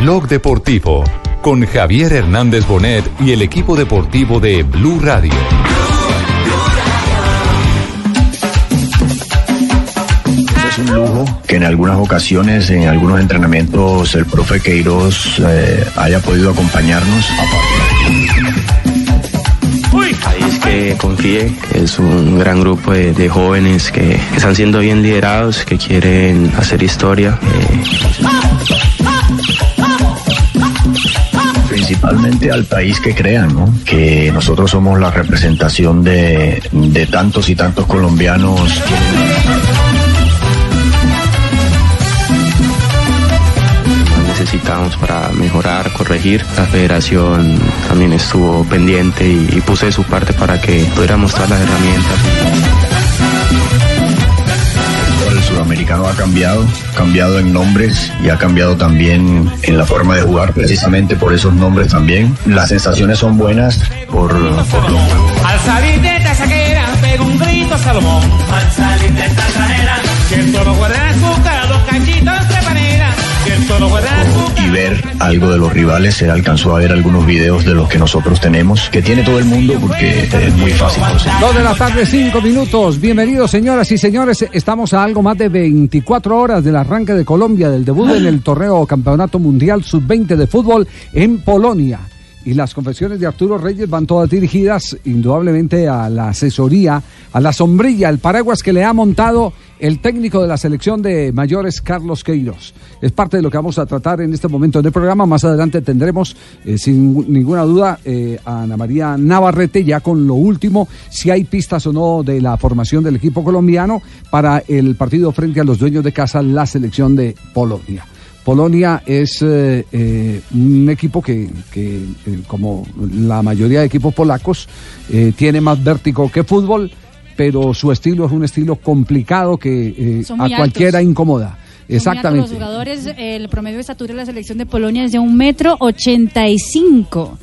Blog Deportivo con Javier Hernández Bonet y el equipo deportivo de Blue Radio. Es un lujo que en algunas ocasiones, en algunos entrenamientos, el profe Queiroz eh, haya podido acompañarnos. país que confíe, que es un gran grupo de, de jóvenes que, que están siendo bien liderados, que quieren hacer historia. eh, Principalmente al país que crean, ¿no? que nosotros somos la representación de, de tantos y tantos colombianos. necesitamos para mejorar, corregir. La federación también estuvo pendiente y, puse su parte para que pudiera mostrar las herramientas. El sudamericano ha cambiado, cambiado en nombres y ha cambiado también en la forma de jugar, precisamente por esos nombres también. Las sensaciones son buenas por, Al salir de esta saquera, pega un grito Salomón. Al salir de esta sajera, que todo guarda azúcar, dos cachitos de panera. Que todo guarda. Ver algo de los rivales. Se alcanzó a ver algunos videos de los que nosotros tenemos, que tiene todo el mundo porque es muy fácil. Dos de la tarde, cinco minutos. Bienvenidos, señoras y señores. Estamos a algo más de 24 horas del arranque de Colombia, del debut en el torneo Campeonato Mundial Sub-20 de fútbol en Polonia. Y las confesiones de Arturo Reyes van todas dirigidas indudablemente a la asesoría, a la sombrilla, al paraguas que le ha montado el técnico de la selección de mayores, Carlos Queiroz. Es parte de lo que vamos a tratar en este momento en el programa. Más adelante tendremos, eh, sin ninguna duda, eh, a Ana María Navarrete ya con lo último, si hay pistas o no de la formación del equipo colombiano para el partido frente a los dueños de casa, la selección de Polonia. Polonia es eh, un equipo que, como la mayoría de equipos polacos, tiene más vértigo que fútbol, pero su estilo es un estilo complicado que eh, a cualquiera altos. incomoda. Exactamente. Los jugadores, el promedio de estatura de la selección de Polonia es de un metro ochenta y cinco.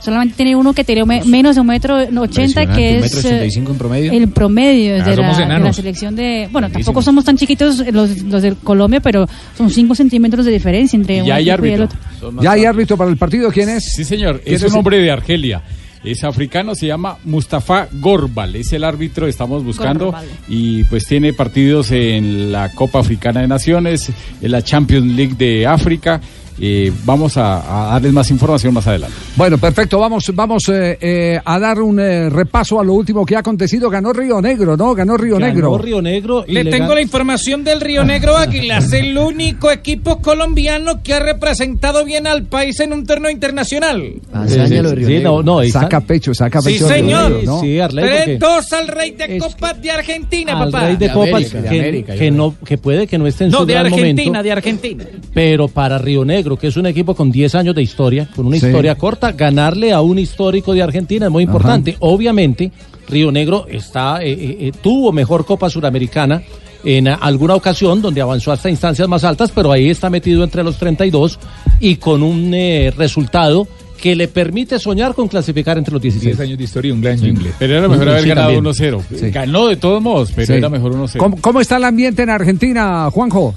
Solamente tiene uno que tiene me- menos de un metro ochenta, que un es metro ochenta y cinco en promedio. el promedio Ah, de, la, de selección de... Bueno, tampoco somos tan chiquitos eh, los, los de Colombia, pero son 5 centímetros de diferencia entre un Ya hay equipo y el otro. Ya hay árbitro para el partido, ¿quién es? Sí, señor. ¿Quién Es un hombre de Argelia. Es africano, se llama Mustafa Gorbal. Es el árbitro que estamos buscando. Gorbal. Y pues tiene partidos en la Copa Africana de Naciones, en la Champions League de África. Eh, vamos a, a darles más información más adelante. Bueno, perfecto. Vamos, vamos eh, eh, a dar un eh, repaso a lo último que ha acontecido. Ganó Río Negro, ¿no? Ganó Río Negro. Río Negro. y Le tengo gan- la información del Río Negro Águilas, el único equipo colombiano que ha representado bien al país en un torneo internacional. Hazaña lo de Río Sí, Negro. no, no, ahí Saca pecho, saca Sí, pecho. Río señor. Negro, ¿no? Sí, Arley, porque 3-2 al rey de Copas de Argentina, al papá. rey de De copas América, de que, América, que no, que puede que no esté en No, su de gran Argentina, momento, de Argentina. pero para Río Negro, que es un equipo con 10 años de historia, con una Sí. historia corta, ganarle a un histórico de Argentina es muy importante. Obviamente, Río Negro está eh, eh, eh, tuvo mejor Copa Suramericana en a- alguna ocasión donde avanzó hasta instancias más altas, pero ahí está metido entre los 32 y con un eh, resultado que le permite soñar con clasificar entre los 16. años de historia, un gran jingle. Pero era mejor Sí, haber ganado también. 1-0. Sí. Ganó de todos modos, pero Sí. era mejor 1-0. ¿Cómo, cómo está el ambiente en Argentina, Juanjo?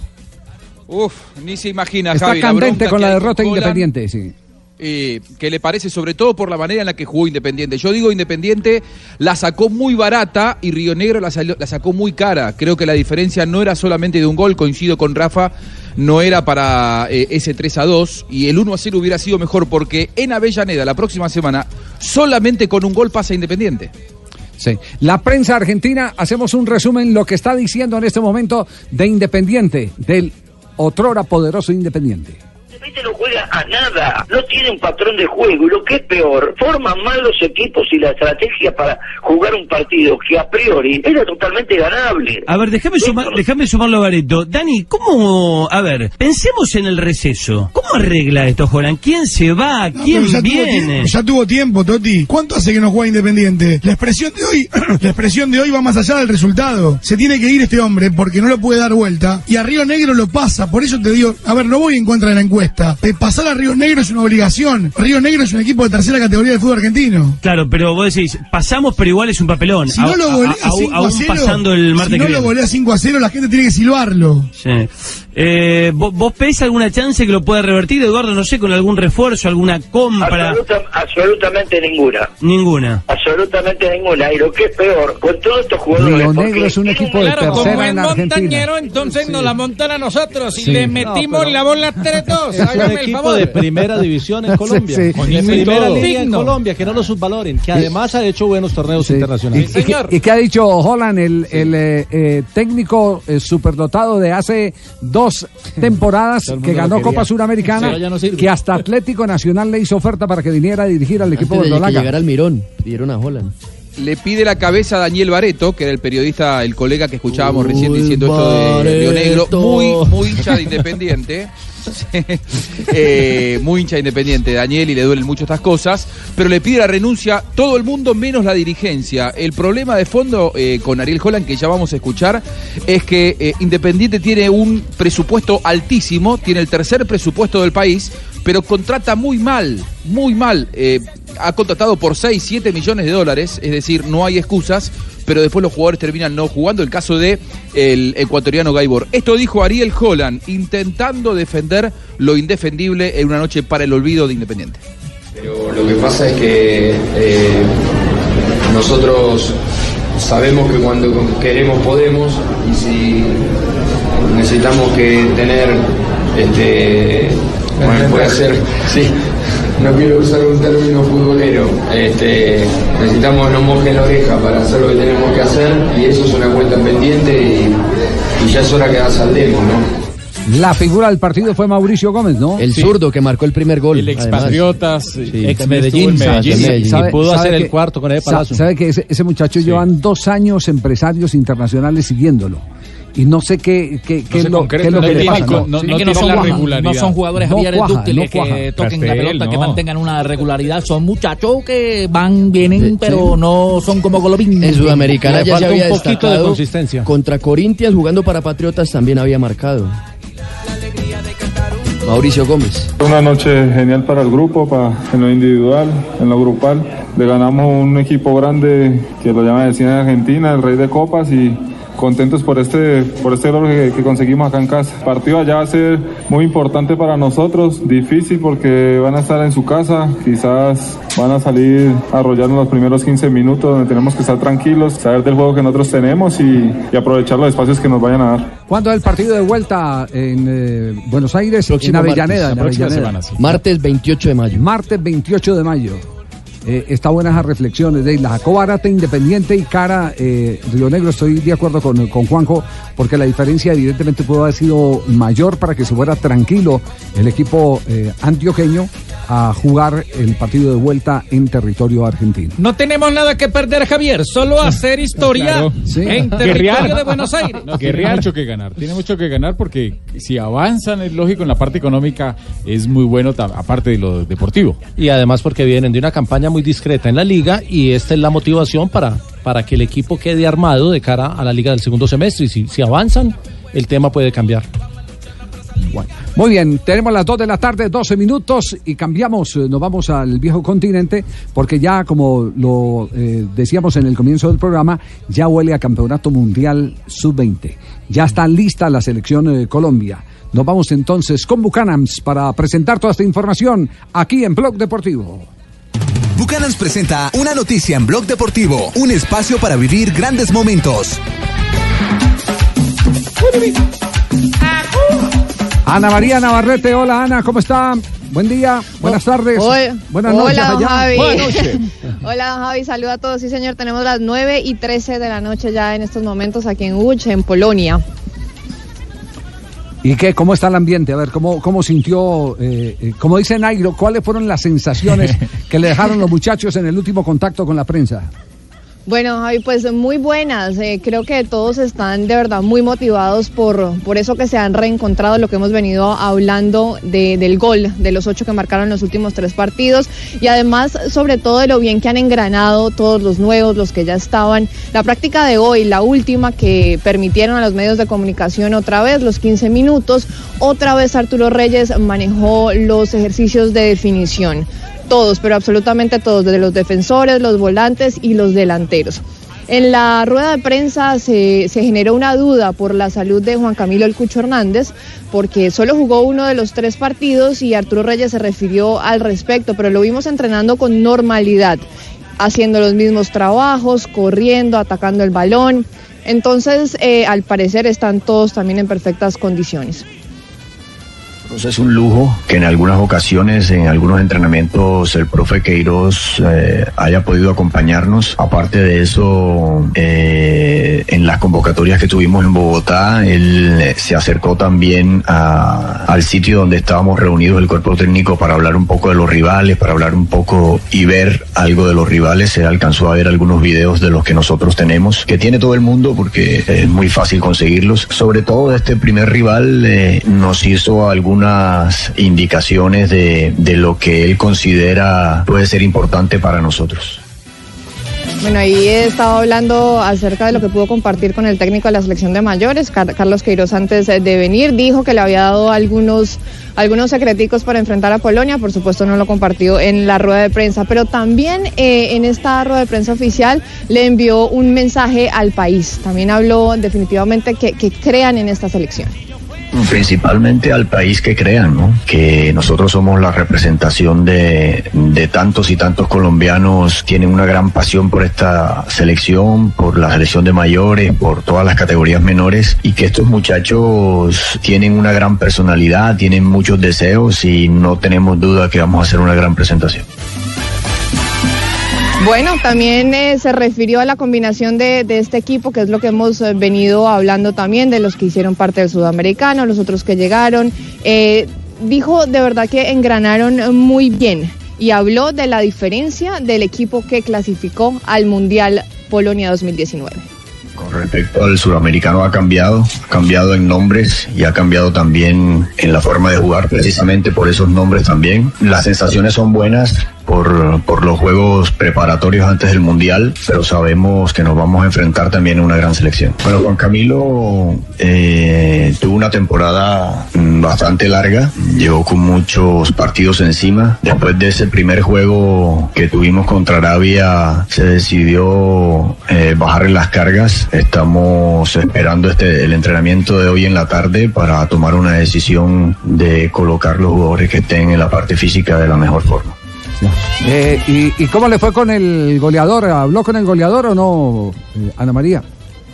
Uf, ni se imagina, Está Javi, candente con la derrota independiente, sí. eh, que le parece sobre todo por la manera en la que jugó Independiente. Yo digo Independiente la sacó muy barata y Río Negro la, salió- la sacó muy cara. Creo que la diferencia no era solamente de un gol, coincido con Rafa, no era para eh, ese 3 a 2 y el 1 a 0 hubiera sido mejor porque en Avellaneda la próxima semana solamente con un gol pasa Independiente. Sí. La prensa argentina, hacemos un resumen lo que está diciendo en este momento de Independiente, del otrora poderoso Independiente. Independiente no juega a nada, no tiene un patrón de juego y lo que es peor, forman mal los equipos y la estrategia para jugar un partido que a priori era totalmente ganable. A ver, déjame sumar, déjame sumarlo a Bareto. Dani, ¿cómo, a ver, pensemos en el receso. ¿Cómo arregla esto, Joran? ¿Quién se va? ¿Quién pero ya tuvo viene? tiempo, ya tuvo tiempo, Toti. ¿Cuánto hace que no juega Independiente? La expresión de hoy, la expresión de hoy va más allá del resultado. Se tiene que ir este hombre porque no lo puede dar vuelta. Y a Río Negro lo pasa. Por eso te digo, a ver, no voy en contra de la encuesta. Eh, pasar a Río Negro es una obligación. Río Negro es un equipo de tercera categoría del fútbol argentino. Claro, pero vos decís, pasamos, pero igual es un papelón. Si no lo golea a- aún- 5 a aún 0, pasando el martes si no que lo viene. golea 5 a 0, la gente tiene que silbarlo. Sí. Eh, ¿vos, vos alguna chance que lo pueda revertir, Eduardo? No sé, con algún refuerzo, alguna compra. Absoluta- absolutamente ninguna. Ninguna. Absolutamente ninguna. Y lo que es peor, con todos estos jugadores. Río Negro es un equipo de Claro, como tercera es en Argentina. montañero, entonces nos la montan a nosotros y Sí. le metimos la bola entre todos. Es un Hágame el equipo favor. de primera división en Colombia. Sí, sí. Con Y de primera todo. línea en Digno. Colombia, que no lo subvaloren, que además ha hecho buenos torneos Sí. internacionales. ¿Y, y qué- y qué ha dicho Holland, el, el, eh, eh, técnico eh, superdotado de hace dos temporadas Todo el mundo que lo ganó quería. Copa Suramericana, Pero ya no sirve. que hasta Atlético Nacional le hizo oferta para que viniera a dirigir al equipo Antes de que verdolaga? llegara al Mirón, pidieron a Holland. Le pide la cabeza a Daniel Bareto, que era el periodista, el colega que escuchábamos recién diciendo esto de Río Negro, Bareto. muy, muy hincha de Independiente. Eh, muy hincha de Independiente, Daniel, y le duelen mucho estas cosas, pero le pide la renuncia todo el mundo menos la dirigencia. El problema de fondo eh, con Ariel Holland, que ya vamos a escuchar, es que eh, Independiente tiene un presupuesto altísimo, tiene el tercer presupuesto del país, pero contrata muy mal, muy mal. Ha contratado por 6, 7 millones de dólares, es decir, no hay excusas, pero después los jugadores terminan no jugando. El caso de el ecuatoriano Gaibor. Esto dijo Ariel Holland, intentando defender lo indefendible en una noche para el olvido de Independiente. Pero lo que pasa es que eh, nosotros sabemos que cuando queremos podemos y si necesitamos que tener este bueno, puede ser sí no quiero usar un término futbolero este, necesitamos no mojen la oreja para hacer lo que tenemos que hacer y eso es una cuenta pendiente y, y ya es hora que la saldemos ¿no? La figura del partido fue Mauricio Gómez, ¿no? El zurdo que marcó el primer gol. El expatriotas, Sí. ex Medellín, Medellín, Medellín. y pudo hacer el que- cuarto con el Palazzo. Sabe que ese, ese muchacho llevan dos años empresarios internacionales siguiéndolo. Y no sé qué, qué, qué se es lo, qué es lo no que le pasa. ¿no? no- Sí. no Es que no tiene son, la regularidad. no son jugadores No Javier cuaja, dúctiles no que toquen la Perfecto, pelota, que no. mantengan una regularidad. Son muchachos que van, vienen, Sí, pero sí. no son como Golovin. En Sudamericana ya se falta un había poquito de destacado. consistencia. Contra Corinthians jugando para Patriotas también había marcado. Mauricio Gómez. Una noche genial para el grupo, para, en lo individual, en lo grupal. Le ganamos un equipo grande que lo llama el cine de Argentina, el rey de copas y contentos por este, por este logro que, que conseguimos acá en casa. El partido allá va a ser muy importante para nosotros, difícil porque van a estar en su casa, quizás van a salir a arrollarnos los primeros 15 minutos donde tenemos que estar tranquilos, saber del juego que nosotros tenemos y, y aprovechar los espacios que nos vayan a dar. ¿Cuándo es el partido de vuelta en eh, Buenos Aires? Próximo en Avellaneda. martes, en la próxima Avellaneda. semana, sí. Martes 28 de mayo. Martes 28 de mayo. Eh, está buenas esas reflexiones de la sacó barata Independiente y cara eh, Río Negro. Estoy de acuerdo con, con Juanjo porque la diferencia evidentemente pudo haber sido mayor para que se fuera tranquilo el equipo eh, antioqueño a jugar el partido de vuelta en territorio argentino. No tenemos nada que perder, Javier, solo hacer historia Claro. en territorio Guerrear. de Buenos Aires. No, tiene mucho que ganar, tiene mucho que ganar porque si avanzan, es lógico, en la parte económica es muy bueno, aparte de lo deportivo. Y además porque vienen de una campaña muy discreta en la liga y esta es la motivación para, para que el equipo quede armado de cara a la liga del segundo semestre. Y si, si avanzan, el tema puede cambiar. Muy bien, tenemos las 2 de la tarde, 12 minutos y cambiamos, eh, nos vamos al viejo continente porque ya como lo eh, decíamos en el comienzo del programa, ya huele a Campeonato Mundial Sub-20. Ya está lista la selección de Colombia. Nos vamos entonces con Bucanams para presentar toda esta información aquí en Blog Deportivo. Bucanans presenta una noticia en Blog Deportivo, un espacio para vivir grandes momentos. Ana María Navarrete, hola Ana, ¿cómo está? Buen día, buenas tardes. Hola, buenas noches hola, don allá. Javi. Buenas noches. Hola, don Javi, saludo a todos. Sí, señor, tenemos las 9 y 13 de la noche ya en estos momentos aquí en Uch, en Polonia. ¿Y qué? ¿Cómo está el ambiente? A ver, ¿cómo, cómo sintió, eh, eh, como dice Nairo, cuáles fueron las sensaciones que le dejaron los muchachos en el último contacto con la prensa? Bueno, Javi, pues muy buenas. Eh, creo que todos están de verdad muy motivados por, por eso que se han reencontrado, lo que hemos venido hablando de- del gol, de los ocho que marcaron los últimos tres partidos y además sobre todo de lo bien que han engranado todos los nuevos, los que ya estaban. La práctica de hoy, la última que permitieron a los medios de comunicación otra vez, los 15 minutos, otra vez Arturo Reyes manejó los ejercicios de definición todos, pero absolutamente todos, desde los defensores, los volantes y los delanteros. En la rueda de prensa se, se generó una duda por la salud de Juan Camilo El Cucho Hernández, porque solo jugó uno de los tres partidos y Arturo Reyes se refirió al respecto, pero lo vimos entrenando con normalidad, haciendo los mismos trabajos, corriendo, atacando el balón. Entonces, eh, al parecer, están todos también en perfectas condiciones. Pues es un lujo que en algunas ocasiones, en algunos entrenamientos, el profe Queiroz eh, haya podido acompañarnos. Aparte de eso, eh, en las convocatorias que tuvimos en Bogotá, él eh, se acercó también a- al sitio donde estábamos reunidos el cuerpo técnico para hablar un poco de los rivales, para hablar un poco y ver algo de los rivales. Se alcanzó a ver algunos videos de los que nosotros tenemos, que tiene todo el mundo porque es muy fácil conseguirlos. Sobre todo este primer rival eh, nos hizo algunas indicaciones de, de lo que él considera puede ser importante para nosotros. Bueno, ahí estaba hablando acerca de lo que pudo compartir con el técnico de la selección de mayores, Car- Carlos Queiroz, antes de venir. Dijo que le había dado algunos, algunos secreticos para enfrentar a Polonia. Por supuesto, no lo compartió en la rueda de prensa, pero también eh, en esta rueda de prensa oficial le envió un mensaje al país. También habló definitivamente que crean en esta selección. Principalmente al país que crean, ¿no? Que nosotros somos la representación de, de tantos y tantos colombianos tienen una gran pasión por esta selección, por la selección de mayores, por todas las categorías menores y que estos muchachos tienen una gran personalidad, tienen muchos deseos y no tenemos duda que vamos a hacer una gran presentación. Bueno, también eh, se refirió a la combinación de, este equipo, que es lo que hemos eh, venido hablando también, de los que hicieron parte del sudamericano, los otros que llegaron. Eh, dijo de verdad que engranaron muy bien y habló de la diferencia del equipo que clasificó al Mundial Polonia 2019. Con respecto al suramericano ha cambiado, ha cambiado en nombres y ha cambiado también en la forma de jugar, precisamente por esos nombres también. Las sensaciones son buenas por, por los juegos preparatorios antes del Mundial, pero sabemos que nos vamos a enfrentar también a una gran selección. Bueno, Juan Camilo eh, tuvo una temporada mm, bastante larga, llegó con muchos partidos encima. Después de ese primer juego que tuvimos contra Arabia, se decidió eh, bajarle las cargas. Estamos esperando este, el entrenamiento de hoy en la tarde para tomar una decisión de colocar los jugadores que estén en la parte física de la mejor forma. Eh, y, y cómo le fue con el goleador? ¿Habló con el goleador o no, eh, Ana María?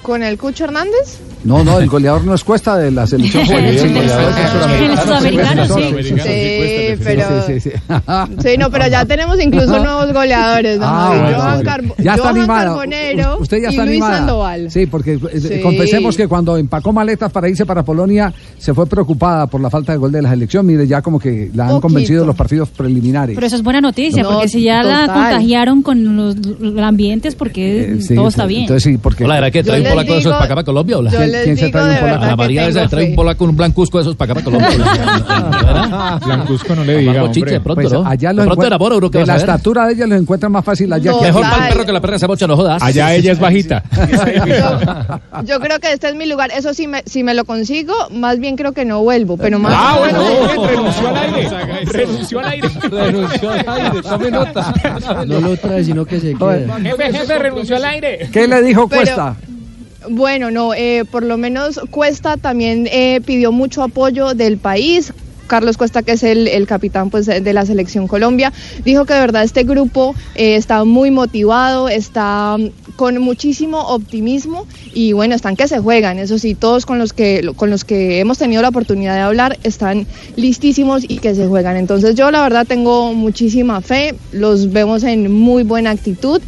¿Con el Cucho Hernández? No, no, el goleador no es Cuesta de la selección juvenil. El sudamericano, sí. pero... Sí, sí, sí. Sí, no, pero ya tenemos incluso nuevos goleadores, ¿no? Ah, bueno, Johan, bueno. Carbo- Ya está Johan animada. Carbonero Usted ya y está Luis animada. Sandoval. Sí, porque eh, Sí. confesemos que cuando empacó maletas para irse para Polonia, se fue preocupada por la falta de gol de la selección. Mire, ya como que la han convencido los partidos preliminares. Pero eso es buena noticia, No, porque si ya la contagiaron con los, los ambientes, porque Eh, Sí, todo está bien. Entonces sí, porque... Hola, ¿era que trae un les polaco de esos para acá para Colombia? Hola. ¿Quién- se trae un de polaco? A la que María esa tengo trae un polaco, un blancuzco de esos para acá para Colombia. Blancuzco no le diga, hombre. de pronto, Pues ¿no? allá de los pronto encuent- era Boro, Euro, ¿qué de vas la estatura de ellos los encuentran más fácil allá que Mejor para el perro que la perra se mocha, no jodas. Allá ella es bajita. Yo creo que este es mi lugar. Eso sí, me, si me lo consigo, más bien creo que no vuelvo. Pero más Ah, bueno, renunció al aire. Renunció al aire. Renunció al aire, tome nota. No lo trae, sino que se queda. Jefe, jefe, renunció al aire. ¿Qué le dijo Pero- Cuesta? Bueno, no, eh, por lo menos Cuesta también eh, pidió mucho apoyo del país. Carlos Cuesta, que es el, el capitán pues, de la selección Colombia, dijo que de verdad este grupo eh, está muy motivado, está con muchísimo optimismo y bueno, están que se juegan. Eso sí, todos con los que con los que hemos tenido la oportunidad de hablar están listísimos y que se juegan. Entonces yo la verdad tengo muchísima fe, los vemos en muy buena actitud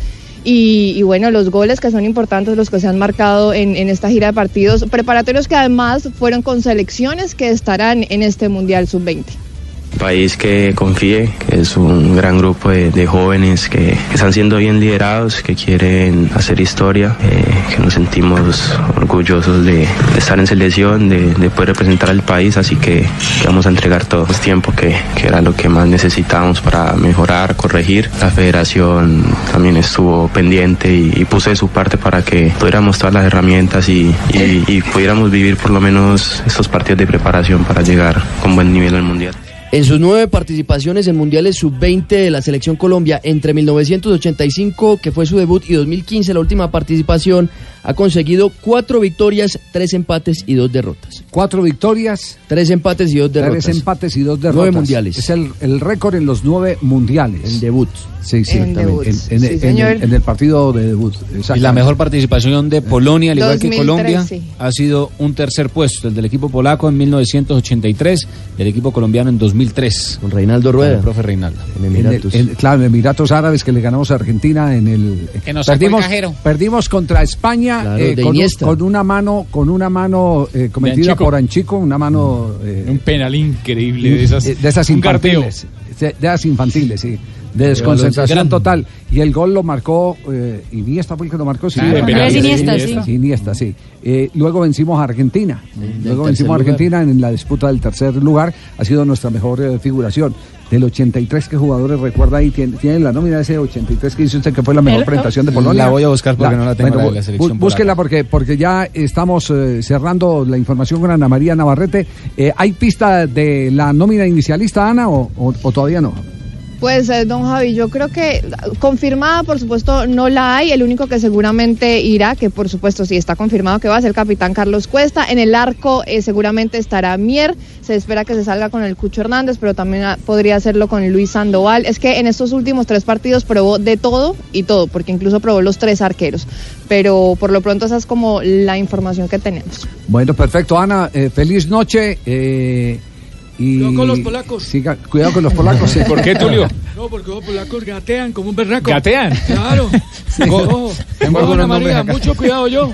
Y, y bueno, los goles que son importantes, los que se han marcado en, en esta gira de partidos preparatorios que además fueron con selecciones que estarán en este Mundial Sub-20. País que confíe, que es un gran grupo de, jóvenes que, están siendo bien liderados, que quieren hacer historia, eh, que nos sentimos orgullosos de, estar en selección, de, de poder representar al país, así que, que vamos a entregar todo el tiempo que, era lo que más necesitábamos para mejorar, corregir. La federación también estuvo pendiente y, y puse de su parte para que pudiéramos todas las herramientas y- y pudiéramos vivir por lo menos estos partidos de preparación para llegar con buen nivel al Mundial. En sus nueve participaciones en mundiales sub-20 de la selección Colombia entre 1985, que fue su debut, y 2015, la última participación, ha conseguido cuatro victorias, tres empates y dos derrotas. Cuatro victorias, tres empates y dos derrotas. Tres empates y dos derrotas. Nueve mundiales. Es el, el récord en los nueve mundiales. En debut. Sí, sí, En. En, en- Sí, en- señor. en el partido de debut. Y la mejor participación de Polonia, al igual que 2003, Colombia, sí. ha sido un tercer puesto, el del equipo polaco en 1983 y el equipo colombiano en 2003. Con Reinaldo Con Rueda. el profe Reinaldo. En En el- en- claro, en Emiratos Árabes que le ganamos a Argentina en el Que nos sacó el perdimos cajero. perdimos contra España Claro, eh, de con, Iniesta. con una mano con una mano eh, cometida Anchico. por Anchico, una mano eh, Un penal increíble de esas. de esas un carteo. infantiles, de, de esas infantiles, sí. De De desconcentración total. Y el gol lo marcó, eh, Iniesta fue el que lo marcó, sí. Claro, penal. Iniesta, sí. Iniesta, sí. Eh, luego vencimos a Argentina. Luego vencimos a lugar. Argentina en la disputa del tercer lugar. Ha sido nuestra mejor eh, figuración. Del 83, ¿qué jugadores recuerda ahí? ¿Tiene, tiene la nómina de ese 83 que dice usted que fue la mejor presentación de Polonia? La voy a buscar porque no la tengo, la de la selección Búsquela porque, porque ya estamos eh, cerrando la información con Ana María Navarrete. Eh, ¿Hay pista de la nómina inicialista, Ana, o, o- o todavía no? Pues, eh, don Javi, yo creo que confirmada, por supuesto, no la hay. El único que seguramente irá, que por supuesto sí está confirmado que va a ser el capitán Carlos Cuesta. En el arco eh, seguramente estará Mier. Se espera que se salga con el Cucho Hernández, pero también ah, podría hacerlo con Luis Sandoval. Es que en estos últimos tres partidos probó de todo y todo, porque incluso probó los tres arqueros. Pero por lo pronto esa es como la información que tenemos. Bueno, perfecto, Ana. eh, feliz noche. eh, y Cuidado con los polacos. Siga- cuidado con los polacos. sí. ¿Por qué, Tulio? No, porque los polacos gatean como un berraco. ¿Gatean? Claro. Sí. No, Tengo no, algunos Ana María, mucho cuidado yo.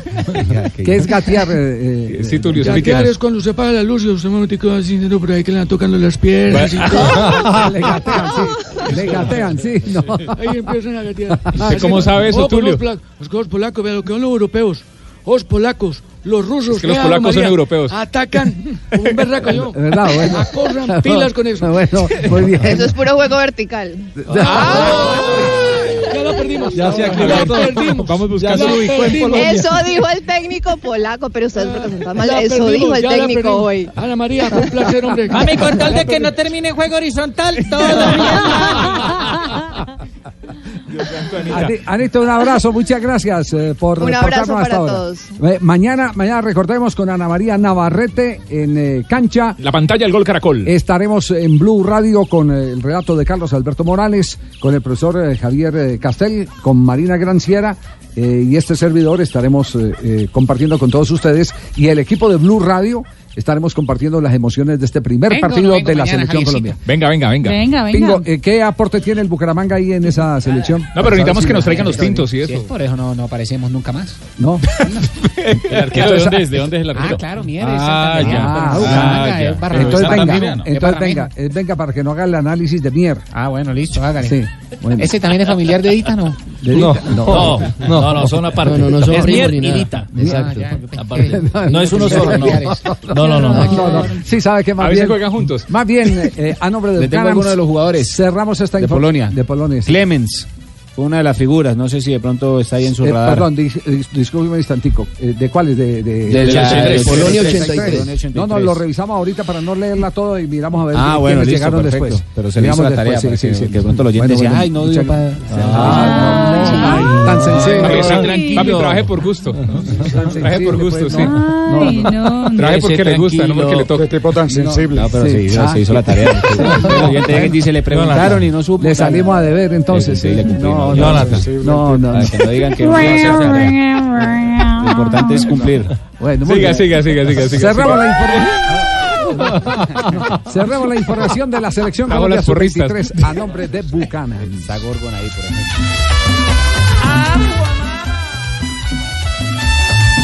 ¿Qué es gatear? eh, eh, Sí, Tulio, Gatear es cuando se apaga la luz y usted me metió así sintiendo por ahí que le van tocando las piernas y todo. le gatean, sí. Le gatean, sí. No. Ahí empiezan a gatear. ¿Usted cómo sabe eso, No, Tulio? Los, polacos, los juegos polacos, vea lo que son los europeos. Los polacos, los rusos. Es que los polacos son europeos. Atacan como un berraco yo. Verdad, bueno. Acorran pilas con eso. Bueno, muy bien. Eso es puro juego vertical. Ya lo perdimos. Ya se La aclaró todo. perdimos. Vamos buscando. En perdimos. Polonia. Eso dijo el técnico polaco, pero ustedes representan mal. Ya Eso perdimos, dijo el técnico hoy. Ana María, un placer, hombre. Mami, con tal de que no termine juego horizontal, todo Ani- Anita, un abrazo, muchas gracias eh, por Un reportarnos abrazo hasta para ahora. todos. Eh, mañana, mañana recordemos con Ana María Navarrete en eh, cancha. La pantalla del gol Caracol. Estaremos en Blue Radio con eh, el relato de Carlos Alberto Morales, con el profesor eh, Javier eh, Castel, con Marina Granciera eh, y este servidor estaremos eh, eh, compartiendo con todos ustedes y el equipo de Blue Radio estaremos compartiendo las emociones de este primer Vengo, partido vengo de la mañana, selección Javiercito. Colombia. Venga, venga, venga. Venga, venga. Pingo, eh, ¿qué aporte tiene el Bucaramanga ahí en esa selección? No, pero necesitamos que nos traigan los tintos y Si es eso. por eso no, no aparecemos nunca más. No. ¿El arquero de dónde es? ¿De dónde es el arquero? Ah, claro, mierda. Ah, ya. Ah, pero ya. Barranquilla. Entonces venga, entonces venga, venga para que no haga el análisis de Mier. Ah, bueno, listo, hágale. Sí, bueno. ¿Ese también es familiar de Edita, no? De No, Dita- no, no, no, son aparte. No, no, no son es primos Mier ni y nada. Dita. Exacto. Ah. Aparte. No es uno solo, no. No, no, no. No, no, no. Sí, sabe que más A veces bien. juegan juntos. Más bien, eh, a nombre de Le tengo alguno de los jugadores Cerramos esta de Polonia. De Polonia. sí. Clemens fue una de las figuras, no sé si de pronto está ahí en su Eh, radar. perdón, dis, dis- discúlpeme un instantico. Eh, ¿De cuáles? De, de, de- Polonia de- 83. No, no, lo revisamos ahorita para no leerla todo y miramos a ver Ah, quiénes bueno, listo, llegaron perfecto. después. Pero se le Miramos hizo la tarea después, sí, que- sí, sí. que de pronto el oyente decía, "Ay, no dio muchas- pa-". Ah, no, no, tan sencillo. Papi, Tan papi, sencillo. papi, trabajé por gusto. Trabajé por gusto, pues, sí. Trabajé porque le gusta, no porque le toque. tipo tan sensible. No, pero Sí. se, hizo, Ah. la tarea. Dice, le preguntaron y no supo. Le salimos a deber entonces. Sí, sí, le cumplimos. No, no, Jonathan. no, no, que no digan que no. Lo importante es cumplir. Bueno, muy Siga, bien. siga, siga, siga. siga, Cerramos siga. la información. Cerramos la información de la selección Colombia las porristas. sub-23 a nombre de Buchanan. Está Gorgon ahí, por ejemplo.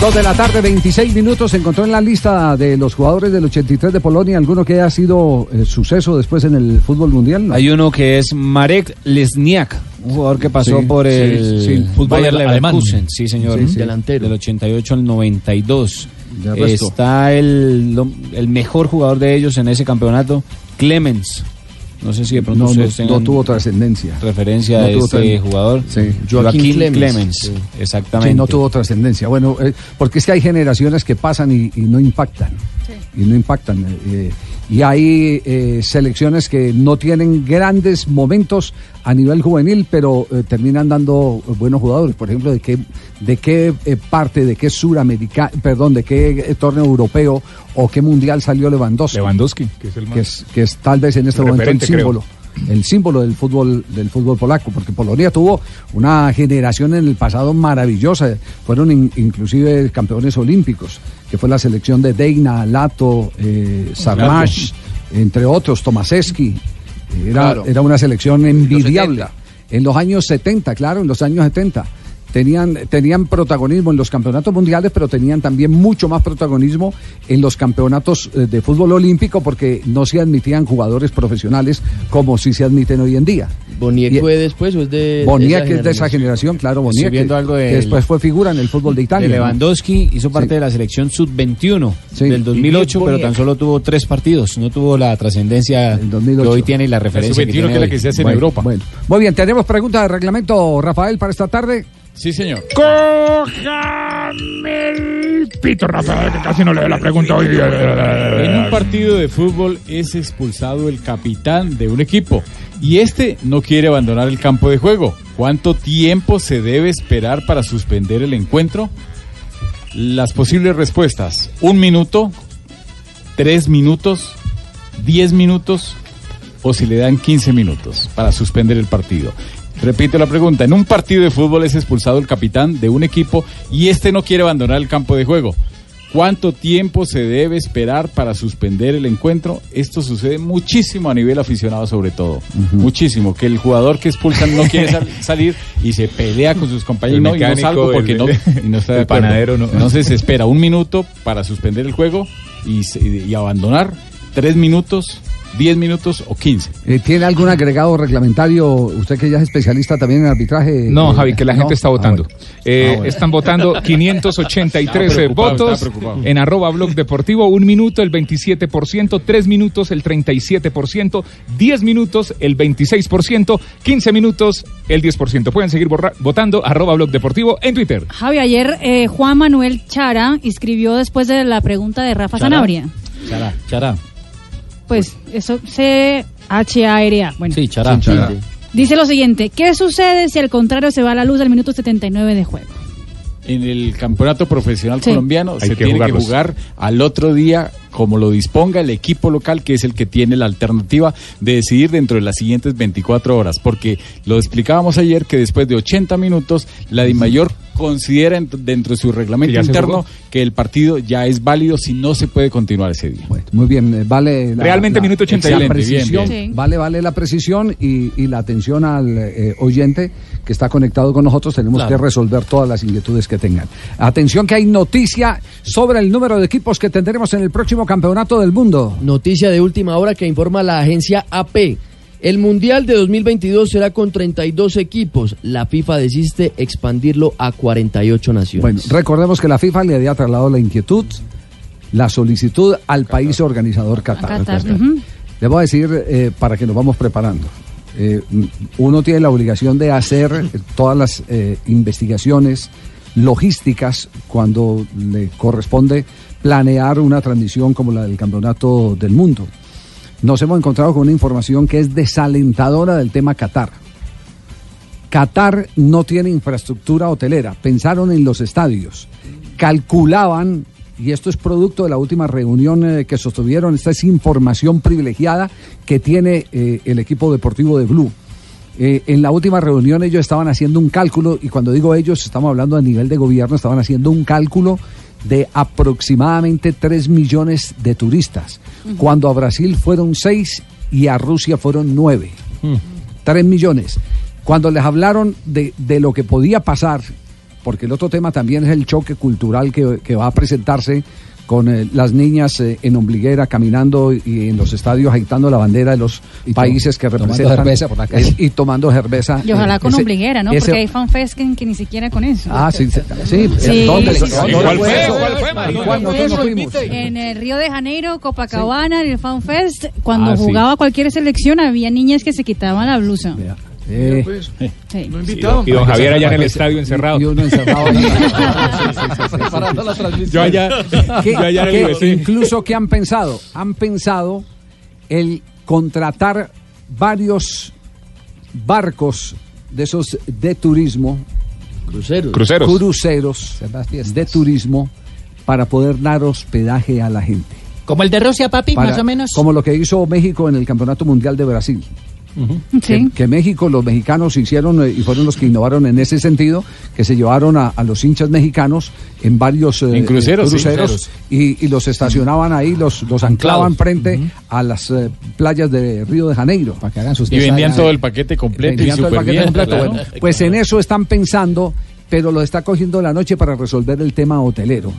Dos de la tarde, 26 minutos. Se encontró en la lista de los jugadores del 83 de Polonia alguno que haya sido eh, suceso después en el fútbol mundial. ¿no? Hay uno que es Marek Lesniak, un jugador que pasó Sí, por sí, el sí. fútbol Bayer Leverkusen. alemán. Sí, señor. Sí, sí. Delantero. Del 88 al 92. De resto. Está el, el mejor jugador de ellos en ese campeonato, Clemens. No sé si de pronto No, no, ustedes no tengan tuvo trascendencia. referencia No a tuvo este jugador. Sí. Joaquín, Joaquín Clemens. Clemens. Sí. Exactamente. Sí, no tuvo trascendencia. Bueno, eh, porque es que hay generaciones que pasan y, y no impactan. Y no impactan. eh, y hay eh, selecciones que no tienen grandes momentos a nivel juvenil, pero eh, terminan dando buenos jugadores. Por ejemplo, de qué, de qué eh, parte, de qué suramericano, perdón, de qué eh, torneo europeo o qué mundial salió Lewandowski. Lewandowski, que es el más- que es, que es tal vez en este momento referente, creo. El símbolo del fútbol del fútbol polaco porque Polonia tuvo una generación en el pasado maravillosa. Fueron in- inclusive campeones olímpicos que fue la selección de Deina Lato eh, Sarmash entre otros Tomaseski. Era, Claro. era una selección envidiable. en los años 70 claro en los años 70 Tenían, tenían protagonismo en los campeonatos mundiales, pero tenían también mucho más protagonismo en los campeonatos eh, de fútbol olímpico porque no se admitían jugadores profesionales como si se admiten hoy en día. ¿Boniek Y- fue después o es de, Boniek es de esa generación, claro, Boniek, que, algo que del- después fue figura en el fútbol de Italia. de ¿no? Lewandowski hizo parte de la selección sub-21 del 2008, pero tan solo tuvo tres partidos, no tuvo la trascendencia que hoy tiene y la referencia que tiene hoy. Bueno, bueno. Muy bien, tenemos pregunta de reglamento, Rafael, para esta tarde. Sí, señor. Cójame el pito, Rafael, que casi no le doy la pregunta hoy. En un partido de fútbol es expulsado el capitán de un equipo y este no quiere abandonar el campo de juego. ¿Cuánto tiempo se debe esperar para suspender el encuentro? Las posibles respuestas: un minuto, tres minutos, diez minutos o si le dan 15 minutos para suspender el partido. Repito la pregunta, en un partido de fútbol es expulsado el capitán de un equipo y este no quiere abandonar el campo de juego. ¿Cuánto tiempo se debe esperar para suspender el encuentro? Esto sucede muchísimo a nivel aficionado sobre todo. Muchísimo. Que el jugador que expulsan no quiere sal- salir y se pelea con sus compañeros. No, y no salgo porque el- no, y no está de acuerdo. panadero no. Entonces se espera un minuto para suspender el juego y, se- y abandonar. Tres minutos, diez minutos o quince. Eh, ¿Tiene algún agregado reglamentario? Usted que ya es especialista también en arbitraje. No, eh, Javi, que la ¿no? gente está votando. Ah, bueno. Eh, Ah, bueno. Están votando 583 Estaba preocupado, votos en arroba blog deportivo, un minuto el 27%, tres minutos el 37%, 10 minutos el 26%, 15 minutos el 10%. Pueden seguir borra- votando arroba blog deportivo en Twitter. Javi, ayer eh, Juan Manuel Chara escribió después de la pregunta de Rafa Chara. Sanabria. Chará, chará. Pues eso C-H-A-R-A. Bueno, Sí, chará. Sí, chará. dice lo siguiente: ¿Qué sucede si al contrario se va la luz al minuto 79 de juego? En el campeonato profesional Sí. colombiano Hay se que tiene que jugar al otro día como lo disponga el equipo local, que es el que tiene la alternativa de decidir dentro de las siguientes 24 horas. Porque lo explicábamos ayer que después de 80 minutos, la DIMAYOR considera en- dentro de su reglamento interno que el partido ya es válido si no se puede continuar ese día. Muy bien, eh, vale. la- Realmente la- minuto 80. la bien, precisión, bien. Vale, vale la precisión y, y la atención al eh, oyente que está conectado con nosotros. Tenemos Claro. que resolver todas las inquietudes que tengan. Atención que hay noticia sobre el número de equipos que tendremos en el próximo campeonato del mundo. Noticia de última hora que informa la agencia AP. El Mundial de 2022 será con 32 equipos. La FIFA desiste expandirlo a 48 naciones. Bueno, recordemos que la FIFA le había trasladado la inquietud, la solicitud al país organizador Qatar. Le voy a decir eh, para que nos vamos preparando. Eh, uno tiene la obligación de hacer todas las eh, investigaciones logísticas cuando le corresponde planear una transmisión como la del Campeonato del Mundo. Nos hemos encontrado con una información que es desalentadora del tema Qatar. Qatar no tiene infraestructura hotelera. Pensaron en los estadios. Calculaban, y esto es producto de la última reunión eh, que sostuvieron, esta es información privilegiada que tiene eh, el equipo deportivo de Blue. Eh, en la última reunión ellos estaban haciendo un cálculo, y cuando digo ellos, estamos hablando a nivel de gobierno, estaban haciendo un cálculo de aproximadamente 3 millones de turistas, cuando a Brasil fueron 6 y a Rusia fueron 9. 3 millones. Cuando les hablaron de, de lo que podía pasar, porque el otro tema también es el choque cultural que, que va a presentarse con eh, las niñas eh, en ombliguera caminando y en los estadios agitando la bandera de los países que tomando representan cerveza por la calle. eh, y tomando cerveza. Y ojalá con Ese- ombliguera, ¿no? ese- Porque hay fanfest que, que ni siquiera con eso. Ah, sí, sí, sí. Sí. ¿Dónde? Sí, sí, sí. ¿Dónde ¿Cuál fue? ¿Cuál fue. En el Río de Janeiro, Copacabana, en el FanFest, cuando Ah, sí. jugaba cualquier selección había niñas que se quitaban la blusa. Eh, Sí. Y don Javier allá en el estadio encerrado. Y uno encerrado. Preparando la transmisión. Yo allá, ¿Qué- yo allá qué- el incluso que han pensado, han pensado el contratar varios barcos de esos de turismo, cruceros, Cruceros. cruceros de turismo para poder dar hospedaje a la gente. Como el de Rusia, papi, Para- más o menos. Como lo que hizo México en el Campeonato Mundial de Brasil. Sí. Que, que México, los mexicanos hicieron eh, y fueron los que innovaron en ese sentido, que se llevaron a, a los hinchas mexicanos en varios eh, En cruceros, eh, sí, y, y los estacionaban ahí, los, los anclaban frente a las eh, playas de Río de Janeiro. Para que hagan sus Y vendían todo el paquete completo y todo el paquete bien. completo. claro. Bueno, pues en eso están pensando, pero lo está cogiendo la noche para resolver el tema hotelero.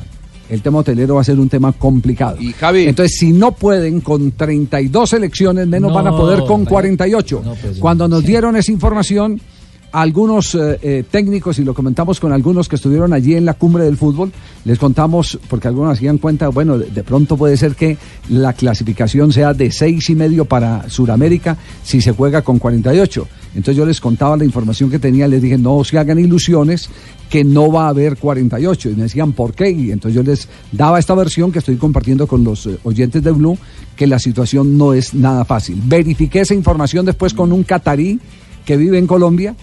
El tema hotelero va a ser un tema complicado. Y Javi, Entonces, si no pueden con 32 elecciones, menos No, van a poder con vaya. 48. No, pues, Cuando nos dieron esa información, algunos eh, eh, técnicos, y lo comentamos con algunos que estuvieron allí en la cumbre del fútbol, les contamos, porque algunos hacían cuenta, bueno, de, de pronto puede ser que la clasificación sea de seis y medio para Sudamérica si se juega con 48. Entonces yo les contaba la información que tenía, les dije, no se hagan ilusiones que no va a haber 48. Y me decían, ¿por qué? Y entonces yo les daba esta versión que estoy compartiendo con los eh, oyentes de Blue, que la situación no es nada fácil. Verifiqué esa información después con un catarí que vive en Colombia,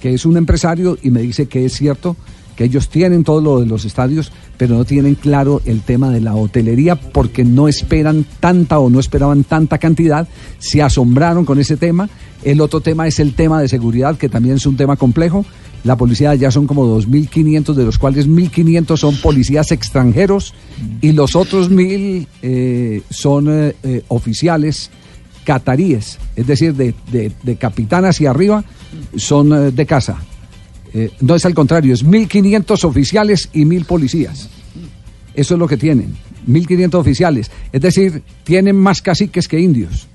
que es un empresario y me dice que es cierto que ellos tienen todo lo de los estadios, pero no tienen claro el tema de la hotelería porque no esperan tanta o no esperaban tanta cantidad, se asombraron con ese tema. El otro tema es el tema de seguridad, que también es un tema complejo. La policía ya son como 2.500, de los cuales 1.500 son policías extranjeros y los otros 1.000 eh, son eh, eh, oficiales cataríes, es decir, de, de, de capitán hacia arriba, son de casa. Eh, no es al contrario, es 1.500 oficiales y 1.000 policías. Eso es lo que tienen, 1.500 oficiales. Es decir, tienen más caciques que indios.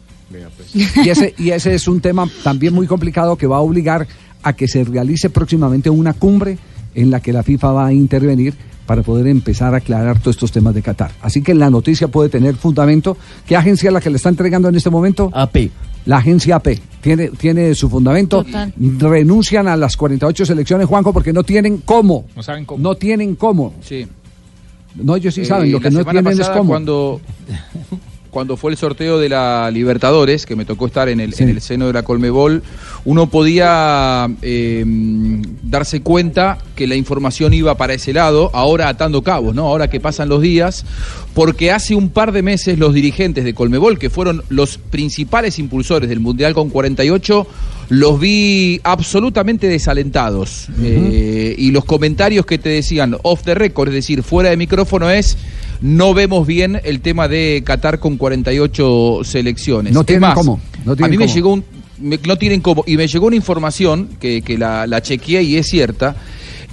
Y ese, y ese es un tema también muy complicado que va a obligar a que se realice próximamente una cumbre en la que la FIFA va a intervenir para poder empezar a aclarar todos estos temas de Qatar. Así que la noticia puede tener fundamento. ¿Qué agencia es la que le está entregando en este momento? AP. La agencia AP. Tiene, tiene su fundamento. Total. Renuncian a las 48 selecciones, Juanjo, porque no tienen cómo. No saben cómo. No tienen cómo. sí. No, ellos sí Eh, saben. Lo que no tienen es cómo. Cuando, cuando fue el sorteo de la Libertadores, que me tocó estar en el, Sí. en el seno de la Colmebol, uno podía eh, darse cuenta que la información iba para ese lado, ahora atando cabos, ¿no? Ahora que pasan los días, porque hace un par de meses los dirigentes de Colmebol, que fueron los principales impulsores del Mundial con 48, los vi absolutamente desalentados. Eh, y los comentarios que te decían off the record, es decir, fuera de micrófono, es no vemos bien el tema de Qatar con 48 selecciones. No tienen más, cómo, no a tienen mí me llegó un. me- no tienen cómo. Y me llegó una información que, que la, la chequeé y es cierta.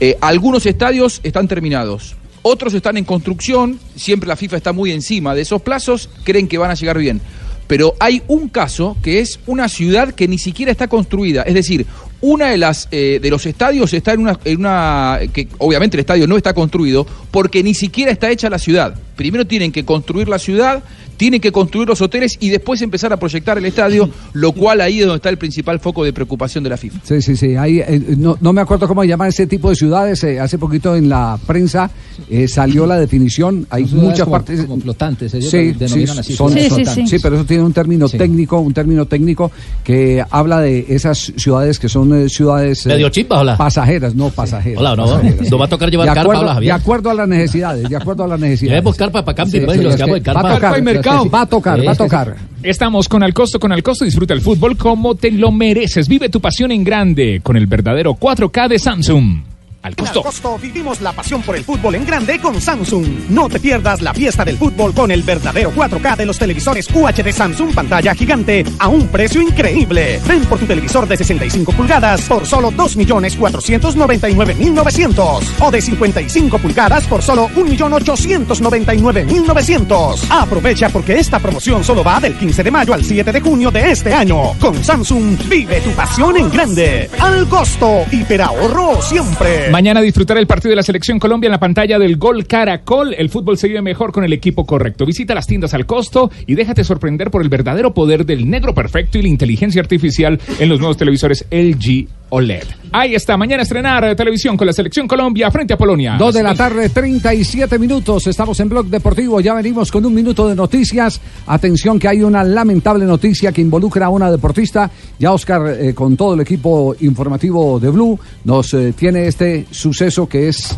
Eh, algunos estadios están terminados. Otros están en construcción, siempre la FIFA está muy encima de esos plazos, creen que van a llegar bien. Pero hay un caso que es una ciudad que ni siquiera está construida. Es decir, una de las eh, de los estadios está en una, en una que obviamente el estadio no está construido porque ni siquiera está hecha la ciudad. Primero tienen que construir la ciudad, tienen que construir los hoteles y después empezar a proyectar el estadio, lo cual ahí es donde está el principal foco de preocupación de la FIFA. Sí, sí, sí. Hay, eh, no, no me acuerdo cómo llaman ese tipo de ciudades. eh, hace poquito en la prensa eh, salió la definición. Hay muchas como- partes. como flotantes, ellos sí, denominan sí, así, son- Sí, sí, flotantes. sí. Sí, pero eso tiene un término técnico, un término técnico que habla de esas ciudades que son eh, ciudades eh, Medio chimba, hola. pasajeras, no pasajeras. Hola, no, pasajeras, no va a tocar llevar de carpa, acuerdo, hola, Javier. De acuerdo a las necesidades, de acuerdo a las necesidades. Pues, y nos es quedamos que carpa. Va a tocar, mercado. va a tocar, va a tocar. Estamos con Al Costo, con Al Costo disfruta el fútbol como te lo mereces. Vive tu pasión en grande con el verdadero 4K de Samsung. Al Costo. Al Costo vivimos la pasión por el fútbol en grande con Samsung. No te pierdas la fiesta del fútbol con el verdadero 4K de los televisores UHD Samsung pantalla gigante a un precio increíble. Ven por tu televisor de 65 pulgadas por solo 2.499.900 o de 55 pulgadas por solo 1.899.900. Aprovecha porque esta promoción solo va del 15 de mayo al 7 de junio de este año. Con Samsung vive tu pasión en grande. Al costo, hiperahorro siempre. Mañana disfrutará el partido de la Selección Colombia en la pantalla del Gol Caracol. El fútbol se vive mejor con el equipo correcto. Visita las tiendas al costo y déjate sorprender por el verdadero poder del negro perfecto y la inteligencia artificial en los nuevos televisores LG OLED. Ahí está, mañana estrenar eh, televisión con la Selección Colombia frente a Polonia. Dos de la tarde, 37 minutos. Estamos en Blog Deportivo. Ya venimos con un minuto de noticias. Atención que hay una lamentable noticia que involucra a una deportista. Ya Oscar, eh, con todo el equipo informativo de Blue, nos eh, tiene este suceso que es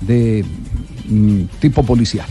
de mm, tipo policial.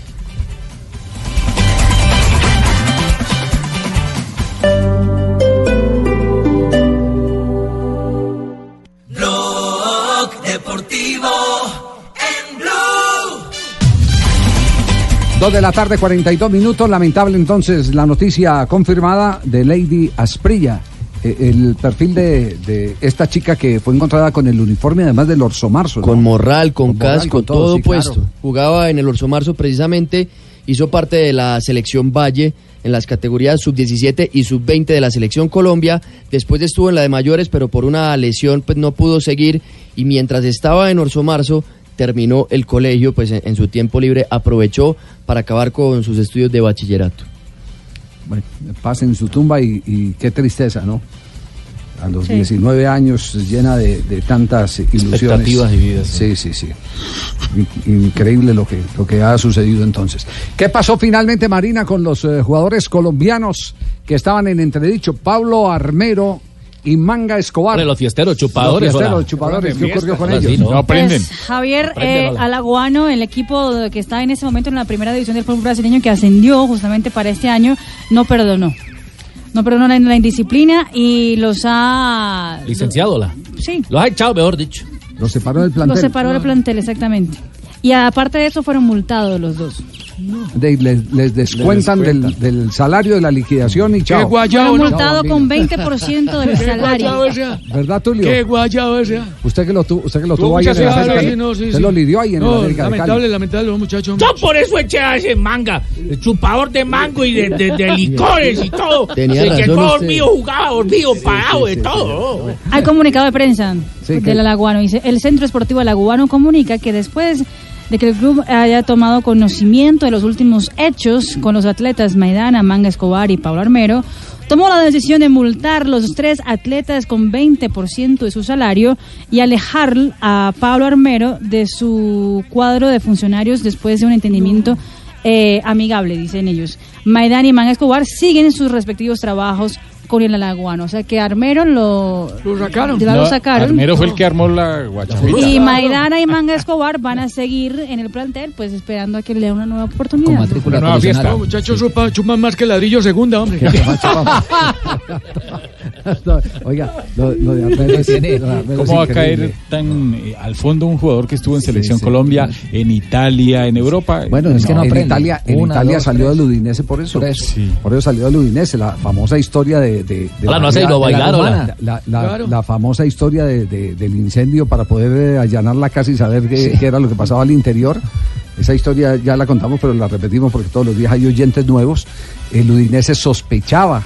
Dos de la tarde, 42 minutos. Lamentable entonces la noticia confirmada de Lady Asprilla. Eh, El perfil de, de esta chica que fue encontrada con el uniforme además del Orso Marzo. ¿no? Con morral, con, morral, casco, con todo, sí, puesto. claro. Jugaba en el Orso Marzo precisamente, hizo parte de la selección Valle en las categorías sub-17 y sub-20 de la selección Colombia. Después estuvo en la de mayores, pero por una lesión pues no pudo seguir y mientras estaba en Orso Marzo terminó el colegio, pues en, en su tiempo libre aprovechó para acabar con sus estudios de bachillerato. Bueno, pasa en su tumba y, y qué tristeza, ¿no? A los Sí. 19 años llena de, de tantas ilusiones. Expectativas vividas, Sí, sí, sí. In- Increíble lo que, lo que ha sucedido entonces. ¿Qué pasó finalmente, Marina, con los eh, jugadores colombianos que estaban en entredicho? Pablo Armero y Manga Escobar. Los fiesteros, chupadores, Los fiesteros, chupadores. ¿Qué ocurrió con Ahora sí, ellos? ¿no? Aprenden. Pues, Javier eh. Alaguano, el equipo que está en este momento en la primera división del fútbol brasileño que ascendió justamente para este año, no perdonó. No perdonó la, la indisciplina y los ha... Licenciado, hola. Sí, Los ha echado, mejor dicho. Los separó del plantel. los separó del plantel, exactamente. Y aparte de eso fueron multados los dos. De- les, les descuentan, Del, del salario de la liquidación y chao. Fueron multados con 20% del Qué salario. ¿Verdad, Tulio? Qué guayabo ese. Usted que lo, tu- usted que lo Tuvo ahí en América. sí, no, sí, usted sí. lo lidió ahí en No, el América de lamentable, Cali. lamentable, los muchachos. Yo por eso eché a ese manga, el chupador de mango y de, de- de licores y todo. Tenía Se quedó usted. dormido, jugaba dormido, parado de todo. Hay comunicado de prensa Sí, del que- Alaguano. Dice, el Centro Esportivo Alaguano comunica que después de que el club haya tomado conocimiento de los últimos hechos con los atletas Maidana, Manga Escobar y Pablo Armero, tomó la decisión de multar los tres atletas con 20% de su salario y alejar a Pablo Armero de su cuadro de funcionarios después de un entendimiento eh, amigable, dicen ellos. Maidana y Manga Escobar siguen en sus respectivos trabajos con el Alaguano. O sea que Armero lo, Lo sacaron. ya lo No, sacaron. Armero fue el que armó la guachafita. Y Maidana y Manga Escobar van a seguir en el plantel, pues esperando a que le dé una nueva oportunidad. Una nueva fiesta. No, muchachos, chupa- chupan más que ladrillo segunda, hombre. No, Oiga, lo, lo de Armero es, ¿Cómo va a caer tan eh, al fondo un jugador que estuvo en Selección Colombia, en Italia, en Europa? Bueno, es en Italia, en Italia salió del Udinese por eso. Por eso. Sí. Por eso salió del Udinese, la famosa historia de... de, de Hola, la- no has ido a de la bailar, rumana. hola. La, la- Claro. la famosa historia de- de- del incendio para poder eh, allanar la casa y saber qué, qué era lo que pasaba al interior. Esa historia ya la contamos, pero la repetimos porque todos los días hay oyentes nuevos. El Udinese sospechaba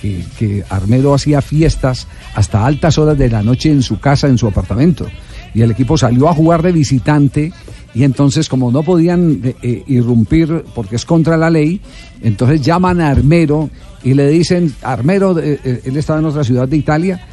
que, que Armero hacía fiestas hasta altas horas de la noche en su casa, en su apartamento. Y el equipo salió a jugar de visitante y entonces como no podían eh, eh, irrumpir porque es contra la ley, entonces llaman a Armero y le dicen, Armero, eh, eh, él estaba en otra ciudad de Italia,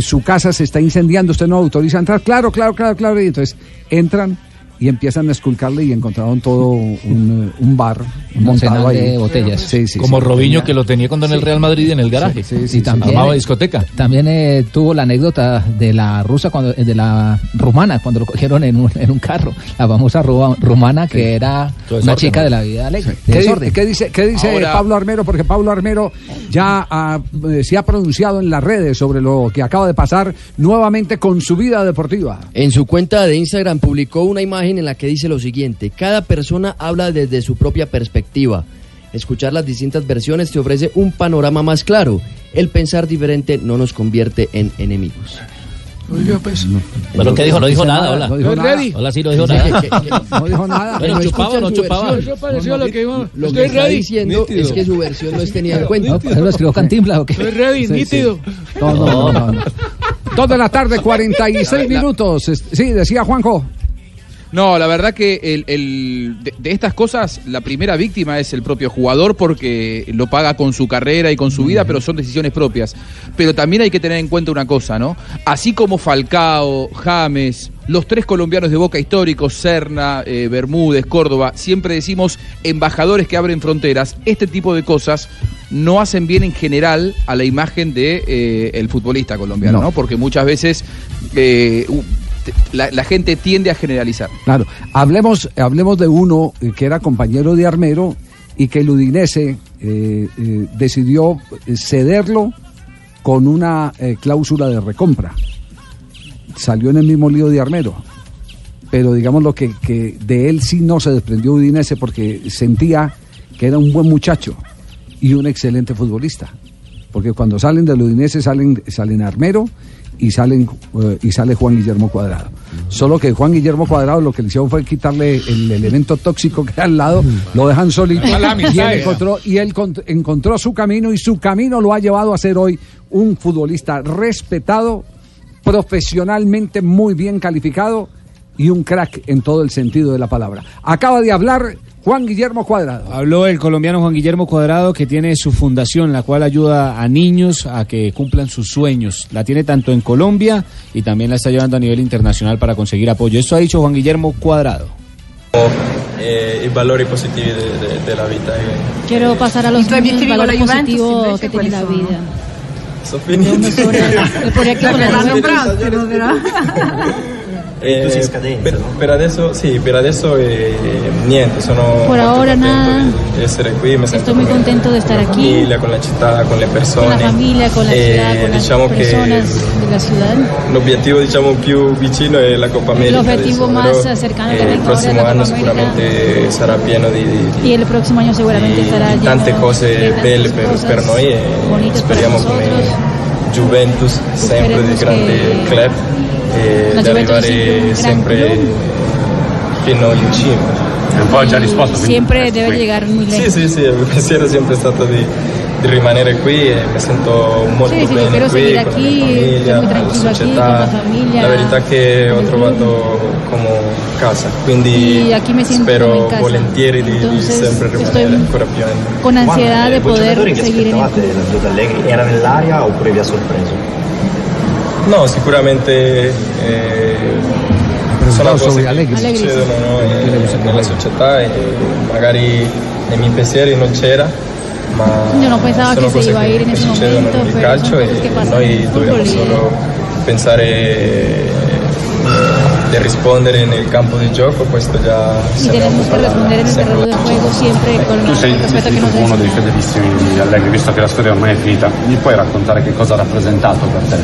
su casa se está incendiando, usted no autoriza entrar, claro, claro, claro, claro, y entonces entran y empiezan a esculcarle y encontraron todo un, un bar Un montado ahí. de botellas. Sí, sí, Como sí. Robinho que lo tenía cuando en el. Real Madrid en el garaje. Sí, sí, sí, y también Armaba discoteca. También eh, tuvo la anécdota de la rusa, cuando, eh, de la rumana, cuando lo cogieron en un, en un carro. La famosa ru- rumana que era Todo una desorden, chica ¿no? de la vida alegre. ¿Qué, desorden. qué dice, qué dice Ahora- Pablo Armero? Porque Pablo Armero ya ha, eh, se ha pronunciado en las redes sobre lo que acaba de pasar nuevamente con su vida deportiva. En su cuenta de Instagram publicó una imagen en la que dice lo siguiente, cada persona habla desde su propia perspectiva. Escuchar las distintas versiones te ofrece un panorama más claro. El pensar diferente no nos convierte en enemigos. Oiga, pues. ¿Pero qué dijo? No dijo nada, hola. No dijo nada. Hola, sí, no dijo nada. No dijo nada. Bueno, No chupaba no chupaba. Eso pareció lo que iba. Lo Estoy que está ready. diciendo es que su versión no es tenida en cuenta. ¿eso lo escribió Cantinflas o qué? Estoy ready, Sí, nítido. No, no, no, no, no. Dos de la tarde, 46 minutos. Sí, decía Juanjo. No, la verdad que el, el- de, de estas cosas la primera víctima es el propio jugador porque lo paga con su carrera y con su vida, pero son decisiones propias. Pero también hay que tener en cuenta una cosa, ¿no? Así como Falcao, James, los tres colombianos de Boca históricos, Serna, eh, Bermúdez, Córdoba, siempre decimos embajadores que abren fronteras. Este tipo de cosas no hacen bien en general a la imagen de eh, el futbolista colombiano, No. ¿no? Porque muchas veces eh, la- gente tiende a generalizar. Claro, hablemos, hablemos de uno eh, que era compañero de Armero y que el Udinese eh, eh, decidió cederlo con una cláusula de recompra. Salió en el mismo lío de Armero. Pero digamos lo que, que de él sí no se desprendió Udinese porque sentía que era un buen muchacho y un excelente futbolista. Porque cuando salen del Udinese salen, salen Armero y salen eh, y sale Juan Guillermo Cuadrado. Solo que Juan Guillermo Cuadrado lo que le hicieron fue quitarle el elemento tóxico que era al lado, lo dejan solito y él encontró y él cont- encontró su camino y su camino lo ha llevado a ser hoy un futbolista respetado, profesionalmente muy bien calificado y un crack en todo el sentido de la palabra. Acaba de hablar Juan Guillermo Cuadrado. Habló el colombiano Juan Guillermo Cuadrado que tiene su fundación, la cual ayuda a niños a que cumplan sus sueños. La tiene tanto en Colombia y también la está llevando a nivel internacional para conseguir apoyo. Esto ha dicho Juan Guillermo Cuadrado. eh, i valori positivi de- de- della vita. eh. Quiero pasar a los ¿Y niños el valor la positivo que tiene la vida. Sto finendo. El proyecto con la L'anno Juventus. prossimo, però. Eh, per, per adesso, sì, per adesso eh, niente, sono Por ahora contento nada. di, essere qui, mi sento Estoy muy contento de estar con la aquí, famiglia, con la città, con le persone. con la familia, con la Eh, ciudad, con las diciamo che personas de la ciudad. l'obiettivo diciamo più vicino è la Coppa America. objetivo adesso, más però, cercano eh, que la anno Copa América. sicuramente sarà pieno di, di- Y el próximo año seguramente estará lleno tante de cose belle per, cosas per noi e speriamo come. Juventus sempre di grande club e la di Juventus arrivare sia un gran sempre club. fino in cima. Un po' già risposto. quindi- Siempre debe llegar muy Sì, lejos. sì, sì, il pensiero è sempre stato di, di rimanere qui e mi sento molto Sì, sì, bene spero qui seguire con aquí, la mia famiglia, estoy muy la tranquilo aquí, società. con la familia, La verità è che ho con il trovato come casa, quindi Y aquí me siento spero como en casa. volentieri di, di Entonces, sempre rimanere estoy ancora più in con ansiedad de Guarda, poder giocatori che seguir en el aspettavate club. l'addio Allegri era nell'aria oppure vi ha sorpreso? No, sicuramente eh, sono cose di Allegri. che Allegri, succedono no, Che eh, nella società e magari nei miei pensieri non c'era, ma Yo no pensaba sono se cose iba a ir che, en che ese succedono momento, nel calcio e noi dobbiamo solo pensare di rispondere nel campo di gioco, questo già Y stiamo tenemos que responder en el sempre siempre con Tu sei nos uno dé. dei fedelissimi di Allegri, visto che la storia ormai è finita. Mi puoi raccontare che cosa ha rappresentato per te?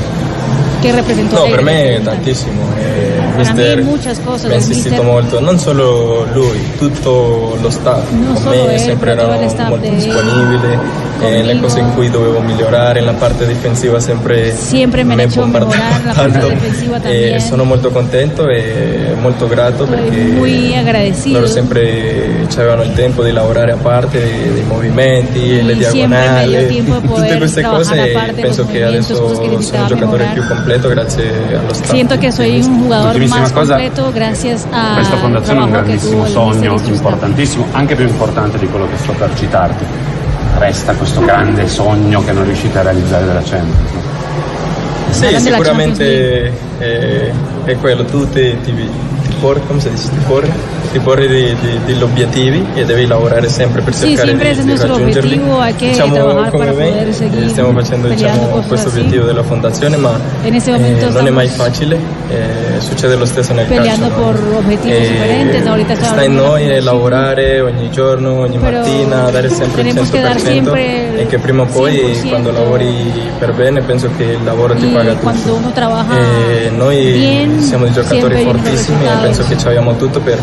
Que No, per me tantissimo. Eh, Para mister mí muchas cosas mi ha insistito molto, non solo lui, tutto lo staff. No Con solo me sempre era molto disponibile, eh, le cose in cui dovevo migliorare, nella parte difensiva sempre, Siempre me han hecho bombardava mejorar la parte tanto. defensiva E también. sono molto contento e molto grato perché muy agradecido. loro sempre avevano il tempo di lavorare a parte dei, dei movimenti, le Y siempre me diagonali, tiempo de tutte queste cose aparte de penso che adesso cosas que sono un giocatore più completo grazie allo staff. Siento que soy un jugador más cosa, completo gracias a Questa fondazione è un grandissimo el sogno, importantissimo, anche più importante di quello che sto per citarti. Resta questo grande sogno che non riuscite a realizzare della Champions. no? Sì, della sicuramente eh, è quello, tu ti, ti- ti porre, come si dice, ti porre, ti porre de- de- degli obiettivi e devi lavorare sempre per cercare di, ese es di nuestro raggiungerli. Diciamo, come me, eh, stiamo facendo diciamo, questo así. obiettivo della fondazione, ma eh, non è mai facile, eh, succede lo stesso nel calcio. no? Eh, sta in noi lavorare ogni giorno, ogni Pero mattina, dare sempre il tenemos que dar 100% siempre e che prima o poi 100%. quando lavori per bene penso che il lavoro ti paga tutto. cuando uno trabaja E noi bien, siamo dei giocatori fortissimi e penso che ci abbiamo tutto per,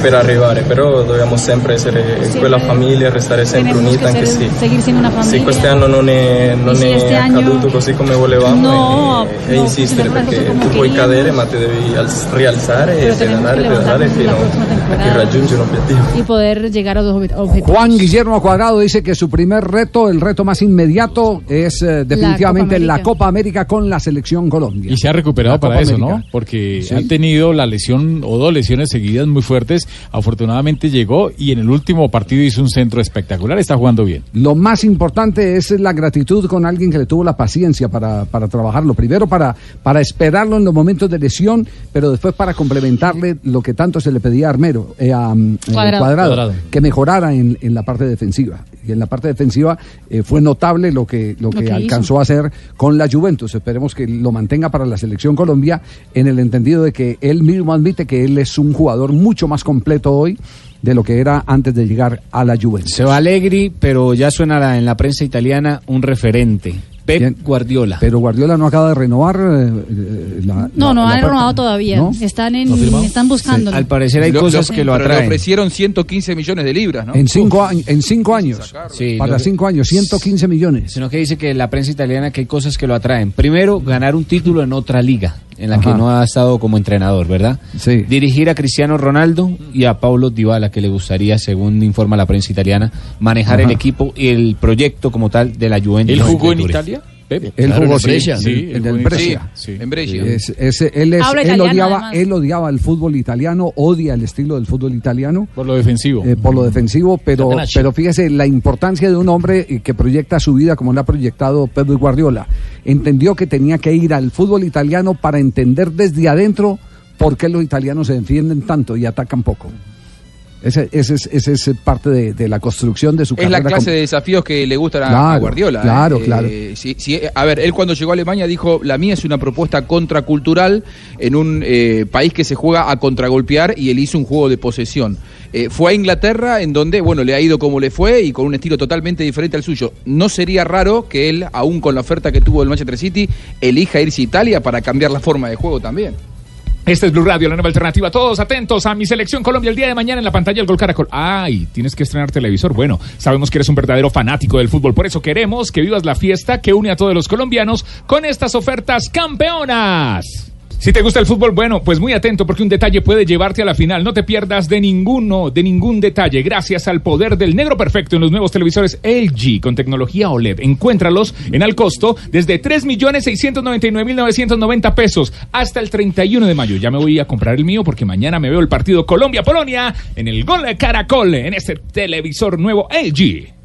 per arrivare, però dobbiamo sempre essere Siempre quella famiglia, restare sempre unita que anche ser- se seguir siendo una sì, familia. quest'anno non è, non è este año- accaduto così come volevamo No, e, e no, insistere perché tu puoi cadere ma ti devi alz- rialzare Pero e pedalare, que pedalare fino a che temporada. raggiungi un obiettivo. y poder llegar a obje- objetivos. Juan Guillermo Cuadrado dice que su primer reto, el reto más inmediato, es eh, definitivamente la Copa, América con la selección Colombia. Y se ha recuperado La para Copa eso, América. ¿no? Porque Sí. han tenido la lesión o dos lesiones seguidas muy fuertes. Afortunadamente llegó y en el último partido hizo un centro espectacular. Está jugando bien. Lo más importante es la gratitud con alguien que le tuvo la paciencia para, para trabajarlo. Primero para, para esperarlo en los momentos de lesión, pero después para complementarle lo que tanto se le pedía a Armero, eh, a eh, Cuadrado. Cuadrado, Cuadrado. que mejorara en, en la parte defensiva. Y en la parte defensiva eh, fue notable lo que, lo Lo que, que alcanzó hizo. a hacer con la Juventus. Esperemos que lo mantenga para la selección Colombia en el entendido de que él mismo admite que él es un jugador mucho más completo hoy de lo que era antes de llegar a la Juventus. Se va Allegri, pero ya suena en la prensa italiana un referente. Pep Guardiola. Pero Guardiola no acaba de renovar eh, eh, la, No, la- no la han renovado todavía. ¿No? Están en, ¿No están buscándolo. Al parecer hay Lo- cosas lo- que lo pero Le atraen. ofrecieron 115 millones de libras, ¿no? En cinco, años, en cinco años. Sí, para cinco años, 115 millones. Sino que dice que la prensa italiana que hay cosas que lo atraen. Primero, ganar un título en otra liga, en la que no ha estado como entrenador, ¿verdad? Sí. Dirigir a Cristiano Ronaldo y a Paulo Dybala, que le gustaría, según informa la prensa italiana, manejar Ajá. el equipo y el proyecto como tal de la Juventus. ¿Él jugó en. Italia? Él Claro, jugó en Brescia. sí, Sí, en él el jugó en- Brescia. sí, sí. En Brescia. Es- ese- él, es- Habla él italiano, odiaba, él odiaba el fútbol italiano, odia el estilo del fútbol italiano. Por lo defensivo. eh, por lo defensivo, pero, pero fíjese la importancia de un hombre eh, que proyecta su vida como lo ha proyectado Pep Guardiola. Entendió que tenía que ir al fútbol italiano para entender desde adentro por qué los italianos se defienden tanto y atacan poco. Ese, ese es, ese es parte de, de la construcción de su Es la carrera. clase de desafíos que le gustan a, Claro, a Guardiola. ¿eh? claro, Eh, claro. sí, sí, a ver, él cuando llegó a Alemania dijo, la mía es una propuesta contracultural en un eh, país que se juega a contragolpear y él hizo un juego de posesión. Eh, fue a Inglaterra en donde, bueno, le ha ido como le fue y con un estilo totalmente diferente al suyo. No sería raro que él, aún con la oferta que tuvo del Manchester City, elija irse a Italia para cambiar la forma de juego también. Este es Blue Radio, la nueva alternativa. Todos atentos a mi selección Colombia el día de mañana en la pantalla del Gol Caracol. Ay, tienes que estrenar televisor. Bueno, sabemos que eres un verdadero fanático del fútbol. Por eso queremos que vivas la fiesta que une a todos los colombianos con estas ofertas campeonas. Si te gusta el fútbol, bueno, pues muy atento porque un detalle puede llevarte a la final. No te pierdas de ninguno, de ningún detalle. Gracias al poder del negro perfecto en los nuevos televisores LG con tecnología OLED. Encuéntralos en al costo desde 3.699.990 pesos hasta el 31 de mayo. Ya me voy a comprar el mío porque mañana me veo el partido Colombia-Polonia en el Gol de Caracol en este televisor nuevo LG.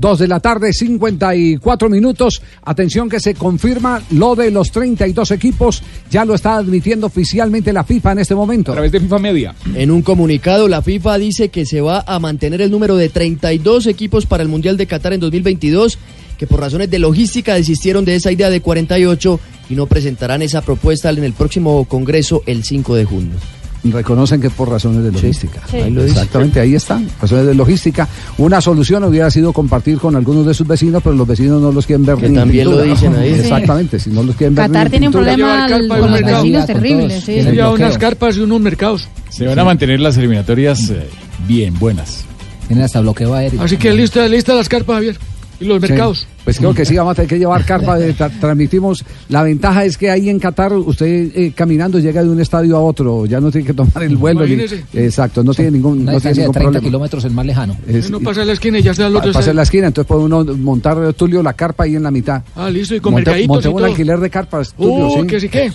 Dos de la tarde, 54 minutos. Atención que se confirma lo de los 32 equipos. Ya lo está admitiendo oficialmente la FIFA en este momento. A través de FIFA Media. En un comunicado, la FIFA dice que se va a mantener el número de 32 equipos para el Mundial de Qatar en 2022, que por razones de logística desistieron de esa idea de 48 y no presentarán esa propuesta en el próximo Congreso el 5 de junio. Reconocen que por razones de logística. Sí. Ahí lo dice. Exactamente, ahí están, razones de logística. Una solución hubiera sido compartir con algunos de sus vecinos, pero los vecinos no los quieren ver Que ni también lo dicen ahí. Sí. Exactamente, si no los quieren ver ni Qatar en tiene un problema al- con de los vecinos Con terrible. todos. sí. Ya unas carpas y unos mercados. Se van a mantener las eliminatorias eh, bien buenas. Tienen hasta bloqueo aéreo. Así que lista, lista las carpas, Javier. Y los mercados. Pues creo que sí, vamos a tener que llevar carpa, eh, de, transmitimos. La ventaja es que ahí en Qatar usted eh, caminando llega de un estadio a otro, ya no tiene que tomar el vuelo. Ni, exacto, no tiene ningún, no tiene ningún de problema. kilómetros el más lejano. Es, uno pasa la esquina y ya está al otro Pasa la esquina, entonces puede uno montar, eh, Tulio, la carpa ahí en la mitad. Ah, listo, y con Monte, mercaditos monté y un alquiler de carpas, oh, Tulio, uh, ¿sí? que que.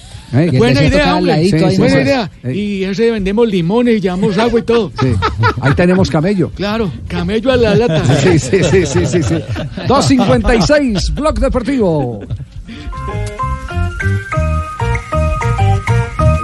Buena idea, buena idea. Y ese vendemos limones, y llevamos agua y todo. Sí. Ahí tenemos camello. Claro, camello a la lata. Sí, sí, sí, sí, sí. 250 36, Blog Deportivo.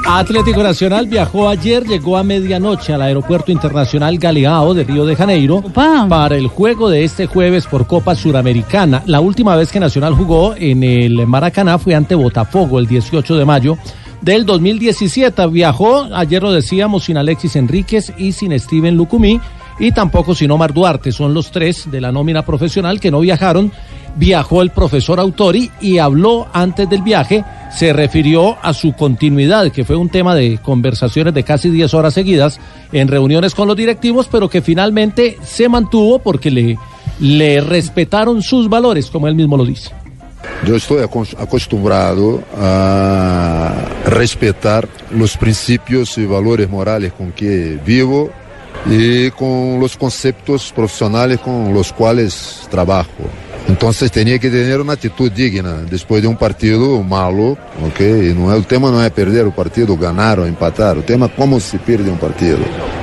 Atlético Nacional viajó ayer, llegó a medianoche al Aeropuerto Internacional Galeao de Río de Janeiro para el juego de este jueves por Copa Suramericana. La última vez que Nacional jugó en el Maracaná fue ante Botafogo el 18 de mayo del 2017. Viajó, ayer lo decíamos, sin Alexis Enríquez y sin Steven Lucumí y tampoco sin Omar Duarte. Son los tres de la nómina profesional que no viajaron. Viajó el profesor Autori y habló antes del viaje, se refirió a su continuidad, que fue un tema de conversaciones de casi 10 horas seguidas en reuniones con los directivos, pero que finalmente se mantuvo porque le, le respetaron sus valores, como él mismo lo dice. Yo estoy acos- acostumbrado a respetar los principios y valores morales con que vivo y con los conceptos profesionales con los cuales trabajo. Entonces tenía que tener una actitud digna después de un partido malo, ¿ok? Y no, el tema no es perder el partido, ganar o empatar, el tema es cómo se pierde un partido.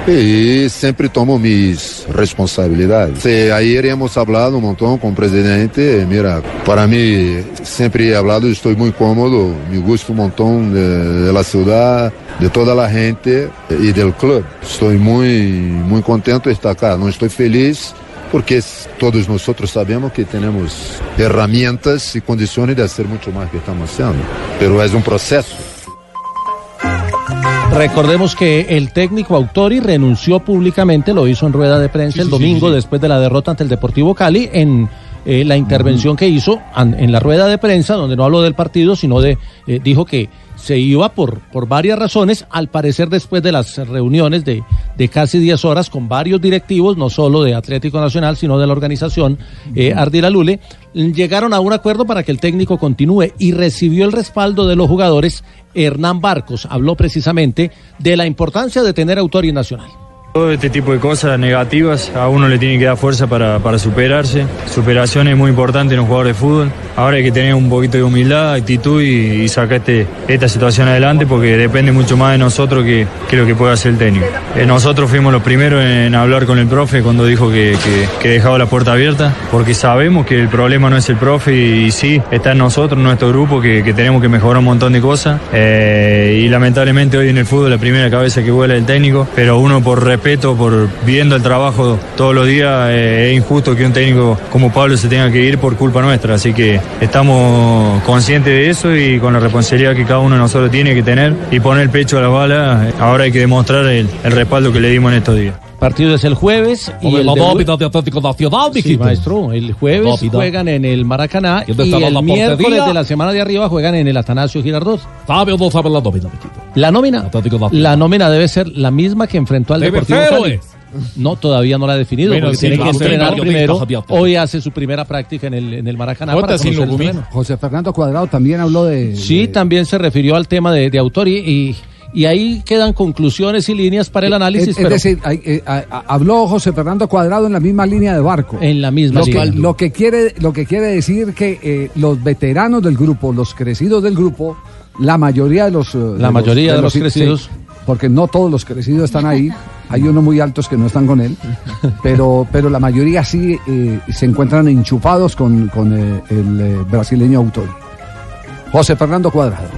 Y siempre tomo mis responsabilidades. Sí, ayer hemos hablado un montón con el presidente, mira, para mí siempre he hablado, estoy muy cómodo, me gusta un montón de, de la ciudad, de toda la gente y del club. Estoy muy, muy contento de estar acá, no estoy feliz porque es- todos nosotros sabemos que tenemos herramientas y condiciones de hacer mucho más que estamos haciendo, pero es un proceso. Recordemos que el técnico Autori renunció públicamente, lo hizo en rueda de prensa Sí, el sí, domingo sí, sí. después de la derrota ante el Deportivo Cali en eh, la intervención que hizo an- en la rueda de prensa, donde no habló del partido, sino de eh, dijo que se iba por, por varias razones, al parecer después de las reuniones de, de casi 10 horas con varios directivos, no solo de Atlético Nacional, sino de la organización eh, Ardila Lule, llegaron a un acuerdo para que el técnico continúe y recibió el respaldo de los jugadores. Hernán Barcos habló precisamente de la importancia de tener autoridad nacional. Todo este tipo de cosas negativas a uno le tiene que dar fuerza para, para superarse. Superación es muy importante en un jugador de fútbol. Ahora hay que tener un poquito de humildad, actitud y, sacar este, esta situación adelante porque depende mucho más de nosotros que, que lo que pueda hacer el técnico. Eh, nosotros fuimos los primeros en hablar con el profe cuando dijo que, que- que dejaba la puerta abierta porque sabemos que el problema no es el profe y, y sí, está en nosotros, en nuestro grupo, que, que tenemos que mejorar un montón de cosas. Eh, y lamentablemente hoy en el fútbol la primera cabeza que vuela es el técnico, pero uno por respeto, por viendo el trabajo todos los días, eh, es injusto que un técnico como Pablo se tenga que ir por culpa nuestra. Así que estamos conscientes de eso y con la responsabilidad que cada uno de nosotros tiene que tener y poner el pecho a la bala, ahora hay que demostrar el respaldo que le dimos en estos días. Partido es el jueves y el la de- nómina de Atlético Nacional, Sí, maestro, el jueves juegan en el Maracaná ¿Y el miércoles de la semana de arriba juegan en el Atanasio Girardot. ¿Sabe o no sabe la nómina? La nómina, Atlético Nacional. la nómina debe ser la misma que enfrentó al Debe Deportivo ser, Cali. No, todavía no la ha definido Bueno, porque sí, tiene que entrenar primero. Hoy hace su primera práctica en el, en el Maracaná. Para el. José Fernando Cuadrado también habló de... Sí, también se refirió al tema de, de autor y, y, y ahí quedan conclusiones y líneas para el análisis. Es, es pero decir, hay- eh, a- habló José Fernando Cuadrado en la misma línea de barco. En la misma lo que, línea. lo que quiere, lo que quiere decir que eh, los veteranos del grupo, los crecidos del grupo, la mayoría de los... eh, La mayoría de los crecidos. porque no todos los crecidos están ahí, hay unos muy altos que no están con él, pero, pero la mayoría sí eh, se encuentran enchufados con, con eh, el eh, brasileño autor. José Fernando Cuadrado.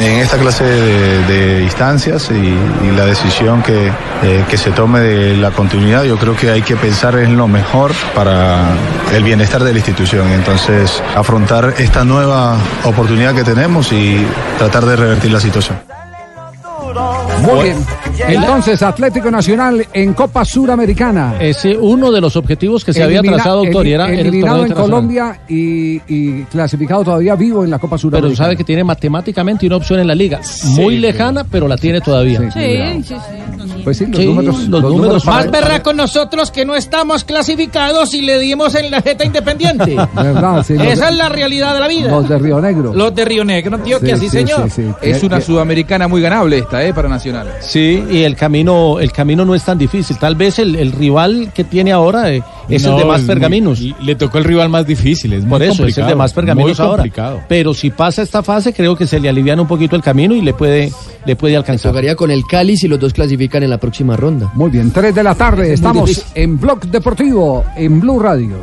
En esta clase de, de instancias y, la decisión que, eh, que se tome de la continuidad, yo creo que hay que pensar en lo mejor para el bienestar de la institución. Entonces, afrontar esta nueva oportunidad que tenemos y tratar de revertir la situación. Muy bien. Entonces, Atlético Nacional en Copa Suramericana. Ese uno de los objetivos que se había trazado, doctor, y era el eliminado en. Colombia y, y clasificado todavía vivo en la Copa Suramericana. Pero sabe que tiene matemáticamente una opción en la liga. Muy lejana, pero la tiene todavía. Sí, sí, sí. Pues sí, los Sí, números, los números para- Más verá con nosotros que no estamos clasificados y le dimos en la jeta independiente. ¿Verdad? Sí, los Esa de- es la realidad de la vida. Los de Río Negro. Los de Río Negro, Antioquia, Sí, sí, sí, señor. sí, sí. Es Que- una que- sudamericana muy ganable esta, ¿eh? Para Nacional. Sí, y el camino, el camino no es tan difícil. Tal vez el, el rival que tiene ahora eh, es el de más muy- pergaminos. le tocó el rival más difícil, es muy Por eso es el complicado, de más pergaminos muy ahora. complicado. Pero si pasa esta fase, creo que se le aliviana un poquito el camino y le puede, le puede alcanzar. Tocaría con el Cali si los dos clasifican en la próxima ronda. Muy bien, 3 de la tarde. Estamos en Blog Deportivo, en Blue Radio.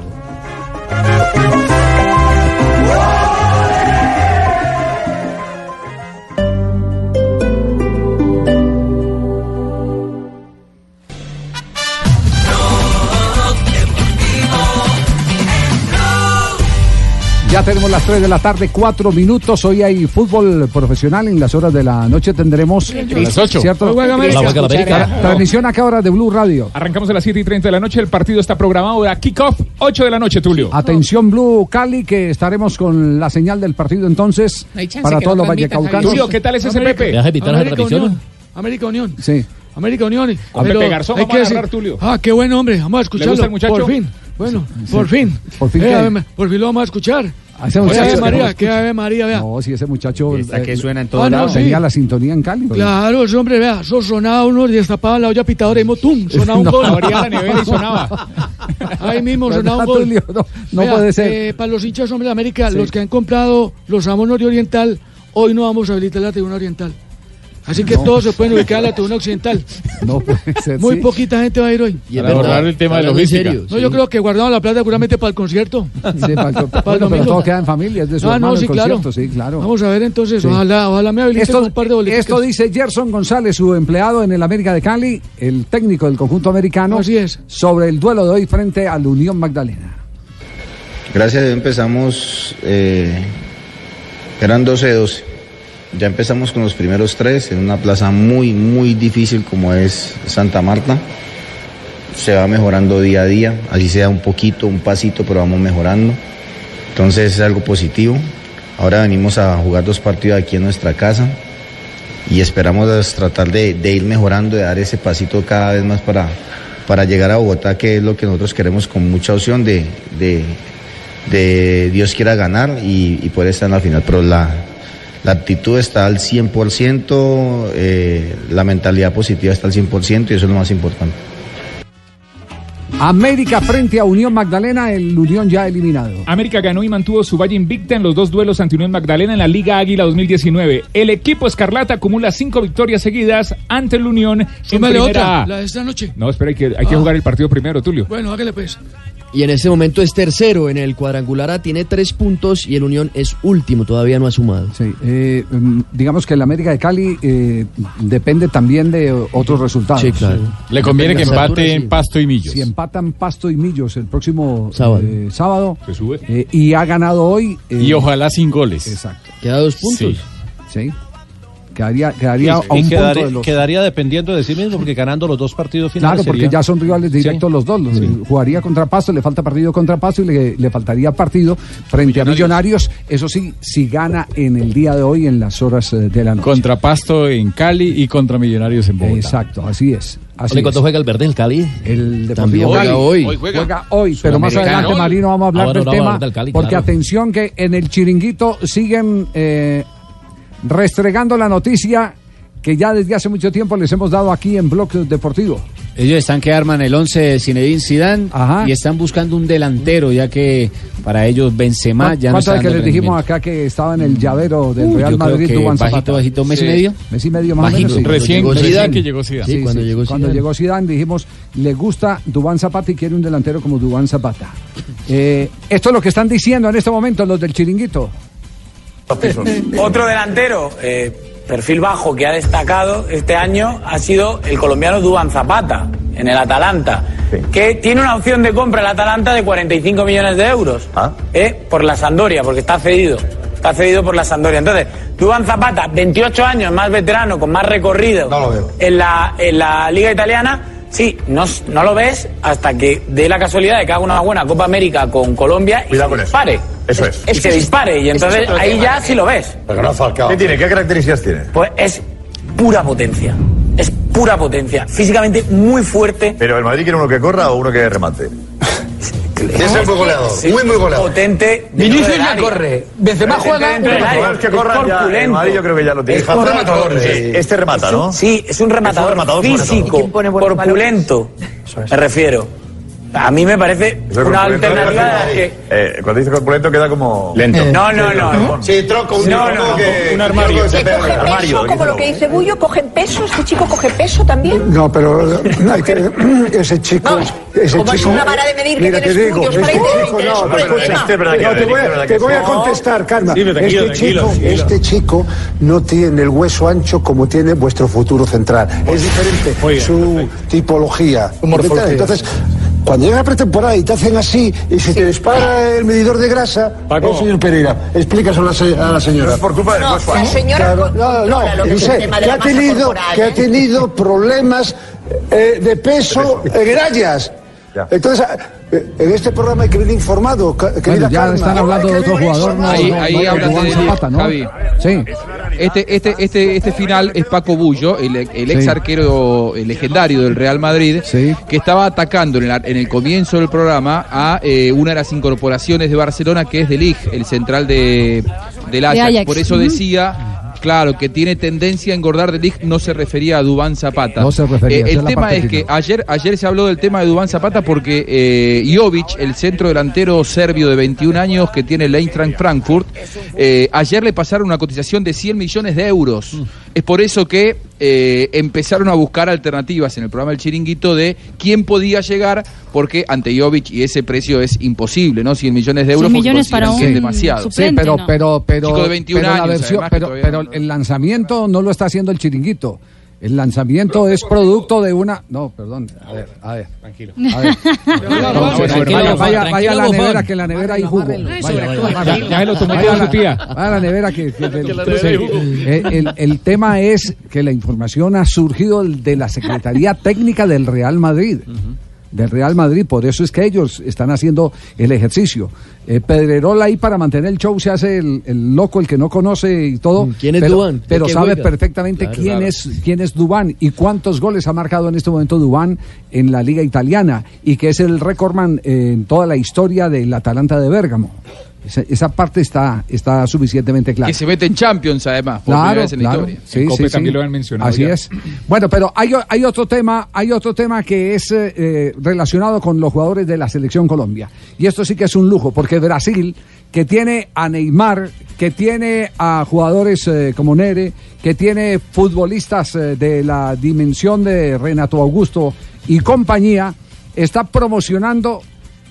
Ya tenemos las 3 de la tarde, 4 minutos. Hoy hay fútbol profesional. En las horas de la noche tendremos. A las ocho. ¿Cierto? Transmisión a qué hora de Blue Radio. Arrancamos a las 7 y 30 de la noche. El partido está programado a kickoff 8 de la noche, Tulio. Atención Blue Cali, que estaremos con la señal del partido entonces No hay chance para todos los vallecaucanos. Tulio, ¿qué tal es ese. Pepe? ¿Me vas a invitar a la América transmisión? Unión. América Unión. Sí. América Unión. Con Pepe Garzón hay vamos que a decir- agarrar, Tulio. Ah, qué buen hombre. Vamos a escucharlo. gusta el muchacho? Por fin. Bueno, Sí. por fin. ¿Por fin Eh, qué? por fin lo vamos a escuchar. Ese muchacho- Ave María, qué Ave María, vea. No, si ese muchacho. Esta que suena en Ah, no, lados. sí. Tenía la sintonía en Cali. Claro, ese hombre, vea, eso sonaba uno, destapaba la olla pitadora y mismo, ¡tum! Sonaba un No. gol. Abría la nevera y sonaba. Ahí mismo ¿Verdad, sonaba un gol. No, no Vea, puede ser. eh, para los hinchas hombres de América, Sí. los que han comprado los Amos Norte Oriental, hoy no vamos a habilitar la tribuna oriental. Así que No. todos se pueden ubicar en la tribuna occidental. No puede ser. Muy sí. poquita gente va a ir hoy. Y Para ahorrar el tema de logística. serio, No, sí. yo creo que guardamos la plata seguramente para el concierto. Sí, para el- Para el bueno, pero todo queda en familia, es de su Ah, hermano no, sí, el claro. concierto, sí, claro. Vamos a ver entonces, Sí. ojalá, ojalá me habiliten Esto, un par de boletos. esto dice Gerson González, su empleado en el América de Cali, el técnico del conjunto americano, Así es. sobre el duelo de hoy frente a la Unión Magdalena. Gracias a empezamos, eh, eran 12-12. Ya empezamos con los primeros tres en una plaza muy, muy difícil como es Santa Marta. Se va mejorando día a día, así sea un poquito, un pasito, pero vamos mejorando. Entonces es algo positivo. Ahora venimos a jugar dos partidos aquí en nuestra casa y esperamos tratar de, ir mejorando, de dar ese pasito cada vez más para, llegar a Bogotá, que es lo que nosotros queremos con mucha opción de, Dios quiera ganar y, y poder estar en la final. Pero la actitud está al 100%, eh, la mentalidad positiva está al 100% y eso es lo más importante. América frente a Unión Magdalena, el Unión ya eliminado. América ganó y mantuvo su valla invicta en los dos duelos ante Unión Magdalena en la Liga Águila 2019. El equipo Escarlata acumula cinco victorias seguidas ante la Unión en Súmale primera otra, A. la de esta noche. No, espera, hay que, hay que Ah. jugar el partido primero, Tulio. Bueno, hágale pues. Y en este momento es tercero en el cuadrangular A, tiene tres puntos y el Unión es último, todavía no ha sumado. Sí, eh, mm, digamos que el América de Cali eh, depende también de otros resultados. Sí, claro. Le conviene que empate en sí. Pasto y Millos. Si empatan Pasto y Millos el próximo Sábado. eh, sábado Se sube. eh, y ha ganado hoy. eh, Y ojalá sin goles. Exacto. Queda dos puntos. Sí. Sí. Quedaría, quedaría a Y un quedaría, punto de los. quedaría dependiendo de sí mismo, porque ganando los dos partidos finales. Claro, porque sería- ya son rivales directos los dos. Los- Jugaría contra Pasto, le falta partido contra Pasto y le, le faltaría partido frente a Millonarios. Eso sí, si gana en el día de hoy en las horas eh, de la noche. Contra Pasto en Cali y contra Millonarios en Bogotá. Exacto, así es. Así ¿Cuánto es. juega el verde el Cali? El También Deportivo juega Cali. hoy. Hoy juega. Juega hoy, pero más adelante, Marino, vamos a hablar Ah, del no, vamos a tema. hablar del Cali, porque claro. atención que en el chiringuito siguen eh, restregando la noticia que ya desde hace mucho tiempo les hemos dado aquí en Blog Deportivo. Ellos están que arman el 11 de Zinedine Zidane Ajá. y están buscando un delantero, ya que para ellos Benzema ya no ¿Cuánto está es que les dijimos acá que estaba en el llavero del Real yo creo Madrid, que bajito, Zapata? bajito, mes y medio. Mes y medio más Bajito. o menos. sí. Recién, Llegó recién Zidane. que llegó Zidane. Sí, cuando llegó Cuando Zidane. llegó Zidane dijimos, le gusta Dubán Zapata y quiere un delantero como Dubán Zapata. Eh, esto es lo que están diciendo en este momento los del chiringuito. Otro delantero, eh, perfil bajo, que ha destacado este año ha sido el colombiano Duban Zapata, en el Atalanta, que tiene una opción de compra el Atalanta de 45 millones de euros eh, por la Sandoria, porque está cedido. Está cedido por la Sandoria. Entonces, Duban Zapata, 28 años, más veterano, con más recorrido En, la, en la Liga Italiana. Sí, no, s- no lo ves hasta que dé la casualidad de que haga una buena Copa América con Colombia y se dispare. Eso es. Y se dispare. Y entonces ahí tema. ya sí lo ves. Pero no Falcao. ¿Qué tiene? ¿Qué características tiene? Pues es pura potencia. Es pura potencia. Físicamente muy fuerte. Pero el Madrid quiere uno que corra o uno que remate. Es el muy goleador, Sí, muy, muy goleador. Potente. Vinicius ya corre. Benzema juega área. Los que corran ya, el. Madrid yo creo que ya lo tiene. Es corpulento. rematadores. Este remata, ¿no? Sí, es un rematador, un rematador físico, ¿Y quién pone buenos corpulento. Me refiero. A mí me parece una corpulento, alternativa que. Eh, cuando dice corpulento queda como... Lento. No, no, no. Sí, troco, un No, no, que... un armario. que Que coge peso, Armario, como lo que dice Bullo, ¿cogen peso? ¿Este chico coge peso también? No, pero hay que, ese chico, ese como es una vara de medir que mira, te tienes digo, tuyos este para no, por escucha, encima. Este es verdad que no, te voy, a- que te voy a sí. contestar, tranquilo, este, chico, este chico no tiene el hueso ancho como tiene vuestro futuro central. Es diferente su tipología. morfología. Entonces, Cuando llega la pretemporada y te hacen así y se te dispara el medidor de grasa, Paco. eh, señor Pereira, explícaselo a la, se- a la señora. No es por culpa del No, la señora Claro, no, no, lo que es dice el tema de que la ha tenido, corporal, que ha ¿eh? tenido problemas eh, de peso en grallas. Ya. Entonces, eh, en este programa hay que venir informado, Bueno, ya están hablando de otro jugador, no, Ahí, no, ahí no, hablan de Zapata, ¿no? Javi. Sí. Este, este, este, este final es Paco Bullo, el, el ex Sí. arquero el legendario del Real Madrid, que estaba atacando en el, en el comienzo del programa a eh, una de las incorporaciones de Barcelona, que es de Ligt, el central de, del Ajax. Ajax. Por eso decía. Claro, que tiene tendencia a engordar de Ligt, no se refería a Dubán Zapata. No se refería, Eh, el tema es que ayer, ayer se habló del tema de Dubán Zapata porque eh, Jovic, el centro delantero serbio de 21 años que tiene el Eintracht Frankfurt, eh, ayer le pasaron una cotización de 100 millones de euros. Mm. Es por eso que eh, empezaron a buscar alternativas en el programa El Chiringuito de quién podía llegar, porque ante Jovic y ese precio es imposible, ¿no? 100 millones de euros 100 porque millones para un es demasiado. Sí, pero, ¿no? pero, pero, Chico de 21 pero la años, versión, además, que pero, pero el lanzamiento no lo está haciendo el chiringuito. El lanzamiento es producto de una. No, perdón. A ver, a ver. Tranquilo. A ver. Vaya, bufón, vaya, vaya a la nevera, que en la nevera hay jugo. Ya, se lo tomó toda su tía. Vaya a la nevera que. Eh, el, el tema es que la información ha surgido de la Secretaría Técnica del Real Madrid. Del Real Madrid, por eso es que ellos están haciendo el ejercicio. Eh, Pedrerol ahí para mantener el show se hace el, el loco, el que no conoce y todo. ¿Quién es pero, Duván? ¿De Pero sabe juega? perfectamente Claro. quién Claro. es quién es Dubán y cuántos goles ha marcado en este momento Dubán en la liga italiana y que es el recordman eh, en toda la historia del Atalanta de Bérgamo. Esa, esa parte está, está suficientemente clara. Que se mete en Champions, además, por primera Claro, vez en la historia. Sí, En sí, sí. también lo han mencionado Así ya. es. Bueno, pero hay, otro tema, hay otro tema que es eh, eh, relacionado con los jugadores de la selección Colombia. Y esto sí que es un lujo, porque Brasil, que tiene a Neymar, que tiene a jugadores eh, como Nere, que tiene futbolistas eh, de la dimensión de Renato Augusto y compañía, está promocionando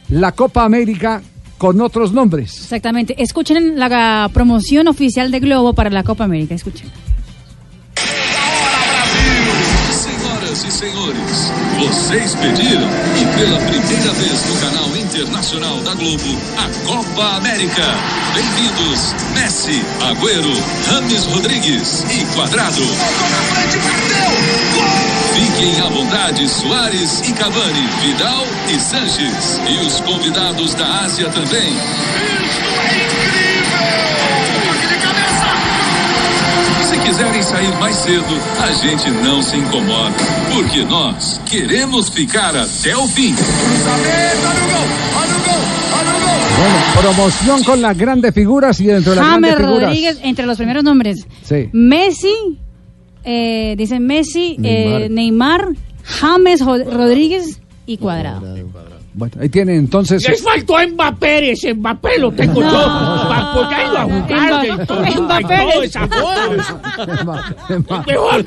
la Copa América con otros nombres. Exactamente. Escuchen la promoción oficial de Globo para la Copa América. Escuchen. Senhoras e senhores, vocês pediram e pela primeira vez no canal internacional da Globo, a Copa América. Bem-vindos, Messi, Agüero, Rames Rodrigues e Quadrado. Fiquem à vontade, Soares e Cavani, Vidal e Sanches. E os convidados da Ásia também. Se quiserem sair mais cedo, a gente não se incomoda, porque nós queremos ficar até o fim. Bueno, promoción con las grandes figuras y dentro de las James grandes figuras. Rodríguez, entre los primeros nombres. Sí. Messi, eh, dicen Messi, Neymar. eh, Neymar, James Rodríguez y Cuadrado. Bueno, ahí tienen entonces. Les faltó a Mbappé, ese Mbappé lo tengo yo para apoyarlo a jugar todo, esa cosa. Mejor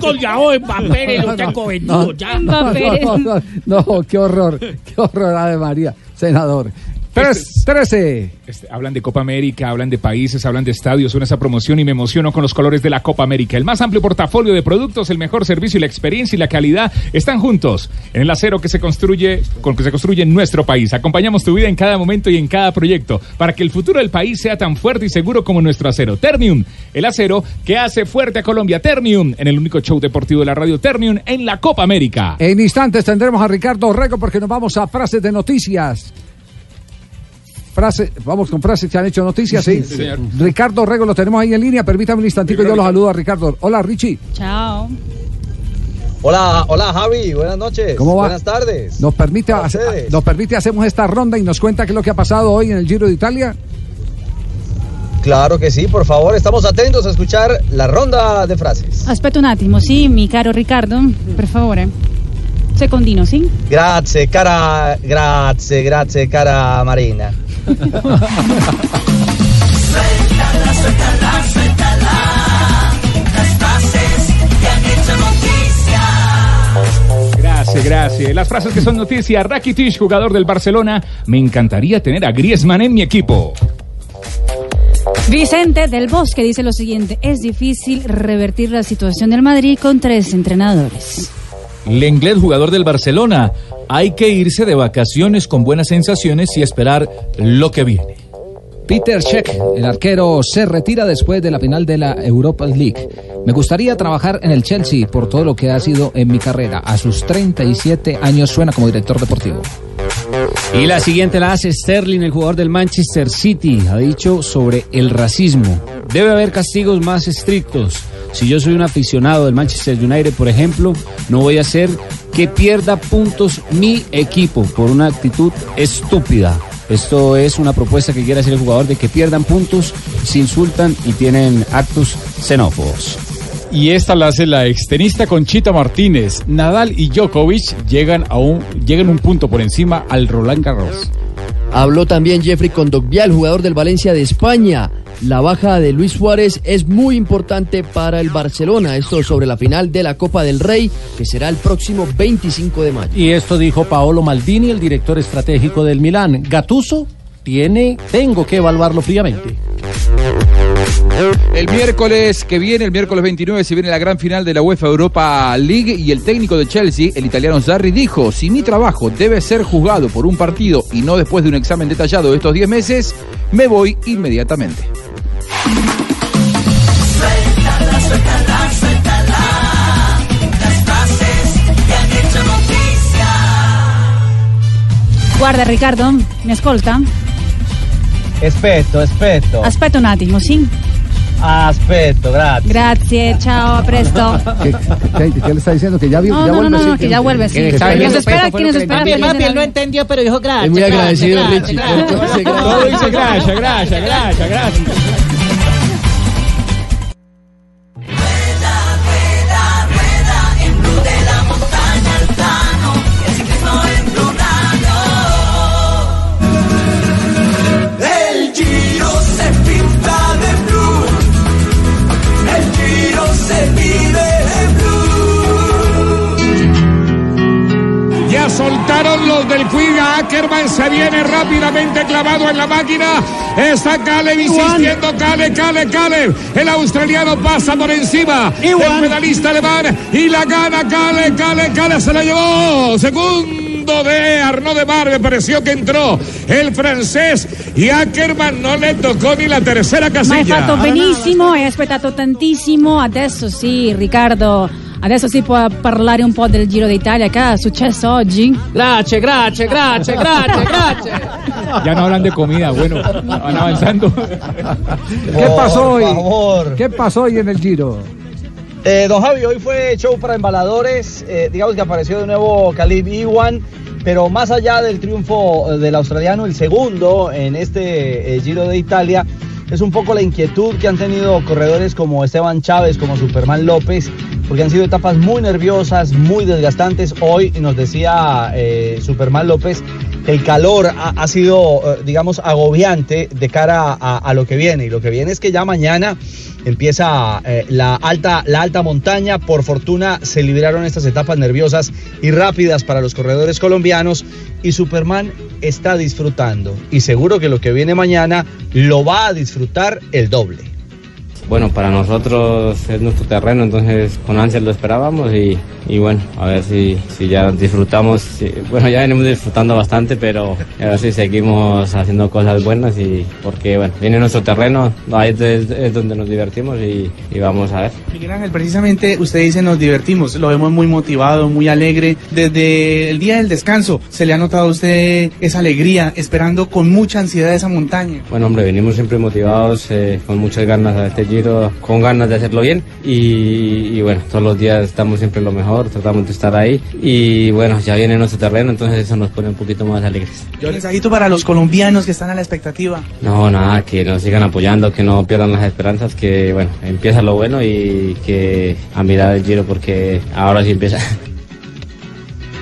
Mbappé lo tengo vendido No, ya. no, no, no, no, qué horror, qué horror, Ave María, senador. Tres, trece. Este, hablan de Copa América, hablan de países, hablan de estadios, suena esa promoción y me emociono con los colores de la Copa América. El más amplio portafolio de productos, el mejor servicio y la experiencia y la calidad están juntos en el acero que se construye, con que se construye en nuestro país. Acompañamos tu vida en cada momento y en cada proyecto para que el futuro del país sea tan fuerte y seguro como nuestro acero. Ternium, el acero que hace fuerte a Colombia. Ternium, en el único show deportivo de la radio Ternium en la Copa América. En instantes tendremos a Ricardo Rego porque nos vamos a frases de noticias. Frase, vamos con frases que han hecho noticias, sí. Sí, señor. Ricardo Rego lo tenemos ahí en línea. Permítame un instantico, yo lo saludo a Ricardo. Hola, Richie. Chao. Hola, hola Javi, buenas noches. ¿Cómo va? Buenas tardes. Nos permite, nos permite hacemos esta ronda y nos cuenta qué es lo que ha pasado hoy en el Giro de Italia. Claro que sí, por favor, estamos atentos a escuchar la ronda de frases. Aspetto un attimo, sì, mi caro Riccardo, per favore. Secondino, sì? Grazie, cara, grazie, grazie, cara Marina. Suéltala, suéltala, suéltala. Las frases que han hecho noticia. Gracias, gracias. Las frases que son noticia. Rakitic, jugador del Barcelona. Me encantaría tener a Griezmann en mi equipo. Vicente del Bosque dice lo siguiente, es difícil revertir la situación del Madrid con tres entrenadores. Lenglet, jugador del Barcelona. Hay que irse de vacaciones con buenas sensaciones y esperar lo que viene. Peter Cech, el arquero, se retira después de la final de la Europa League. Me gustaría trabajar en el Chelsea por todo lo que ha sido en mi carrera. A sus 37 años suena como director deportivo. Y la siguiente la hace Sterling, el jugador del Manchester City. Ha dicho sobre el racismo. Debe haber castigos más estrictos. Si yo soy un aficionado del Manchester United, por ejemplo, no voy a hacer que pierda puntos mi equipo por una actitud estúpida. Esto es una propuesta que quiere hacer el jugador de que pierdan puntos, se insultan y tienen actos xenófobos. Y esta la hace la extenista Conchita Martínez. Nadal y Djokovic llegan a un, llegan un punto por encima al Roland Garros. Habló también Jeffrey Condogbial, jugador del Valencia de España. La baja de Luis Suárez es muy importante para el Barcelona. Esto sobre la final de la Copa del Rey, que será el próximo 25 de mayo. Y esto dijo Paolo Maldini, el director estratégico del Milán. Gatuso tiene, tengo que evaluarlo fríamente. El miércoles que viene, el miércoles 29, se viene la gran final de la UEFA Europa League y el técnico de Chelsea, el italiano Sarri, dijo, si mi trabajo debe ser juzgado por un partido y no después de un examen detallado de estos 10 meses, me voy inmediatamente. Suéltala, suéltala, suéltala. Las frases que han hecho noticia. Guarda Riccardo, mi ascolta? Aspetto, aspetto. Aspetta un attimo, sì? Aspetto, grazie. Grazie, ciao, a presto. ¿Qué, qué- qué le está diciendo? Que ya, No, ya no, vuelve. no, sí, no, que ya vuelve, sí. que- Que que- nos espera, que nos espera. Papi, papi, él no entendió, pero dijo gracias. Es muy agradecido, gracias, Richie. gracias. Todo dice gracias. Gracias, gracias, se vive de blue. Ya soltaron los del Cuiga. Ackerman se viene rápidamente clavado en la máquina. Está Caleb insistiendo. Caleb, Caleb, Caleb. El australiano pasa por encima. El medalista alemán. Y la gana Caleb, Caleb, Caleb se la llevó. Segundo de Arnaud de Mar. Me pareció que entró el francés. Y Ackerman no le tocó ni la tercera Ma hai casilla. fatto benissimo, hai aspettato tantissimo, adesso sì, Riccardo, adesso si può parlare un po' del Giro d'Italia che è successo oggi? Gracias, gracias, gracias, gracias, gracias. Ya no hablan de comida, bueno, van avanzando. ¿Qué pasó hoy? favor. ¿Qué pasó hoy en el Giro? Eh, don Javi, hoy fue show para embaladores. eh, digamos que apareció de nuevo Calib Iwan. Pero más allá del triunfo eh, del australiano, el segundo en este Giro de Italia, es un poco la inquietud que han tenido corredores como Esteban Chávez, como Superman López, porque han sido etapas muy nerviosas, muy desgastantes. Hoy nos decía Superman López el calor ha, sido, eh, digamos, agobiante de cara a, lo que viene. Y lo que viene es que ya mañana empieza eh, la, alta, la alta montaña. Por fortuna se liberaron estas etapas nerviosas y rápidas para los corredores colombianos. Y Superman está disfrutando. Y seguro que lo que viene mañana lo va a disfrutar el doble. Bueno, para nosotros es nuestro terreno, entonces con ansias lo esperábamos y, y bueno, a ver si, si ya disfrutamos. si- bueno, ya venimos disfrutando bastante, pero a ver si seguimos haciendo cosas buenas y porque bueno, viene nuestro terreno, ahí es, es donde nos divertimos y, y vamos a ver. Miguel Ángel, precisamente usted dice nos divertimos, lo vemos muy motivado, muy alegre. Desde el día del descanso se le ha notado a usted esa alegría, esperando con mucha ansiedad esa montaña. Bueno, hombre, venimos siempre motivados, eh, con muchas ganas a este con ganas de hacerlo bien y, y bueno, todos los días estamos siempre lo mejor, tratamos de estar ahí y bueno, ya viene nuestro terreno, entonces eso nos pone un poquito más alegres. Un mensajito para los colombianos que están a la expectativa. No, nada, que nos sigan apoyando, que no pierdan las esperanzas, que bueno, empieza lo bueno y que a mirar el giro porque ahora sí empieza.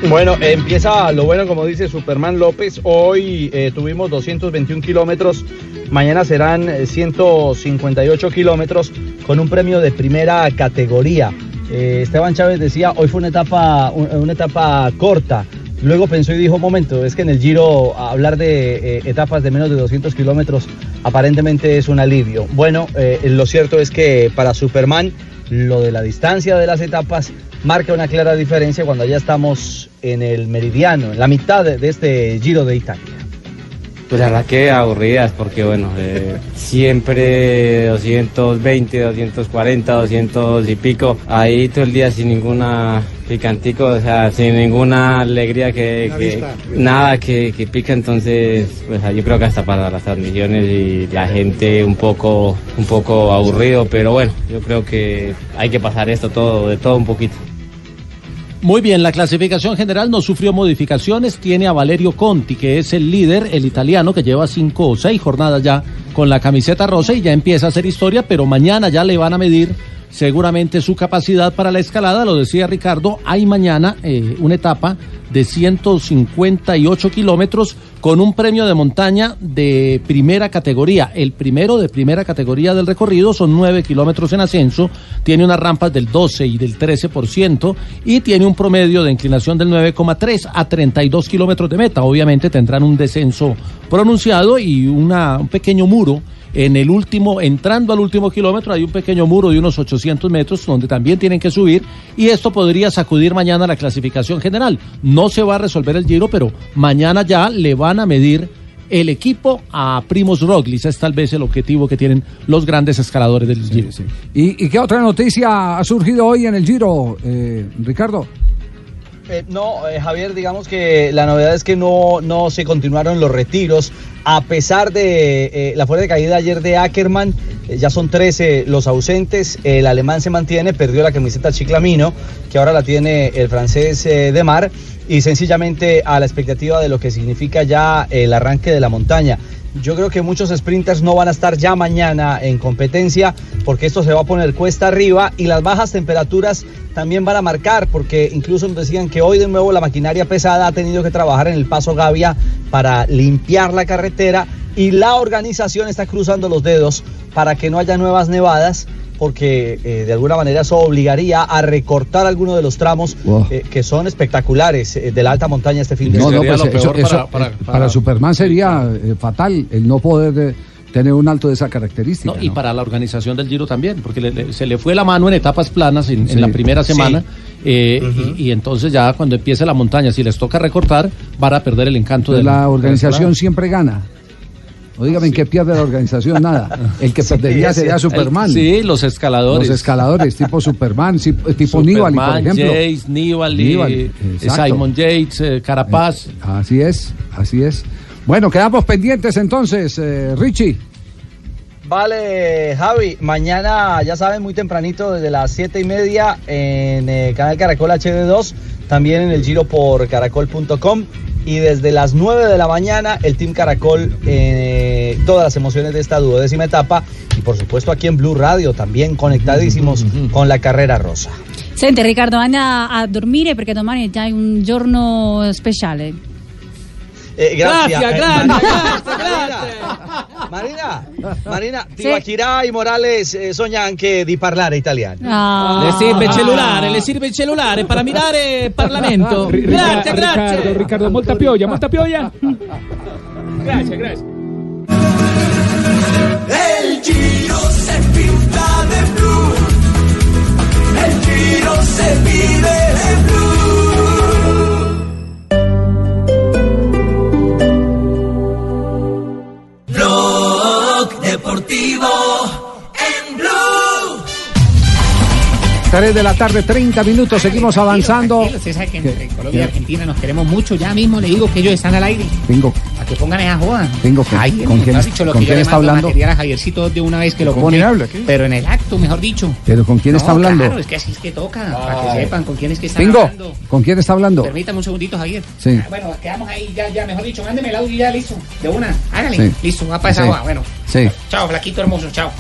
Bueno, empieza lo bueno, como dice Superman López. Hoy eh, tuvimos 221 kilómetros, mañana serán eh, 158 kilómetros con un premio de primera categoría. Eh, Esteban Chávez decía, hoy fue una etapa, un- una etapa corta. Luego pensó y dijo, momento, es que en el Giro hablar de eh, etapas de menos de 200 kilómetros aparentemente es un alivio. Bueno, eh, lo cierto es que para Superman lo de la distancia de las etapas marca una clara diferencia cuando ya estamos en el meridiano, en la mitad de este Giro de Italia. Pues la verdad que aburridas porque bueno, eh, siempre 220, 240, 200 y pico, ahí todo el día sin ninguna picantico, o sea, sin ninguna alegría que, que- nada que, que pica, entonces pues yo creo que hasta para las transmisiones y la gente un poco, un poco aburrido, pero bueno, yo creo que hay que pasar esto todo, de todo un poquito. Muy bien, la clasificación general no sufrió modificaciones. Tiene a Valerio Conti, que es el líder, el italiano, que lleva cinco o seis jornadas ya con la camiseta rosa y ya empieza a hacer historia, pero mañana ya le van a medir seguramente su capacidad para la escalada. Lo decía Ricardo, hay mañana eh, una etapa de 158 kilómetros con un premio de montaña de primera categoría. El primero de primera categoría del recorrido son 9 kilómetros en ascenso, tiene unas rampas del 12 y del 13% y tiene un promedio de inclinación del 9,3 a 32 kilómetros de meta. Obviamente tendrán un descenso pronunciado y una, un pequeño muro en el último, entrando al último kilómetro, hay un pequeño muro de unos 800 metros donde también tienen que subir y esto podría sacudir mañana la clasificación general. No se va a resolver el giro, pero mañana ya le van a medir el equipo a Primos Roglic. Es tal vez el objetivo que tienen los grandes escaladores del giro. ¿Y, y qué otra noticia ha surgido hoy en el Giro, eh, Ricardo? Eh, no, eh, Javier, digamos que la novedad es que no, no se continuaron los retiros, a pesar de eh, la fuerte caída ayer de Ackerman, ya son 13 los ausentes, el alemán se mantiene, perdió la camiseta Chiclamino, que ahora la tiene el francés de Mar, y sencillamente a la expectativa de lo que significa ya el arranque de la montaña. Yo creo que muchos sprinters no van a estar ya mañana en competencia porque esto se va a poner cuesta arriba y las bajas temperaturas también van a marcar porque incluso nos decían que hoy de nuevo la maquinaria pesada ha tenido que trabajar en el paso Gavia para limpiar la carretera y la organización está cruzando los dedos para que no haya nuevas nevadas porque eh, de alguna manera eso obligaría a recortar algunos de los tramos Wow. eh, que son espectaculares eh, de la alta montaña este fin de No, no, semana. pues eso, eso, eh, para, Superman sería eh, fatal el no poder eh, tener un alto de esa característica. No, y ¿no? para la organización del Giro también, porque le- le- se le fue la mano en etapas planas en, en la primera Sí. semana. eh, y, y entonces ya cuando empiece la montaña, si les toca recortar, van a perder el encanto de Entonces, la organización siempre gana. Oígame, ¿en qué pierde la organización? Nada. El que perdería sí. sería El- Superman. sí, los escaladores. Los escaladores, tipo Superman, tipo Nibali, por Superman, ejemplo. Yates, Nibali, Nibali, eh. Simon Yates, eh, Carapaz. Así es, así es. Bueno, quedamos pendientes entonces, eh, Richie. Vale, Javi, mañana, ya saben, muy tempranito, desde las siete y media en eh, Canal Caracol HD2, también en el giro por caracol.com y desde las 9 de la mañana el Team Caracol, eh, todas las emociones de esta duodécima etapa y por supuesto aquí en Blue Radio, también conectadísimos con la carrera rosa. Senti Riccardo, anda a dormire perché domani hai un giorno speciale. Eh, gracias. Gracias, Eh, gracias, Marina, Marina, Marina, Tibaquirà y Morales eh, sogna anche di parlare italiano. Ah. Le sirve il cellulare, le sirve il cellulare per mirare il Parlamento. Ri- Grazie, Riccardo, grazie. Riccardo, molta pioggia, molta pioggia. Gracias, gracias. El Giro se pinta de blue. El Giro se vive de blue. Deportivo 3 de la tarde, 30 minutos, seguimos avanzando. Sabe que entre Colombia y. Argentina nos queremos mucho. Ya mismo le digo que ellos están al aire. Tengo, A que pongan esa joda. tengo que. Ay, ¿Con quién, dicho lo con que quién está hablando? a Javiercito de una vez que lo ¿Con pone. Pero en el acto, mejor dicho. ¿Pero con quién está No, hablando? Claro, es que así es que toca. Para que sepan con quién es que están Pingo, hablando. ¿con quién está hablando? Permítame un segundito, Javier. Sí. Bueno, quedamos ahí, ya, ya, mejor dicho, mándeme el audio y ya, listo. De una, hágale. Sí. Listo, va para esa Sí. joda. Bueno, Sí. chao, flaquito hermoso, chao.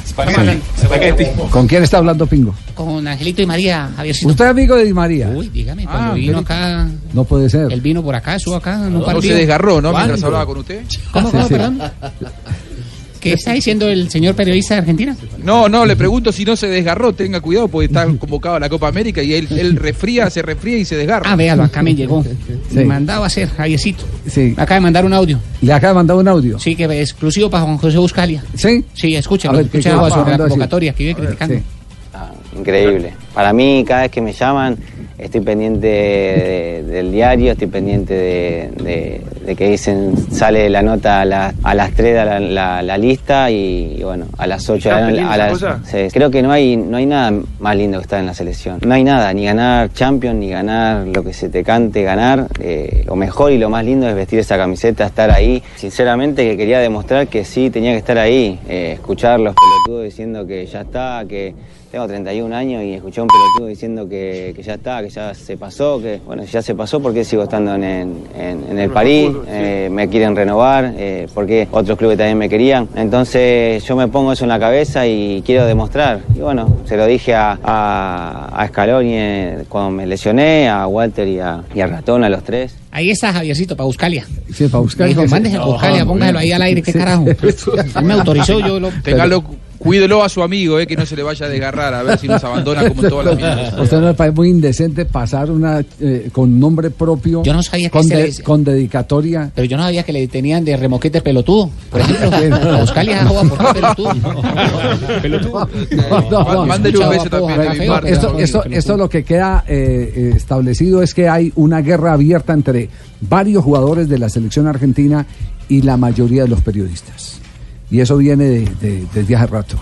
¿Con quién está hablando Pingo? Con Angelito y María, Javiercito. ¿Usted es amigo de Di María? Uy, dígame, cuando Ah, vino pero- acá, No puede ser. él vino por acá, estuvo acá, no, No se desgarró, ¿no? Mientras hablaba con usted. ¿Cómo, Sí, cómo, sí. perdón? ¿Qué está diciendo el señor periodista de Argentina? No, no, le pregunto si no se desgarró. Tenga cuidado porque está convocado a la Copa América y él, él refría, se refría y se desgarra. Ah, véalo, acá me llegó. Me mandaba a hacer, Javiercito. Sí. Me acaba de mandar un audio. ¿Le acaba de mandar un audio? Sí, que es exclusivo para Juan José Buscalia. ¿Sí? Sí, escúchalo. A ver, ¿qué- escúchalo sobre la manda a decir? convocatoria que vive criticando. Sí. Increíble. Para mí, cada vez que me llaman, estoy pendiente de- del diario, estoy pendiente de, que dicen, sale la nota a, la- a las 3 de la, la- la lista y, y bueno, a las 8 ¿Estás a pendiente a de las, sí, creo que no hay, no hay nada más lindo que estar en la selección. No hay nada, ni ganar Champions, ni ganar lo que se te cante ganar. Eh, lo mejor y lo más lindo es vestir esa camiseta, estar ahí. Sinceramente que quería demostrar que sí tenía que estar ahí. Eh, escuchar los pelotudos diciendo que ya está, que tengo 31 años y escuché a un pelotudo diciendo que, que ya está, que ya se pasó, que bueno, si ya se pasó, ¿por qué sigo estando en, en- en- en el París? Eh, me quieren renovar, eh, porque otros clubes también me querían. Entonces yo me pongo eso en la cabeza y quiero demostrar. Y bueno, se lo dije a, a, a Scaloni eh, cuando me lesioné, a Walter y a, y a Ratón, a los tres. Ahí está Javiercito, para Buscalia. Sí, para buscar. Dijo, mándese a Buscalia, póngaselo ahí al aire, qué carajo. Él me autorizó, yo lo... Téngalo, cuídelo a su amigo, eh, que no se le vaya a desgarrar, a ver si nos abandona como en todas las vidas. ¿A usted no parece muy indecente pasar una eh, con nombre propio? Yo no sabía que con, se de- con dedicatoria. Pero yo no sabía que le tenían de remoquete pelotudo. Por ejemplo, a Buscalia, joda, ¿por qué pelotudo? No. Mándele un beso también, David no, Marta. esto, esto, esto lo que queda eh, eh, establecido es que hay una guerra abierta entre varios jugadores de la selección argentina y la mayoría de los periodistas. Y eso viene de- de- desde hace rato.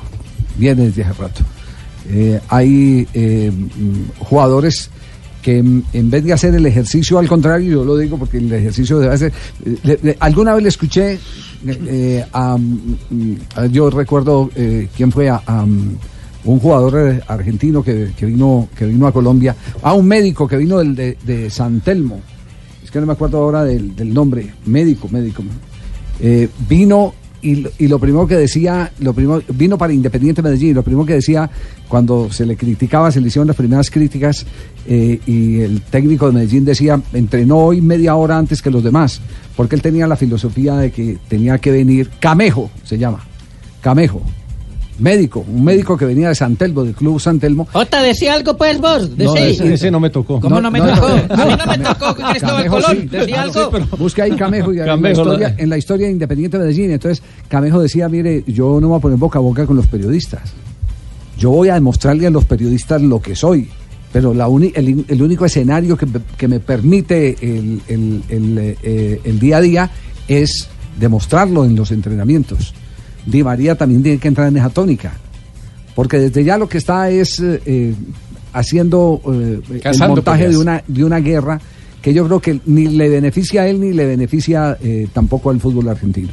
Viene desde hace rato. Eh, hay eh, mm, jugadores que en vez de hacer el ejercicio al contrario, yo lo digo porque el ejercicio debe ser... eh, le- le- alguna vez le escuché eh, a, mm, a- yo recuerdo quién fue a, mm, un jugador argentino que, que vino que vino a Colombia, a un médico que vino del, de, de San Telmo, es que no me acuerdo ahora del, nombre, médico, médico, vino y, lo- y lo primero que decía, lo primero, vino para Independiente Medellín, y lo primero que decía cuando se le criticaba, se le hicieron las primeras críticas eh, y el técnico de Medellín decía, entrenó hoy media hora antes que los demás, porque él tenía la filosofía de que tenía que venir, Camejo se llama, Camejo, médico, un médico que venía de San Telmo, del club San Telmo, Jota, decía algo pues vos. No, Decí. ese- ese no me tocó. ¿Cómo no, No, me no, tocó? no, A mí no me tocó con Cristóbal Camejo Colón. sí, Decía claro, algo. sí, pero busca ahí Camejo y en, la Camejo, historia, en la historia de Independiente Medellín. Entonces, Camejo decía, mire, yo no me voy a poner boca a boca con los periodistas. Yo voy a demostrarle a los periodistas lo que soy. Pero la uni- el, el único escenario que, me- que me permite el, el- el, eh, el día a día es demostrarlo en los entrenamientos. Di María también tiene que entrar en esa tónica. Porque desde ya lo que está es eh, eh, haciendo eh, el montaje de una, de una guerra que yo creo que ni le beneficia a él ni le beneficia eh, tampoco al fútbol argentino.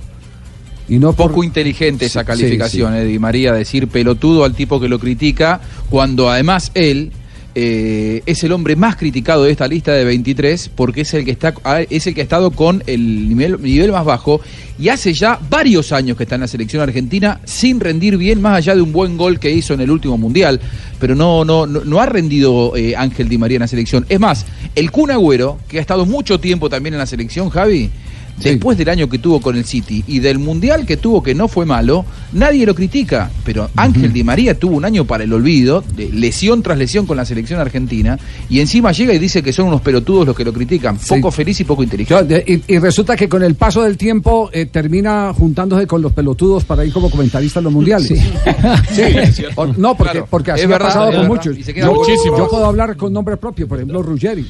Y no por- Poco inteligente esa calificación sí, eh, Di María, decir pelotudo al tipo que lo critica, cuando además él eh, es el hombre más criticado de esta lista de 23 porque es el que está a- es el que ha estado con el nivel, nivel más bajo y hace ya varios años que está en la selección argentina sin rendir bien más allá de un buen gol que hizo en el último mundial. Pero no no no, no ha rendido eh, Ángel Di María en la selección. Es más el Kun Agüero que ha estado mucho tiempo también en la selección Javi Después del año que tuvo con el City y del mundial que tuvo que no fue malo, nadie lo critica. Pero Ángel Di María tuvo un año para el olvido, de lesión tras lesión con la selección argentina, y encima llega y dice que son unos pelotudos los que lo critican. Poco feliz y poco inteligente. Yo, de- y, y resulta que con el paso del tiempo eh, termina juntándose con los pelotudos para ir como comentarista en los mundiales. Sí. O- no, porque, Claro. porque así Es ha verdad, pasado con verdad. muchos. Y se queda Yo, muchísimo. yo puedo hablar con nombre propio, por ejemplo, Ruggeri.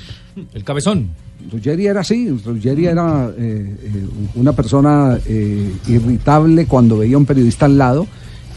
El cabezón. Ruggeri era así, Ruggeri era eh, eh, una persona eh, irritable cuando veía a un periodista al lado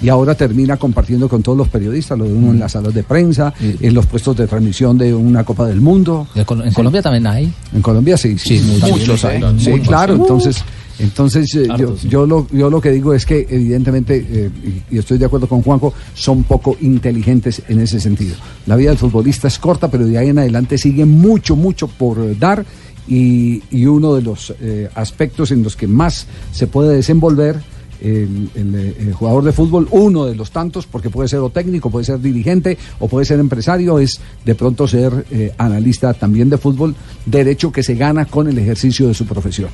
y ahora termina compartiendo con todos los periodistas, lo de uno en las salas de prensa, en los puestos de transmisión de una Copa del Mundo. En Colombia también hay. En Colombia sí, sí, muchos hay. Sí, Muchos. claro, Uh. Entonces, eh, yo, sí. yo lo, yo lo que digo es que evidentemente, eh, y, y estoy de acuerdo con Juanjo, son poco inteligentes en ese sentido. La vida del futbolista es corta, pero de ahí en adelante sigue mucho, mucho por dar y, y uno de los eh, aspectos en los que más se puede desenvolver el, el, eh, el jugador de fútbol, uno de los tantos, porque puede ser o técnico, puede ser dirigente o puede ser empresario, es de pronto ser eh, analista también de fútbol, derecho que se gana con el ejercicio de su profesión.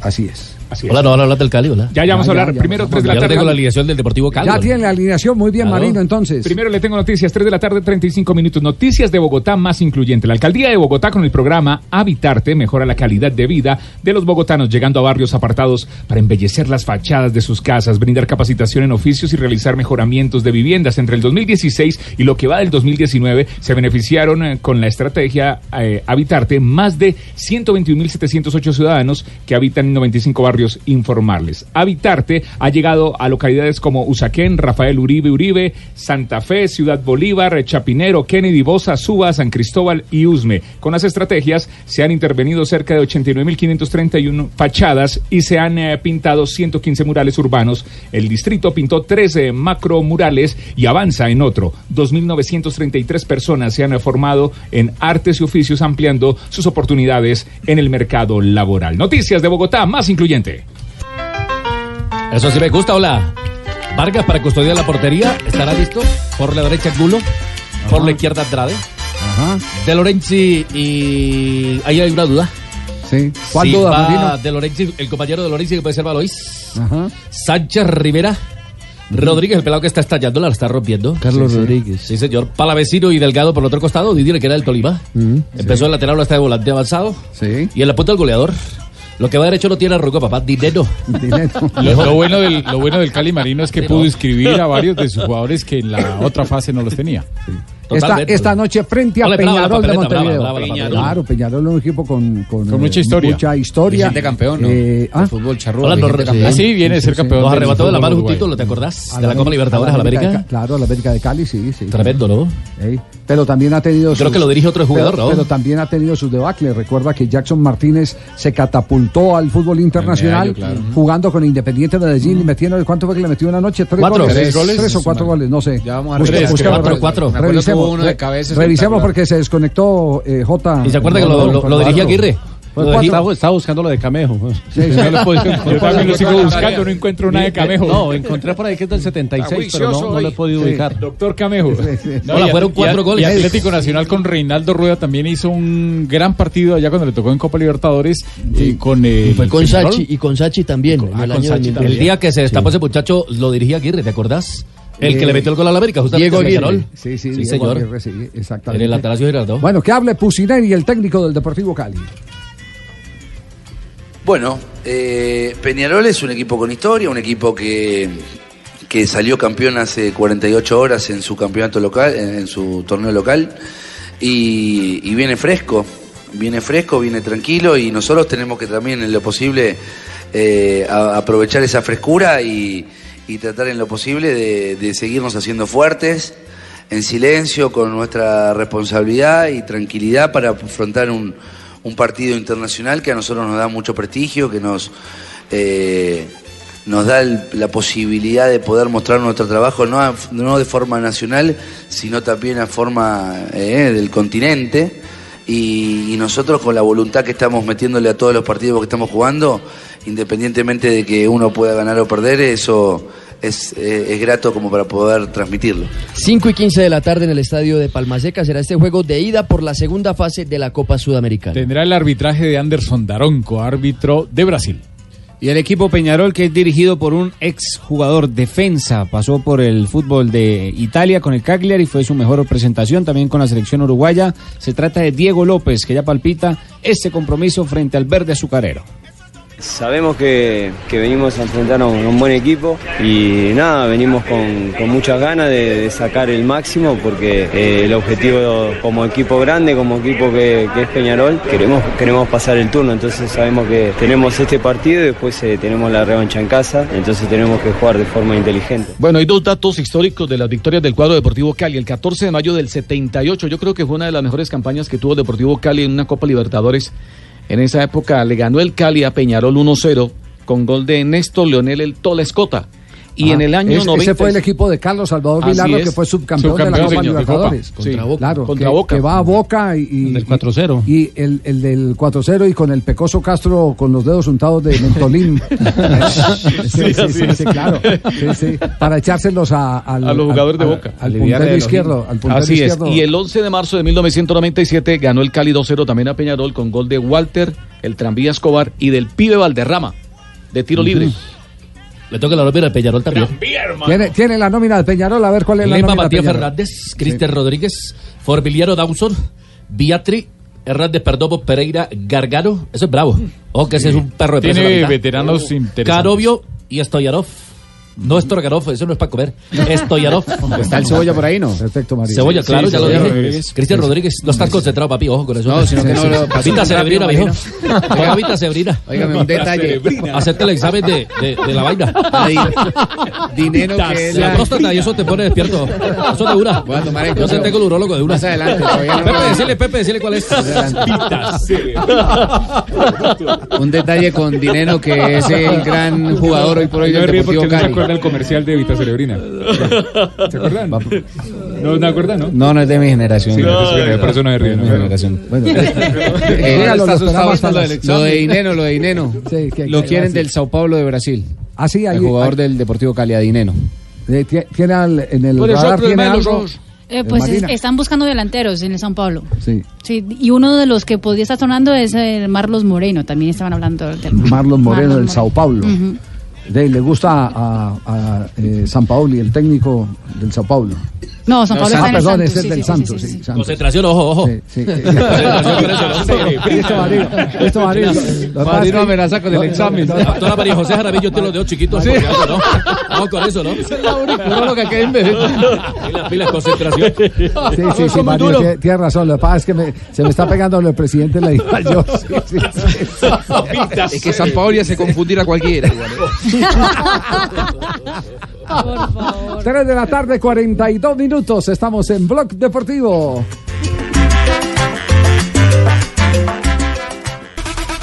Así es. Así es. Hola, no van a hablar del Cali, hola. Ya, ya vamos a hablar. Primero, 3 de la Ya tarde. tengo la alineación del Deportivo Cali. Ya tiene la alineación muy bien, Claro. Marino, entonces. Primero le tengo noticias, 3 de la tarde, 35 minutos. Noticias de Bogotá más incluyente. La alcaldía de Bogotá con el programa Habitarte mejora la calidad de vida de los bogotanos, llegando a barrios apartados para embellecer las fachadas de sus casas, brindar capacitación en oficios y realizar mejoramientos de viviendas. Entre el 2016 y lo que va del 2019 se beneficiaron eh, con la estrategia eh, Habitarte más de 121.708 ciudadanos que habitan en 95 barrios informales. Habitarte ha llegado a localidades como Usaquén, Rafael Uribe Uribe, Santa Fe, Ciudad Bolívar, Chapinero, Kennedy, Bosa, Suba, San Cristóbal y Usme. Con las estrategias se han intervenido cerca de 89.531 fachadas y se han eh, pintado 115 murales urbanos. El distrito pintó 13 macro murales y avanza en otro. 2.933 personas se han eh, formado en artes y oficios ampliando sus oportunidades en el mercado laboral. Noticias de Bogotá más Eso sí me gusta, hola. Vargas para custodiar la portería, estará listo. Por la derecha Gulo, por la izquierda Andrade. De Lorenzi y ahí hay una duda. Sí. ¿Cuál Si duda? De Lorenzi, el compañero de Lorenzi que puede ser Valois. Ajá. Sánchez Rivera. Rodríguez, el pelado que está estallando, la está rompiendo. Carlos Sí, sí. Rodríguez. Sí, señor. Palavecino y Delgado por el otro costado. Didier, que era el Tolima. Empezó el lateral, ahora está de volante avanzado. Sí. Y en la punta el goleador. Lo que va derecho lo tiene Ruco, papá. Dinero. Lo, lo bueno del, lo bueno del Cali Marino es que pudo inscribir a varios de sus jugadores que en la otra fase no los tenía. Esta, esta noche frente a Ole, brava la Peñarol de brava, Montevideo. brava claro, Peñarol es un equipo con, con, Con mucha eh, historia. Mucha historia. Vigente campeón, ¿no? Eh, ah, fútbol charrúa. Ah, sí, viene de ser campeón Nos arrebató de la mano uruguayo. justito, ¿lo te acordás? a De la Copa Libertadores a la América de América. Ca- Claro, a la América de Cali, sí, sí. Tremendo, ¿no? Pero también ha tenido. Creo que lo dirige otro jugador, pero, ¿no? pero también ha tenido sus debacles. Recuerda que Jackson Martínez se catapultó al fútbol internacional claro. jugando con Independiente Medellín y metiendo. ¿Cuánto fue que le metió una noche? ¿Tres Cuatro. goles? Tres goles. ¿Tres o cuatro goles? No sé. Ya vamos a cuatro. Revisemos, uno de cabeza revisemos porque se desconectó eh, J. Y se acuerda que lo, lo- lo dirigía Aguirre. Estaba, estaba buscando lo de Camejo. Sí, sí. No lo podido Yo también lo sigo buscando, no encuentro nada de Camejo. No, encontré por ahí que es del 76, pero no, no lo he podido Sí. ubicar. Doctor Camejo. No, Hola, y- fueron y- cuatro y goles. Atlético Nacional con Reinaldo Rueda también hizo un gran partido allá cuando le tocó en Copa Libertadores y con el Fue con. Sachi y con Sachi también. ah, el con año Sachi 2002. El día que se destapó ese muchacho lo dirigía Aguirre, ¿te acordás? El que Eh, le metió el gol a la América, justamente Diego en Aguirre. Peñarol. Sí, sí, Sí, Diego señor. Aguirre, sí, En exactamente. el Atanasio Girardot. Bueno, que hable Pusineri, el técnico del Deportivo Cali. Bueno, eh, Peñarol es un equipo con historia, un equipo que, que salió campeón hace 48 horas en su campeonato local, en su torneo local, y, y viene fresco, viene fresco, viene tranquilo, y nosotros tenemos que también en lo posible eh, a- aprovechar esa frescura y, y tratar en lo posible de, de seguirnos haciendo fuertes, en silencio, con nuestra responsabilidad y tranquilidad para afrontar un, un partido internacional que a nosotros nos da mucho prestigio, que nos, eh, nos da la posibilidad de poder mostrar nuestro trabajo no, a- no de forma nacional, sino también a forma eh, del continente. Y, y nosotros con la voluntad que estamos metiéndole a todos los partidos que estamos jugando, independientemente de que uno pueda ganar o perder, eso es, eh, es grato como para poder transmitirlo. 5 y 15 de la tarde en el estadio de Palmaseca será este juego de ida por la segunda fase de la Copa Sudamericana. Tendrá el arbitraje de Anderson Daronco, árbitro de Brasil. Y el equipo Peñarol, que es dirigido por un ex jugador defensa, pasó por el fútbol de Italia con el Cagliari, fue su mejor presentación también con la selección uruguaya. Se trata de Diego López, que ya palpita este compromiso frente al verde azucarero. Sabemos que, que venimos a enfrentarnos a un buen equipo y nada, venimos con, con muchas ganas de, sacar el máximo porque eh, el objetivo como equipo grande, como equipo que, que es Peñarol, queremos, queremos pasar el turno, entonces sabemos que tenemos este partido y después eh, tenemos la revancha en casa, entonces tenemos que jugar de forma inteligente. Bueno, hay dos datos históricos de las victorias del cuadro Deportivo Cali. El 14 de mayo del 78, yo creo que fue una de las mejores campañas que tuvo Deportivo Cali en una Copa Libertadores. En esa época le ganó el Cali a Peñarol 1-0 con gol de Néstor Leonel el Tolescota. Y Ah, en el año es- 90... Ese fue el equipo de Carlos Salvador es. que fue subcampeón, de la Subcampeón, Copa señor, de Copa. Libertadores. Sí. Contra Boca. Claro, Contra que, Boca. que va a Boca y... y Del 4-0. Y el, el del 4-0 y con el Pecoso Castro con los dedos untados de mentolín. sí, sí, sí, es. sí, claro. Sí, sí, Para echárselos a, al- a los jugadores al- de al- Boca. Al, puntero izquierdo. Al puntero Así es. izquierdo. Y el 11 de marzo de 1997 ganó el Cali 2-0 también a Peñarol con gol de Walter, el tranvía Escobar y del pibe Valderrama. de tiro libre. Le toca la nómina de Peñarol también. ¿Tiene, tiene la nómina de Peñarol, a ver cuál es la Lema nómina de Matías Peñarol. Fernández, Cristian Rodríguez, Forbiliano Dawson, Beatri, Hernández Perdomo, Pereira, Gargano. Eso es bravo. Ojo que ese es un perro de Tiene la veteranos interesantes. Carovio y Stoyanov. No Stroganov, eso no es para comer. Stoyanov. Está el cebolla por ahí, ¿no? Perfecto, Mario. Cebolla, Sí, claro, sí, ya lo dije. Rodríguez. Cristian. Rodríguez, no estás concentrado, papi, ojo con eso. No, sino que no lo Vita Cerebrina, mijo. Oiga, Vita Cerebrina. Óigame, un detalle. Hacerte el examen de, de, de la vaina. Dinero que es la próstata y eso te pone despierto. Eso te dura. Voy a tomar Yo cuenta. tengo el urólogo de una. Más adelante, no Pepe, lo- decirle, Pepe, decirle cuál es. Un detalle con Dinero, que es el gran jugador hoy por hoy Yo del Deportivo Cali. Acuerda el comercial de Vita Cerebrina. ¿Se acuerdan? No, no acuerdan, ¿no? No, no es de mi generación. Sí, no, por eso no me río, No es no, de mi no. generación. Bueno, Eh, lo de Dineno, lo de Dineno. Sí, que- Lo quieren del Sao Paulo de Brasil. Ah, sí, ahí- El jugador ahí- del Deportivo Cali, a Dineno. Eh, tie- ¿Tiene al- en el radar tiene algo? Eh, pues es- están buscando delanteros en el São Paulo. Sí. Sí, y uno de los que podría estar sonando es el Marlos Moreno, también estaban hablando del tema. Marlon Moreno Marlon del Sao Paulo. Ujú. De- le gusta a, a- a, eh, San Paoli, el técnico del Sao Paulo. No, San Paulo ah, está en el perdón, Santos, es sí, del Santos, sí, sí, sí. Santos. Concentración, ojo, ojo. Sí. Listo, Marino. Marino. Lo amenaza con el lo- examen. lo- Doctora María José Jaramillo tiene los dedos chiquitos. Sí. ¿no? Vamos con eso, ¿no? Es la única que hay en Pila, pila, concentración. Sí, sí, sí, Mario, tiene, tiene razón. Lo que pasa es que se me está pegando lo del presidente le digo yo. Es que San Paoli hace confundir a cualquiera. igual, ¿eh? Por favor. 3 de la tarde, 42 minutos. Estamos en Blog Deportivo.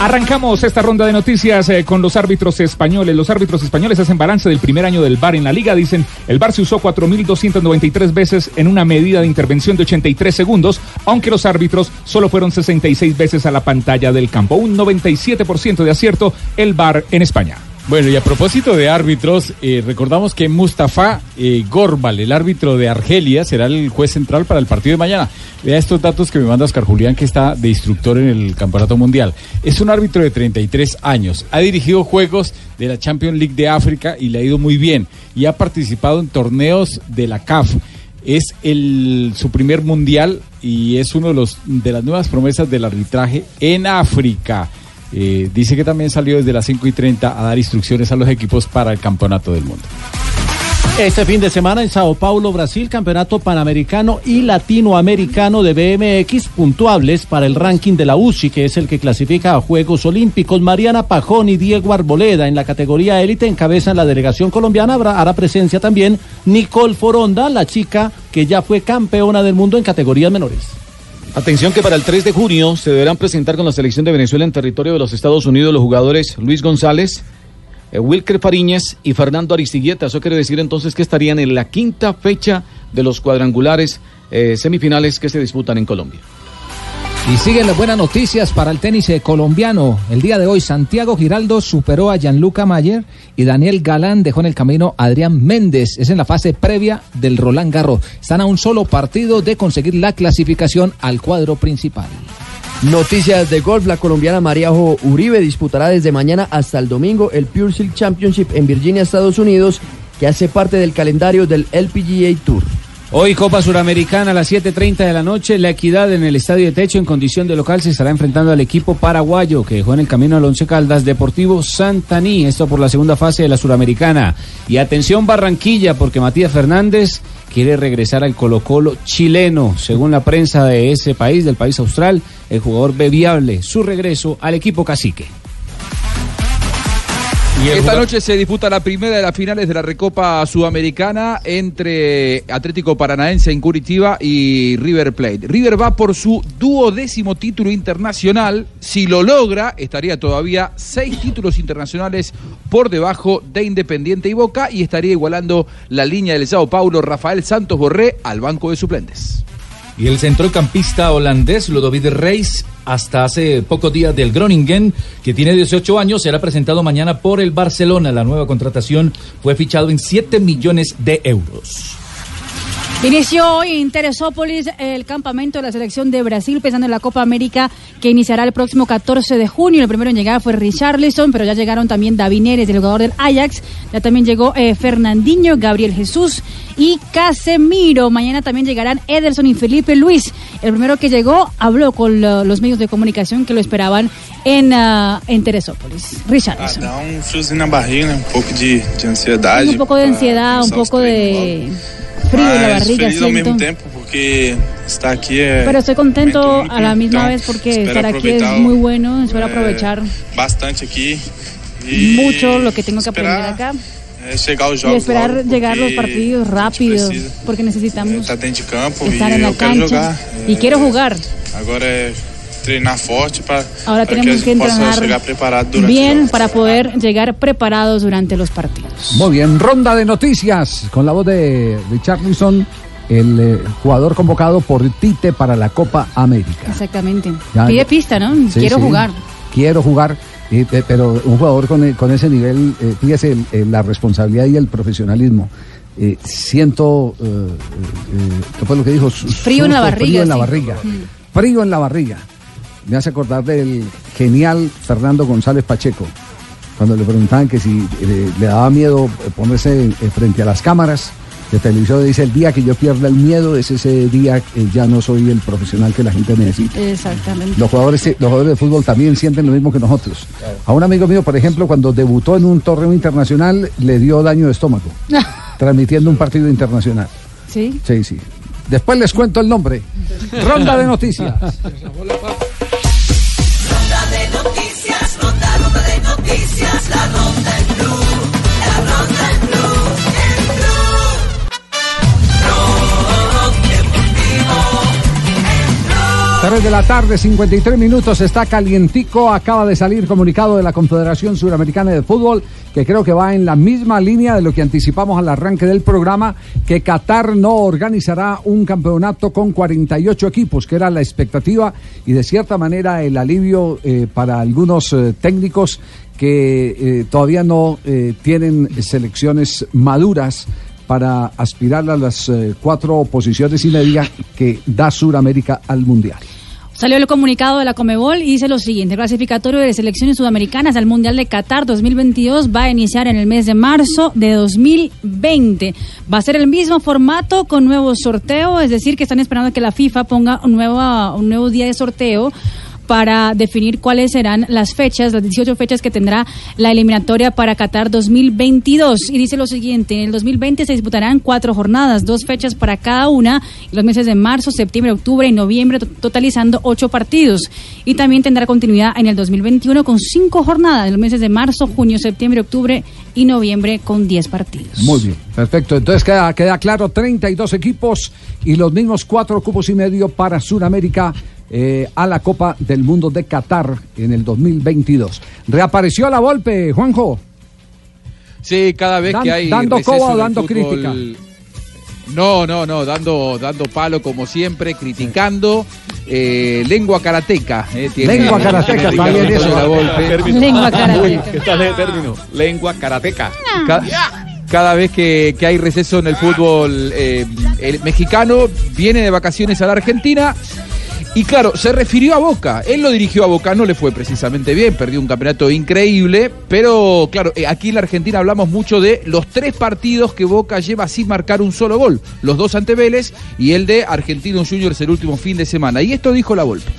Arrancamos esta ronda de noticias eh, con los árbitros españoles. Los árbitros españoles hacen balance del primer año del VAR en la liga. Dicen, el VAR se usó 4.293 veces en una medida de intervención de 83 segundos, aunque los árbitros solo fueron 66 veces a la pantalla del campo. Un 97% de acierto el VAR en España. Bueno, y a propósito de árbitros, eh, recordamos que Mustafa eh, Gorbal, el árbitro de Argelia, será el juez central para el partido de mañana. Vea estos datos que me manda Oscar Julián, que está de instructor en el Campeonato Mundial. Es un árbitro de 33 años. Ha dirigido juegos de la Champions League de África y le ha ido muy bien. Y ha participado en torneos de la CAF. Es el, su primer mundial y es uno de, los, de las nuevas promesas del arbitraje en África. Eh, dice que también salió desde las 5 y 30 a dar instrucciones a los equipos para el campeonato del mundo. Este fin de semana en Sao Paulo, Brasil, campeonato panamericano y latinoamericano de BMX puntuables para el ranking de la UCI, que es el que clasifica a Juegos Olímpicos. Mariana Pajón y Diego Arboleda en la categoría élite encabezan la delegación colombiana. Hará presencia también Nicole Foronda, la chica que ya fue campeona del mundo en categorías menores. Atención que para el 3 de junio se deberán presentar con la selección de Venezuela en territorio de los Estados Unidos los jugadores Luis González, eh, Wilker Fariñez y Fernando Aristigueta. Eso quiere decir entonces que estarían en la quinta fecha de los cuadrangulares eh, semifinales que se disputan en Colombia. Y siguen las buenas noticias para el tenis colombiano. El día de hoy, Santiago Giraldo superó a Gianluca Mayer y Daniel Galán dejó en el camino a Adrián Méndez. Es en la fase previa del Roland Garros. Están a un solo partido de conseguir la clasificación al cuadro principal. Noticias de golf, la colombiana María Jo Uribe disputará desde mañana hasta el domingo el Pure Silk Championship en Virginia, Estados Unidos, que hace parte del calendario del LPGA Tour. Hoy Copa Suramericana a las 7.30 de la noche, la equidad en el Estadio de Techo en condición de local se estará enfrentando al equipo paraguayo que dejó en el camino al Once Caldas Deportivo Santaní, esto por la segunda fase de la Suramericana. Y atención Barranquilla porque Matías Fernández quiere regresar al Colo Colo chileno, según la prensa de ese país, del país austral, el jugador ve viable su regreso al equipo cacique. Esta noche se disputa la primera de las finales de la Recopa Sudamericana entre Atlético Paranaense en Curitiba y River Plate. River va por su duodécimo título internacional. Si lo logra, estaría todavía seis títulos internacionales por debajo de Independiente y Boca y estaría igualando la línea del Sao Paulo Rafael Santos Borré al banco de suplentes. Y el centrocampista holandés Ludovic Reis, hasta hace pocos días del Groningen, que tiene 18 años, será presentado mañana por el Barcelona. La nueva contratación fue fichado en 7 millones de euros. Inició hoy en Teresópolis el campamento de la selección de Brasil pensando en la Copa América que iniciará el próximo 14 de junio. El primero en llegar fue Richarlison, pero ya llegaron también David Neres, el jugador del Ajax. Ya también llegó eh, Fernandinho, Gabriel Jesús y Casemiro. Mañana también llegarán Ederson y Felipe Luis. El primero que llegó habló con lo- los medios de comunicación que lo esperaban en, ah, en Teresópolis. Ah, Richarlison. dá um friozinho na barriga, né? um pouco de, de ansiedade. un poco de ansiedad, un poco de frío en la barriga, feliz ao mesmo siento. tempo, porque estar aqui é Pero estoy contento a la misma Então, vez porque estar aquí es muy bueno, espero eh, aprovechar bastante aqui e mucho lo que tengo que aprender acá é, chegar aos y jogos esperar llegar los partidos precisa. porque necesitamos campo estar en la cancha jogar. y quiero jugar. Agora é treinar forte para Ahora que tenemos que possa entrenar preparado durante bien para poder llegar preparados durante los partidos. Muy bien, ronda de noticias con la voz de Richarlison, el eh, jugador convocado por Tite para la Copa América. Exactamente. Ya, Pide ya. pista, ¿no? Sí, quiero sí. jugar. Quiero jugar, eh, eh, pero un jugador con, con ese nivel, eh, fíjese, el- el- la responsabilidad y el profesionalismo. Eh, siento, eh, eh, eh, ¿qué fue lo que dijo? Frío en la barriga, Frío en la sí. barriga. Mm. Frío en la barriga. Me hace acordar del genial Fernando González Pacheco, cuando le preguntaban que si eh, le daba miedo eh, ponerse eh, frente a las cámaras de televisión, dice, el día que yo pierda el miedo es ese día que ya no soy el profesional que la gente necesita. Exactamente. Los jugadores, los jugadores de fútbol también sienten lo mismo que nosotros. A un amigo mío, por ejemplo, cuando debutó en un torneo internacional, le dio daño de estómago, transmitiendo un partido internacional. sí. Sí, sí. Después les cuento el nombre. Ronda de noticias. Noticias, la ronda en blue, la ronda en blue, en blue. Rock deportivo, en blue. 3 de la tarde, 53 minutos, está calientico, acaba de salir comunicado de la Confederación Suramericana de Fútbol, que creo que va en la misma línea de lo que anticipamos al arranque del programa, que Qatar no organizará un campeonato con 48 equipos, que era la expectativa y de cierta manera el alivio eh, para algunos eh, técnicos que eh, todavía no eh, tienen selecciones maduras para aspirar a las eh, cuatro posiciones y media que da Suramérica al Mundial. Salió el comunicado de la Comebol y dice lo siguiente: el clasificatorio de selecciones sudamericanas al Mundial de Qatar 2022 va a iniciar en el mes de marzo de 2020. Va a ser el mismo formato con nuevo sorteo, es decir, que están esperando que la FIFA ponga un nuevo, un nuevo día de sorteo para definir cuáles serán las fechas, las 18 fechas que tendrá la eliminatoria para Qatar 2022. Y dice lo siguiente, en el 2020 se disputarán cuatro jornadas, dos fechas para cada una, los meses de marzo, septiembre, octubre y noviembre, to- totalizando ocho partidos. Y también tendrá continuidad en el 2021 con cinco jornadas, en los meses de marzo, junio, septiembre, octubre y noviembre con 10 partidos. Muy bien, perfecto. Entonces queda, queda claro, 32 equipos y los mismos cuatro cupos y medio para Sudamérica eh, a la Copa del Mundo de Qatar en el 2022. Reapareció la Volpe, Juanjo. Sí, cada vez Dan- que hay dando coba o dando fútbol- crítica. No, no, no, dando, dando palo como siempre, criticando. eh, lengua karateca. eh, tiene- Lengua karateca, está bien Ricardo eso. la. Lengua karateca. Lengua karateca. Ca- Cada, vez que, que hay receso en el fútbol eh, el mexicano, viene de vacaciones a la Argentina. Y claro, se refirió a Boca. Él lo dirigió a Boca, no le fue precisamente bien, perdió un campeonato increíble. Pero claro, eh, aquí en la Argentina hablamos mucho de los tres partidos que Boca lleva sin marcar un solo gol: los dos ante Vélez y el de Argentinos Juniors el último fin de semana. Y esto dijo la Volpe.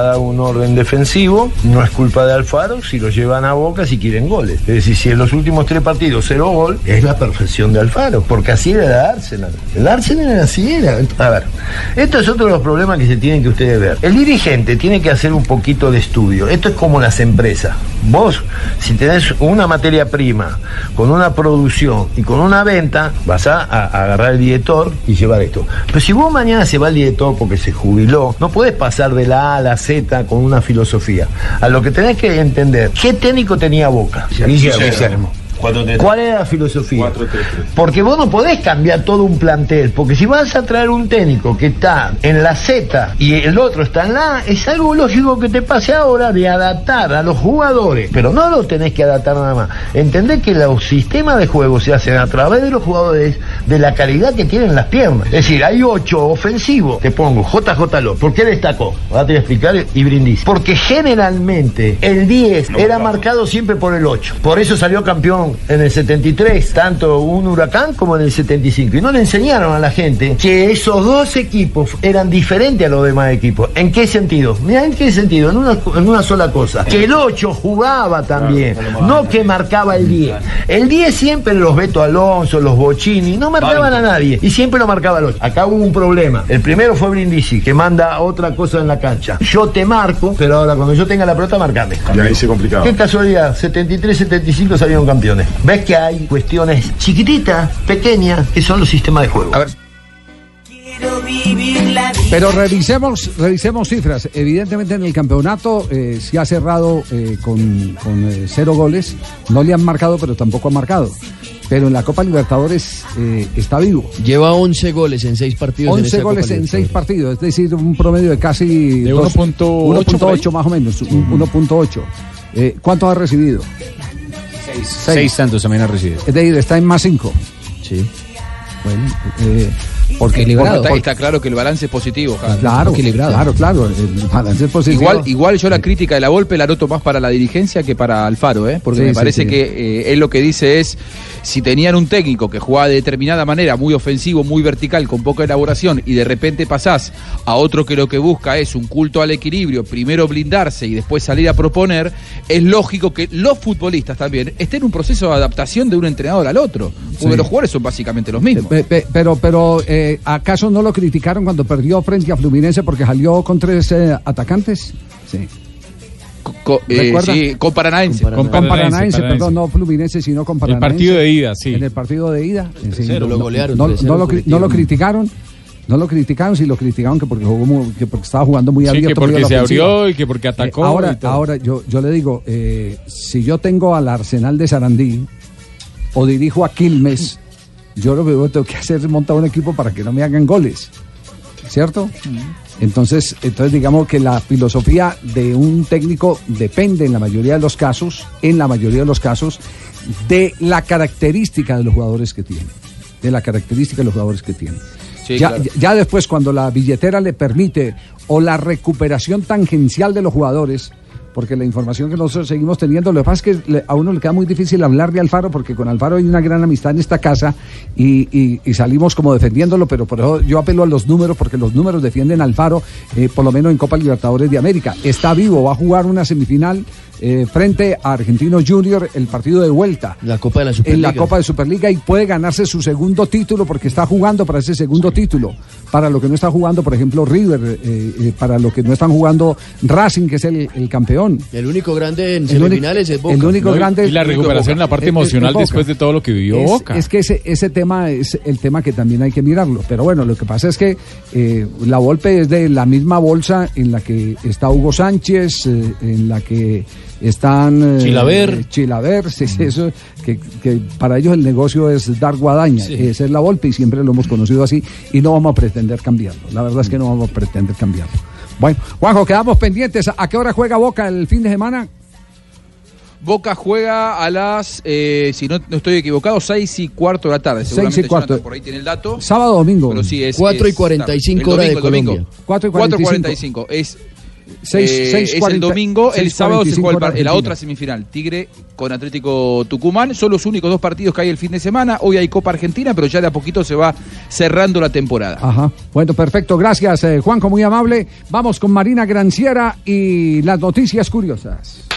Dado un orden defensivo, no es culpa de Alfaro si lo llevan a boca si quieren goles. Es decir, si en los últimos tres partidos cero gol, es la perfección de Alfaro, porque así era el Arsenal. El Arsenal así era. A ver, esto es otro de los problemas que se tienen que ustedes ver. El dirigente tiene que hacer un poquito de estudio. Esto es como las empresas. Vos, si tenés una materia prima, con una producción y con una venta, vas a, a- a agarrar el director y llevar esto. Pero si vos mañana se va el director porque se jubiló, no puedes pasar de la A a la Con una filosofía. A lo que tenés que entender, ¿qué técnico tenía Boca? Guillermo. ¿Cuál es la filosofía? Porque vos no podés cambiar todo un plantel, porque si vas a traer un técnico que está en la Z y el otro está en la A, es algo lógico que te pase ahora de adaptar a los jugadores, pero no lo tenés que adaptar nada más. Entendés que los sistemas de juego se hacen a través de los jugadores, de la calidad que tienen las piernas. Es decir, hay ocho ofensivos, te pongo JJ López. ¿Por qué destacó? Ahora te voy a explicar y brindis. Porque generalmente el 10 era marcado siempre por el 8. Por eso salió campeón en el 73, tanto un huracán como en el 75. Y no le enseñaron a la gente que esos dos equipos eran diferentes a los demás equipos. ¿En qué sentido? Mira, ¿en qué sentido? En una, en una sola cosa. Que el 8 jugaba también, no que marcaba el 10. El 10 siempre los Beto Alonso, los Bocini, no marcaban a nadie. Y siempre lo marcaba el 8. Acá hubo un problema. El primero fue Brindisi, que manda otra cosa en la cancha. Yo te marco, pero ahora cuando yo tenga la pelota, marcame. Y ahí se complicaba. Qué casualidad, 73-75 salieron campeones. ¿Ves que hay cuestiones chiquititas, pequeñas, que son los sistemas de juego? Pero revisemos, revisemos cifras. Evidentemente en el campeonato eh, se ha cerrado eh, con, con, eh, cero goles. No le han marcado, pero tampoco ha marcado. Pero en la Copa Libertadores eh, está vivo. Lleva 11 goles en 6 partidos. en 11 esa goles Copa en 6 Libertadores. partidos, es decir, un promedio de casi De dos- 1.8 por ahí. 1.8 más o menos, un 1.8. Eh, ¿Cuántos ha recibido? Seis tantos también ha recibido. Es decir, está en más 5. Sí. Bueno, eh, porque Está, está claro que el balance es positivo. Javi. Claro, claro, claro. El balance es positivo. Igual, igual yo la crítica de la Volpe la noto más para la dirigencia que para Alfaro, ¿eh? porque Sí, me sí, parece sí. que eh, él lo que dice es, si tenían un técnico que jugaba de determinada manera, muy ofensivo, muy vertical, con poca elaboración, y de repente pasás a otro que lo que busca es un culto al equilibrio, primero blindarse y después salir a proponer, es lógico que los futbolistas también estén en un proceso de adaptación de un entrenador al otro, porque Sí. los jugadores son básicamente los mismos. Pe- pe- Pero, pero eh, ¿acaso no lo criticaron cuando perdió frente a Fluminense porque salió con tres eh, atacantes? Sí. Co- eh, sí, con Paranaense. Con Paranaense, perdón, no Fluminense, sino con Paranaense. partido de ida, sí. En el partido de ida. sí. Lo No- golearon, No, 3-0 no lo, Curitiba. no lo criticaron. No lo criticaron, sí lo criticaron que porque, jugó muy- que porque estaba jugando muy Sí, abierto. que muy a porque se ofensiva. abrió y que porque atacó Eh, ahora, y todo. ahora yo, yo le digo, eh, si yo tengo al Arsenal de Sarandí o dirijo a Quilmes, yo lo que tengo que hacer es montar un equipo para que no me hagan goles. ¿Cierto? Entonces, entonces digamos que la filosofía de un técnico depende en la mayoría de los casos, en la mayoría de los casos, de la característica de los jugadores que tiene. De la característica de los jugadores que tiene. Sí, ya, claro. ya- ya después, cuando la billetera le permite, o la recuperación tangencial de los jugadores, porque la información que nosotros seguimos teniendo, lo que pasa es que a uno le queda muy difícil hablar de Alfaro, porque con Alfaro hay una gran amistad en esta casa y, y- y salimos como defendiéndolo, pero por eso yo apelo a los números, porque los números defienden a Alfaro, eh, por lo menos en Copa Libertadores de América. Está vivo, va a jugar una semifinal eh, frente a Argentino Junior, el partido de vuelta. La Copa de la En Superliga. la Copa de Superliga y puede ganarse su segundo título porque está jugando para ese segundo título. Para lo que no está jugando, por ejemplo, River, eh, eh, para lo que no están jugando Racing, que es el, el campeón. El único grande en El semifinales es Boca. el único No, grande y la recuperación en la parte es- es- es emocional después de todo lo que vivió es, Boca. es que ese, ese tema es el tema que también hay que mirarlo. Pero bueno, lo que pasa es que eh, la Volpe es de la misma bolsa en la que está Hugo Sánchez, eh, en la que están... eh, Chilaver. eh, Chilaver, sí, sí, eso, que, que para ellos el negocio es dar guadaña. Sí. Esa es la Volpe y siempre lo hemos conocido así y no vamos a pretender cambiarlo. La verdad es que no vamos a pretender cambiarlo. Bueno, Juanjo, quedamos pendientes. ¿A qué hora juega Boca el fin de semana? Boca juega a las, eh, si no, no estoy equivocado, seis y cuarto de la tarde. Seis y Seguramente cuarto. Jonathan por ahí tiene el dato. Sábado o domingo. Pero sí, es, 4 y es 45 tarde. hora de El domingo, el domingo. Colombia. 4 y 4.45. Es, Seis- eh, seis es el domingo, el sábado se 45 juega el la otra semifinal. Tigre con Atlético Tucumán. Son los únicos dos partidos que hay el fin de semana. Hoy hay Copa Argentina, pero ya de a poquito se va cerrando la temporada. Ajá. Bueno, perfecto. Gracias, eh, Juanjo, muy amable. Vamos con Marina Granciera y las noticias curiosas.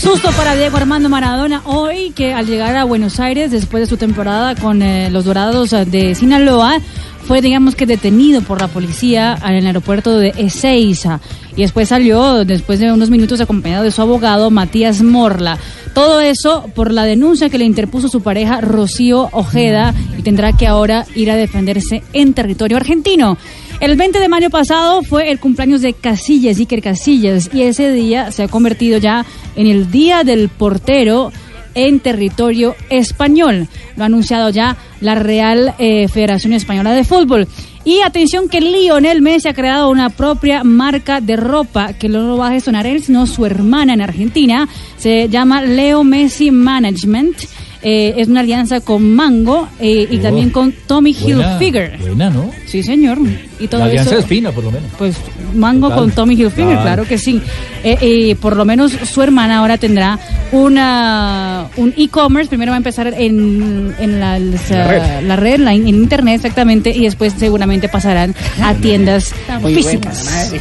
Susto para Diego Armando Maradona hoy que al llegar a Buenos Aires después de su temporada con eh, los Dorados eh, de Sinaloa fue digamos que detenido por la policía en el aeropuerto de Ezeiza y después salió después de unos minutos acompañado de su abogado Matías Morla. Todo eso por la denuncia que le interpuso su pareja Rocío Ojeda y tendrá que ahora ir a defenderse en territorio argentino. El 20 de mayo pasado fue el cumpleaños de Casillas, Iker Casillas, y ese día se ha convertido ya en el Día del Portero en territorio español. Lo ha anunciado ya la Real eh, Federación Española de Fútbol. Y atención que Lionel Messi ha creado una propia marca de ropa que no lo va a gestionar él, sino su hermana en Argentina. Se llama Leo Messi Management. Eh, es una alianza con Mango eh, y Oh, también con Tommy buena, Hilfiger. Buena, ¿no? Sí, señor. Y todo La alianza eso, es fina, por lo menos. Pues Mango Total. con Tommy Hilfiger, Claro. claro que sí. Eh, eh, por lo menos su hermana ahora tendrá una un e-commerce. Primero va a empezar en, en la, La red. la red, la- en internet exactamente, y después seguramente pasarán a tiendas físicas. bueno, madre.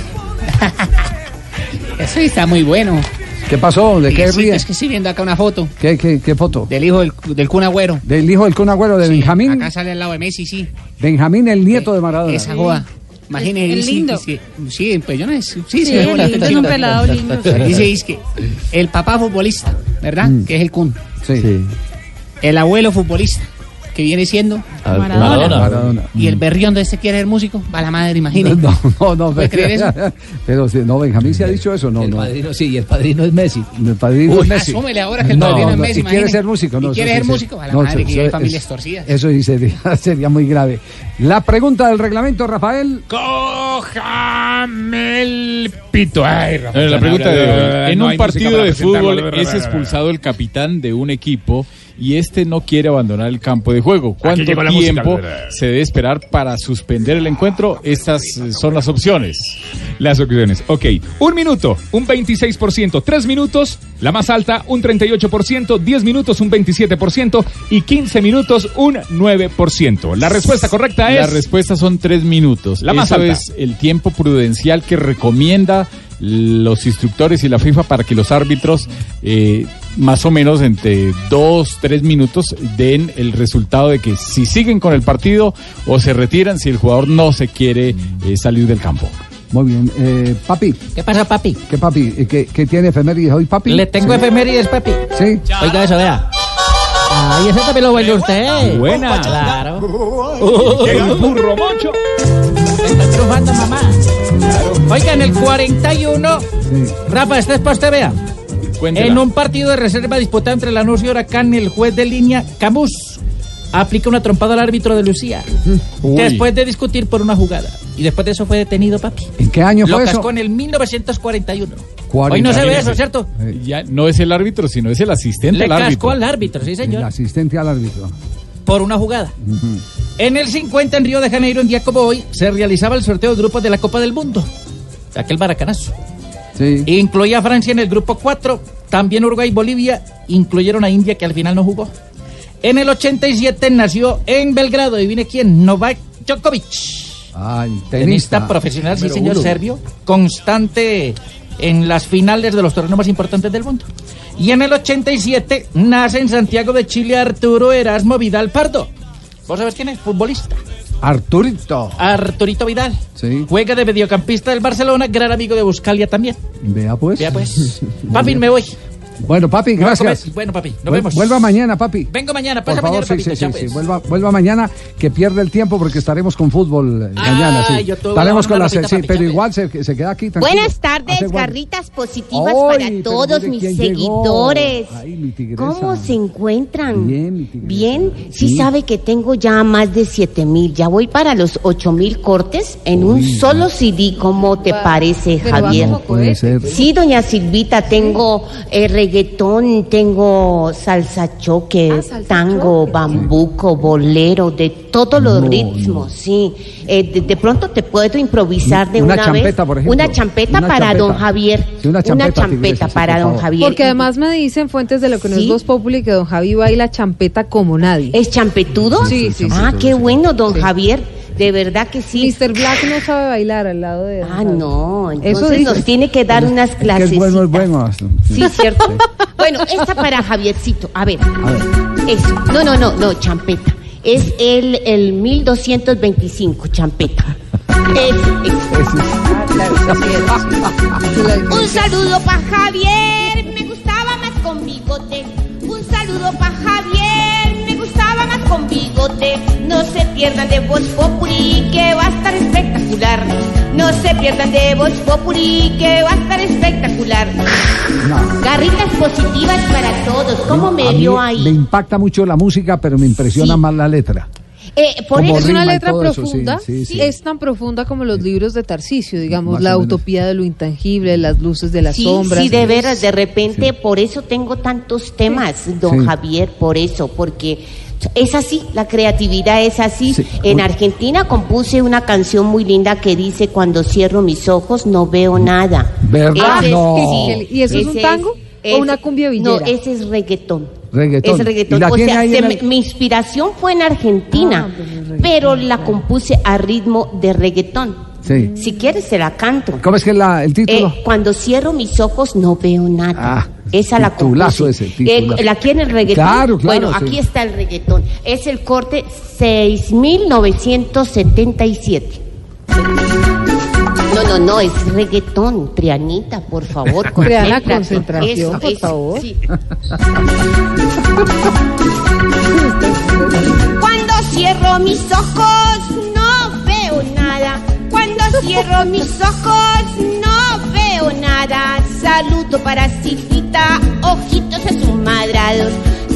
Eso está muy bueno. ¿Qué pasó? ¿De Sí, qué sí, ríe? Es que estoy viendo acá una foto ¿Qué, qué, qué foto? del hijo del, del Kun Agüero. Del hijo del Kun Agüero, de Benjamín. Acá sale al lado de Messi, sí. Benjamín, el nieto de Maradona. Esa joda. Imagínese. El sí, lindo. sí, Sí, pues yo no es. Sí, Sí, el lindo es un pelado lindo, sí. Dice es que el papá futbolista, ¿verdad? Mm. Que es el Kun. Sí. El abuelo futbolista, que viene siendo Maradona. Maradona. Y el berrión de este quiere ser músico, va la madre, imagínese. No, no, no. ¿Puede creer eso? Pero si- no, Benjamín se ha dicho eso, no, El no. padrino sí, y el padrino es Messi. El padrino Uy, es Messi. asúmele ahora que el No, padrino es no, Messi, Y quiere ser músico, Y no. quiere eso ser sí, músico, a la No, madre, eso- que hay familias torcidas. Eso sí sería, sería muy grave. La pregunta del reglamento, Rafael. Cójame el pito. Ay, Rafa, Eh, la pregunta de hoy. En un partido de fútbol es expulsado el capitán de un equipo y este no quiere abandonar el campo de juego. ¿Cuánto música, tiempo se debe esperar para suspender el encuentro? Estas eh, son las opciones. Las opciones. Ok. Un minuto, un 26%. Tres minutos, la más alta, un 38%. Diez minutos, un 27%. Y 15 minutos, un 9%. La respuesta correcta es. La respuesta son tres minutos. La más Eso alta. es el tiempo prudencial que recomienda los instructores y la FIFA para que los árbitros eh, más o menos entre dos, tres minutos den el resultado de que si siguen con el partido o se retiran si el jugador no se quiere eh, salir del campo. Muy bien. Eh, papi. ¿Qué pasa, papi? ¿Qué papi? Eh, ¿Qué, qué tiene efemérides hoy, papi? Le tengo Sí. efemérides, papi. Sí. Oiga eso, vea. Ay, ese también lo bailó usted. Buena. Claro. El burro mocho. Está triunfando, mamá. Oiga, en el 41, Rafa, este es para usted, vea. Cuéntela. En un partido de reserva disputado entre Lanús y Huracán, el juez de línea, Camus, aplica una trompada al árbitro de Lucía. Uy. Después de discutir por una jugada. Y después de eso fue detenido, papi. ¿En qué año Lo fue eso? cascó en el 1941. 40. Hoy no se ve eso, ¿cierto? Ya no es el árbitro, sino es el asistente Le al árbitro. cascó al árbitro, sí, El señor. asistente al árbitro. Por una jugada. En el 50 en Río de Janeiro, un día como hoy, se realizaba el sorteo de grupos de la Copa del Mundo. Aquel baracanazo. Sí. Incluía a Francia en el grupo 4, también Uruguay y Bolivia, incluyeron a India que al final no jugó. En el 87 nació en Belgrado, y viene quién, Novak Djokovic. Ay, Tenista tenista. profesional, sí señor, uno. serbio, constante en las finales de los torneos más importantes del mundo. Y en el 87 nace en Santiago de Chile Arturo Erasmo Vidal Pardo. ¿Vos sabés quién es? Futbolista. Arturito. Arturito Vidal. Sí. Juega de mediocampista del Barcelona, gran amigo de Buscalia también. Vea pues. Vea pues. Papi, me voy. Bueno, papi, gracias. Bueno, papi, nos vemos. Vuelva mañana, papi. Vengo mañana, Por pasa favor, mañana, sí, papito, sí, sí, pues. Vuelva, vuelva mañana, que pierde el tiempo porque estaremos con fútbol eh, mañana, sí. Estaremos con la ropita, sí, papi, pero igual se, se queda aquí. tranquilo. Buenas tardes, garritas positivas para todos mire mis seguidores. Ay, mi. ¿Cómo se encuentran? Bien, mi. Bien, sí, Sí. sabe que tengo ya más de siete mil, ya voy para los ocho mil cortes en un solo CD, ¿cómo te parece, Javier? Puede ser. Sí, doña Silvita, tengo eh, reggaetón, tengo salsa choque, tango, bambuco, bolero, de todos los No, ritmos, sí. Eh, de, de pronto te puedo improvisar de Una una, champeta, vez. por ejemplo. Una champeta Una para champeta. don Javier. Sí, una champeta, sí, para don. Javier. Porque además me dicen fuentes de lo que no es. Voz Populi que don Javi baila champeta como nadie. ¿Es champetudo? Sí, sí, sí. Ah, qué bueno, don Javier. De verdad que sí. Mr. Black no sabe bailar al lado de Ah, no. Eso Entonces dice. nos tiene que dar unas Es que clases. es bueno, es bueno. Sí, ¿cierto? Bueno, esta para Javiercito. A ver. Eso. No, no, no, no, champeta. Es el, el 1225, champeta. Es, es. Ah, claro. Un saludo para Javier, me gustaba más con bigote. Un saludo para Javier, con bigote. No se pierdan de Voz Populi, que va a estar espectacular. No se pierdan de Voz Populi, que va a estar espectacular. Garritas positivas para todos. ¿Cómo me vio ahí? Me impacta mucho la música, pero me impresiona más la letra. Eh, por eso Es una letra eso, sí, profunda, sí, sí. es tan profunda como los libros de Tarcisio, digamos, Más la utopía de lo intangible, las luces de las Sí, sombras. sí, de veras, de repente, por eso tengo tantos temas, don Sí. Javier, por eso, porque es así, la creatividad es así. Sí. En Argentina compuse una canción muy linda que dice, cuando cierro mis ojos no veo nada. ¿Verdad? Ese es- No. sí, ¿Y eso es un tango o una cumbia No, villera? ese es reggaetón. Reggaetón. Es reggaetón. ¿Y la O tiene sea, se la- mi inspiración fue en Argentina, pero la compuse a ritmo de reggaetón. Sí. Si quieres, se la canto. ¿Cómo es que la, el título? Eh, cuando cierro mis ojos no veo nada. Ah, Esa la compuse. ese, titulazo. Eh, ¿La quiere el reggaetón? Claro, claro, Bueno, sí. aquí está el reggaetón. Es el corte 6977. No, no, no, es reggaetón. Trianita, por favor. Triana, concentración, Eso, por eso, favor. sí. Cuando cierro mis ojos no veo nada. Cuando cierro mis ojos no veo Saludo para Silvita, ojitos asumadrados.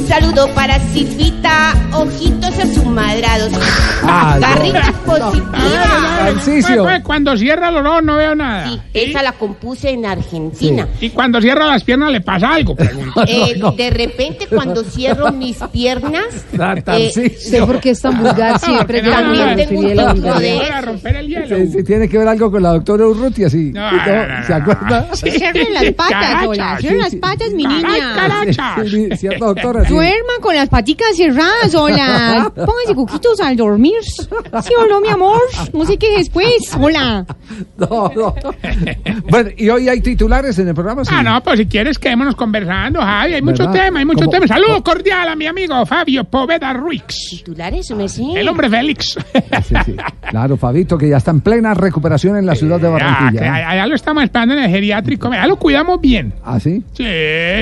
Saludo para Silvita, ojitos asumadrados. Ah, no. Garritas positivas. Tarcisio. Pues, cuando cierra los ojos no veo nada. Sí, esa la compuse en Argentina. Y cuando cierra las piernas le pasa algo. pregunto. Eh, De repente cuando cierro mis piernas, eh, sé por qué es tan vulgar siempre. que También tengo un a título de el tiene que ver algo con la doctora Urrutia, sí. No, no, no, ¿Se acuerda? Cierren las patas, Cierren las sí. patas, mi niña. carachas. Sí, sí, cierto, doctora. sí. Duerman con las paticas cerradas, hola. Pónganse cuquitos al dormir. ¿Sí o no, mi amor? No sé qué después. Hola. No, no. Bueno, y hoy hay titulares en el programa. sí? Ah, no, pues si quieres quedémonos conversando, Javi. Hay mucho ¿Verdad? tema, hay mucho ¿Cómo? tema. Saludo cordial a mi amigo Fabio Poveda Ruiz. titulares, me sé. El hombre Félix. Sí, sí. Claro, Fabito, que ya está en plena recuperación en la ciudad de Ah, que Barranquilla. ¿eh? allá, lo estamos esperando en el geriátrico. Allá lo cuidamos bien. ¿Ah, sí? Sí,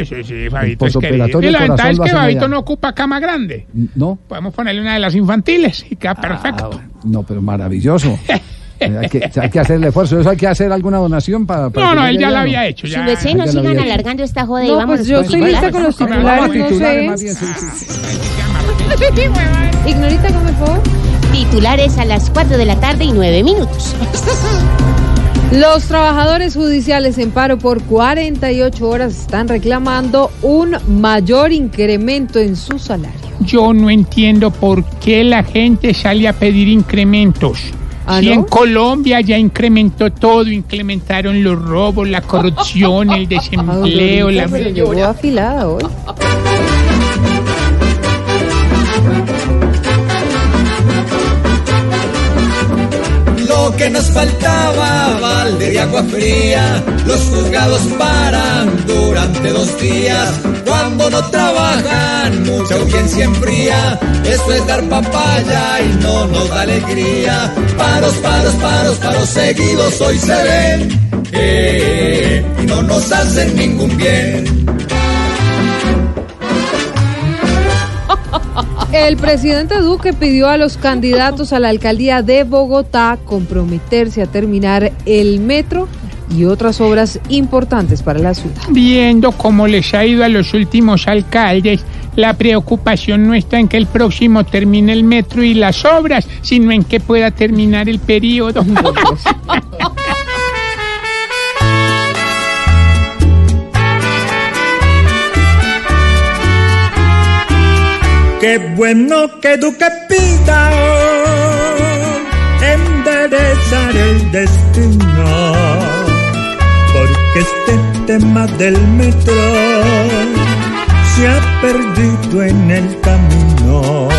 sí, sí, Fabito. Es la ventaja es que Fabito no ocupa cama grande. No, Podemos ponerle una de las infantiles y queda perfecto. no, pero maravilloso. Eh, hay, que, hay que hacer el esfuerzo. ¿Eso hay que hacer alguna donación para.? para No, no, él ya la había hecho. Su Ya. vecino ya lo sigan alargando esta joda y No, vamos pues yo estoy lista con los titulares, no sé. Ignorita, por favor. Titulares a las 4 de la tarde y 9 minutos. Los trabajadores judiciales en paro por 48 horas están reclamando un mayor incremento en su salario. Yo no entiendo por qué la gente sale a pedir incrementos. ¿Ah, si no? en Colombia ya incrementó todo, incrementaron los robos, la corrupción, el desempleo, la... Llegó afilada hoy. Que nos faltaba, balde de agua fría, los juzgados paran durante dos días. Cuando no trabajan, mucha audiencia enfría. Eso es dar papaya y no nos da alegría. Paros, paros, paros, paros seguidos hoy se ven. eh, y no nos hacen ningún bien. El presidente Duque pidió a los candidatos a la alcaldía de Bogotá comprometerse a terminar el metro y otras obras importantes para la ciudad. Viendo cómo les ha ido a los últimos alcaldes, la preocupación no está en que el próximo termine el metro y las obras, sino en que pueda terminar el periodo. Qué bueno que Duque pida enderezar el destino, porque este tema del metro se ha perdido en el camino.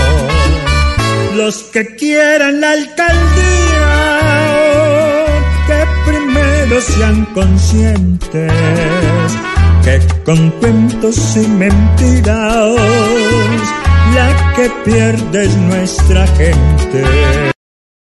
Los que quieran la alcaldía, que primero sean conscientes que con cuentos y mentiras la que pierde es nuestra gente.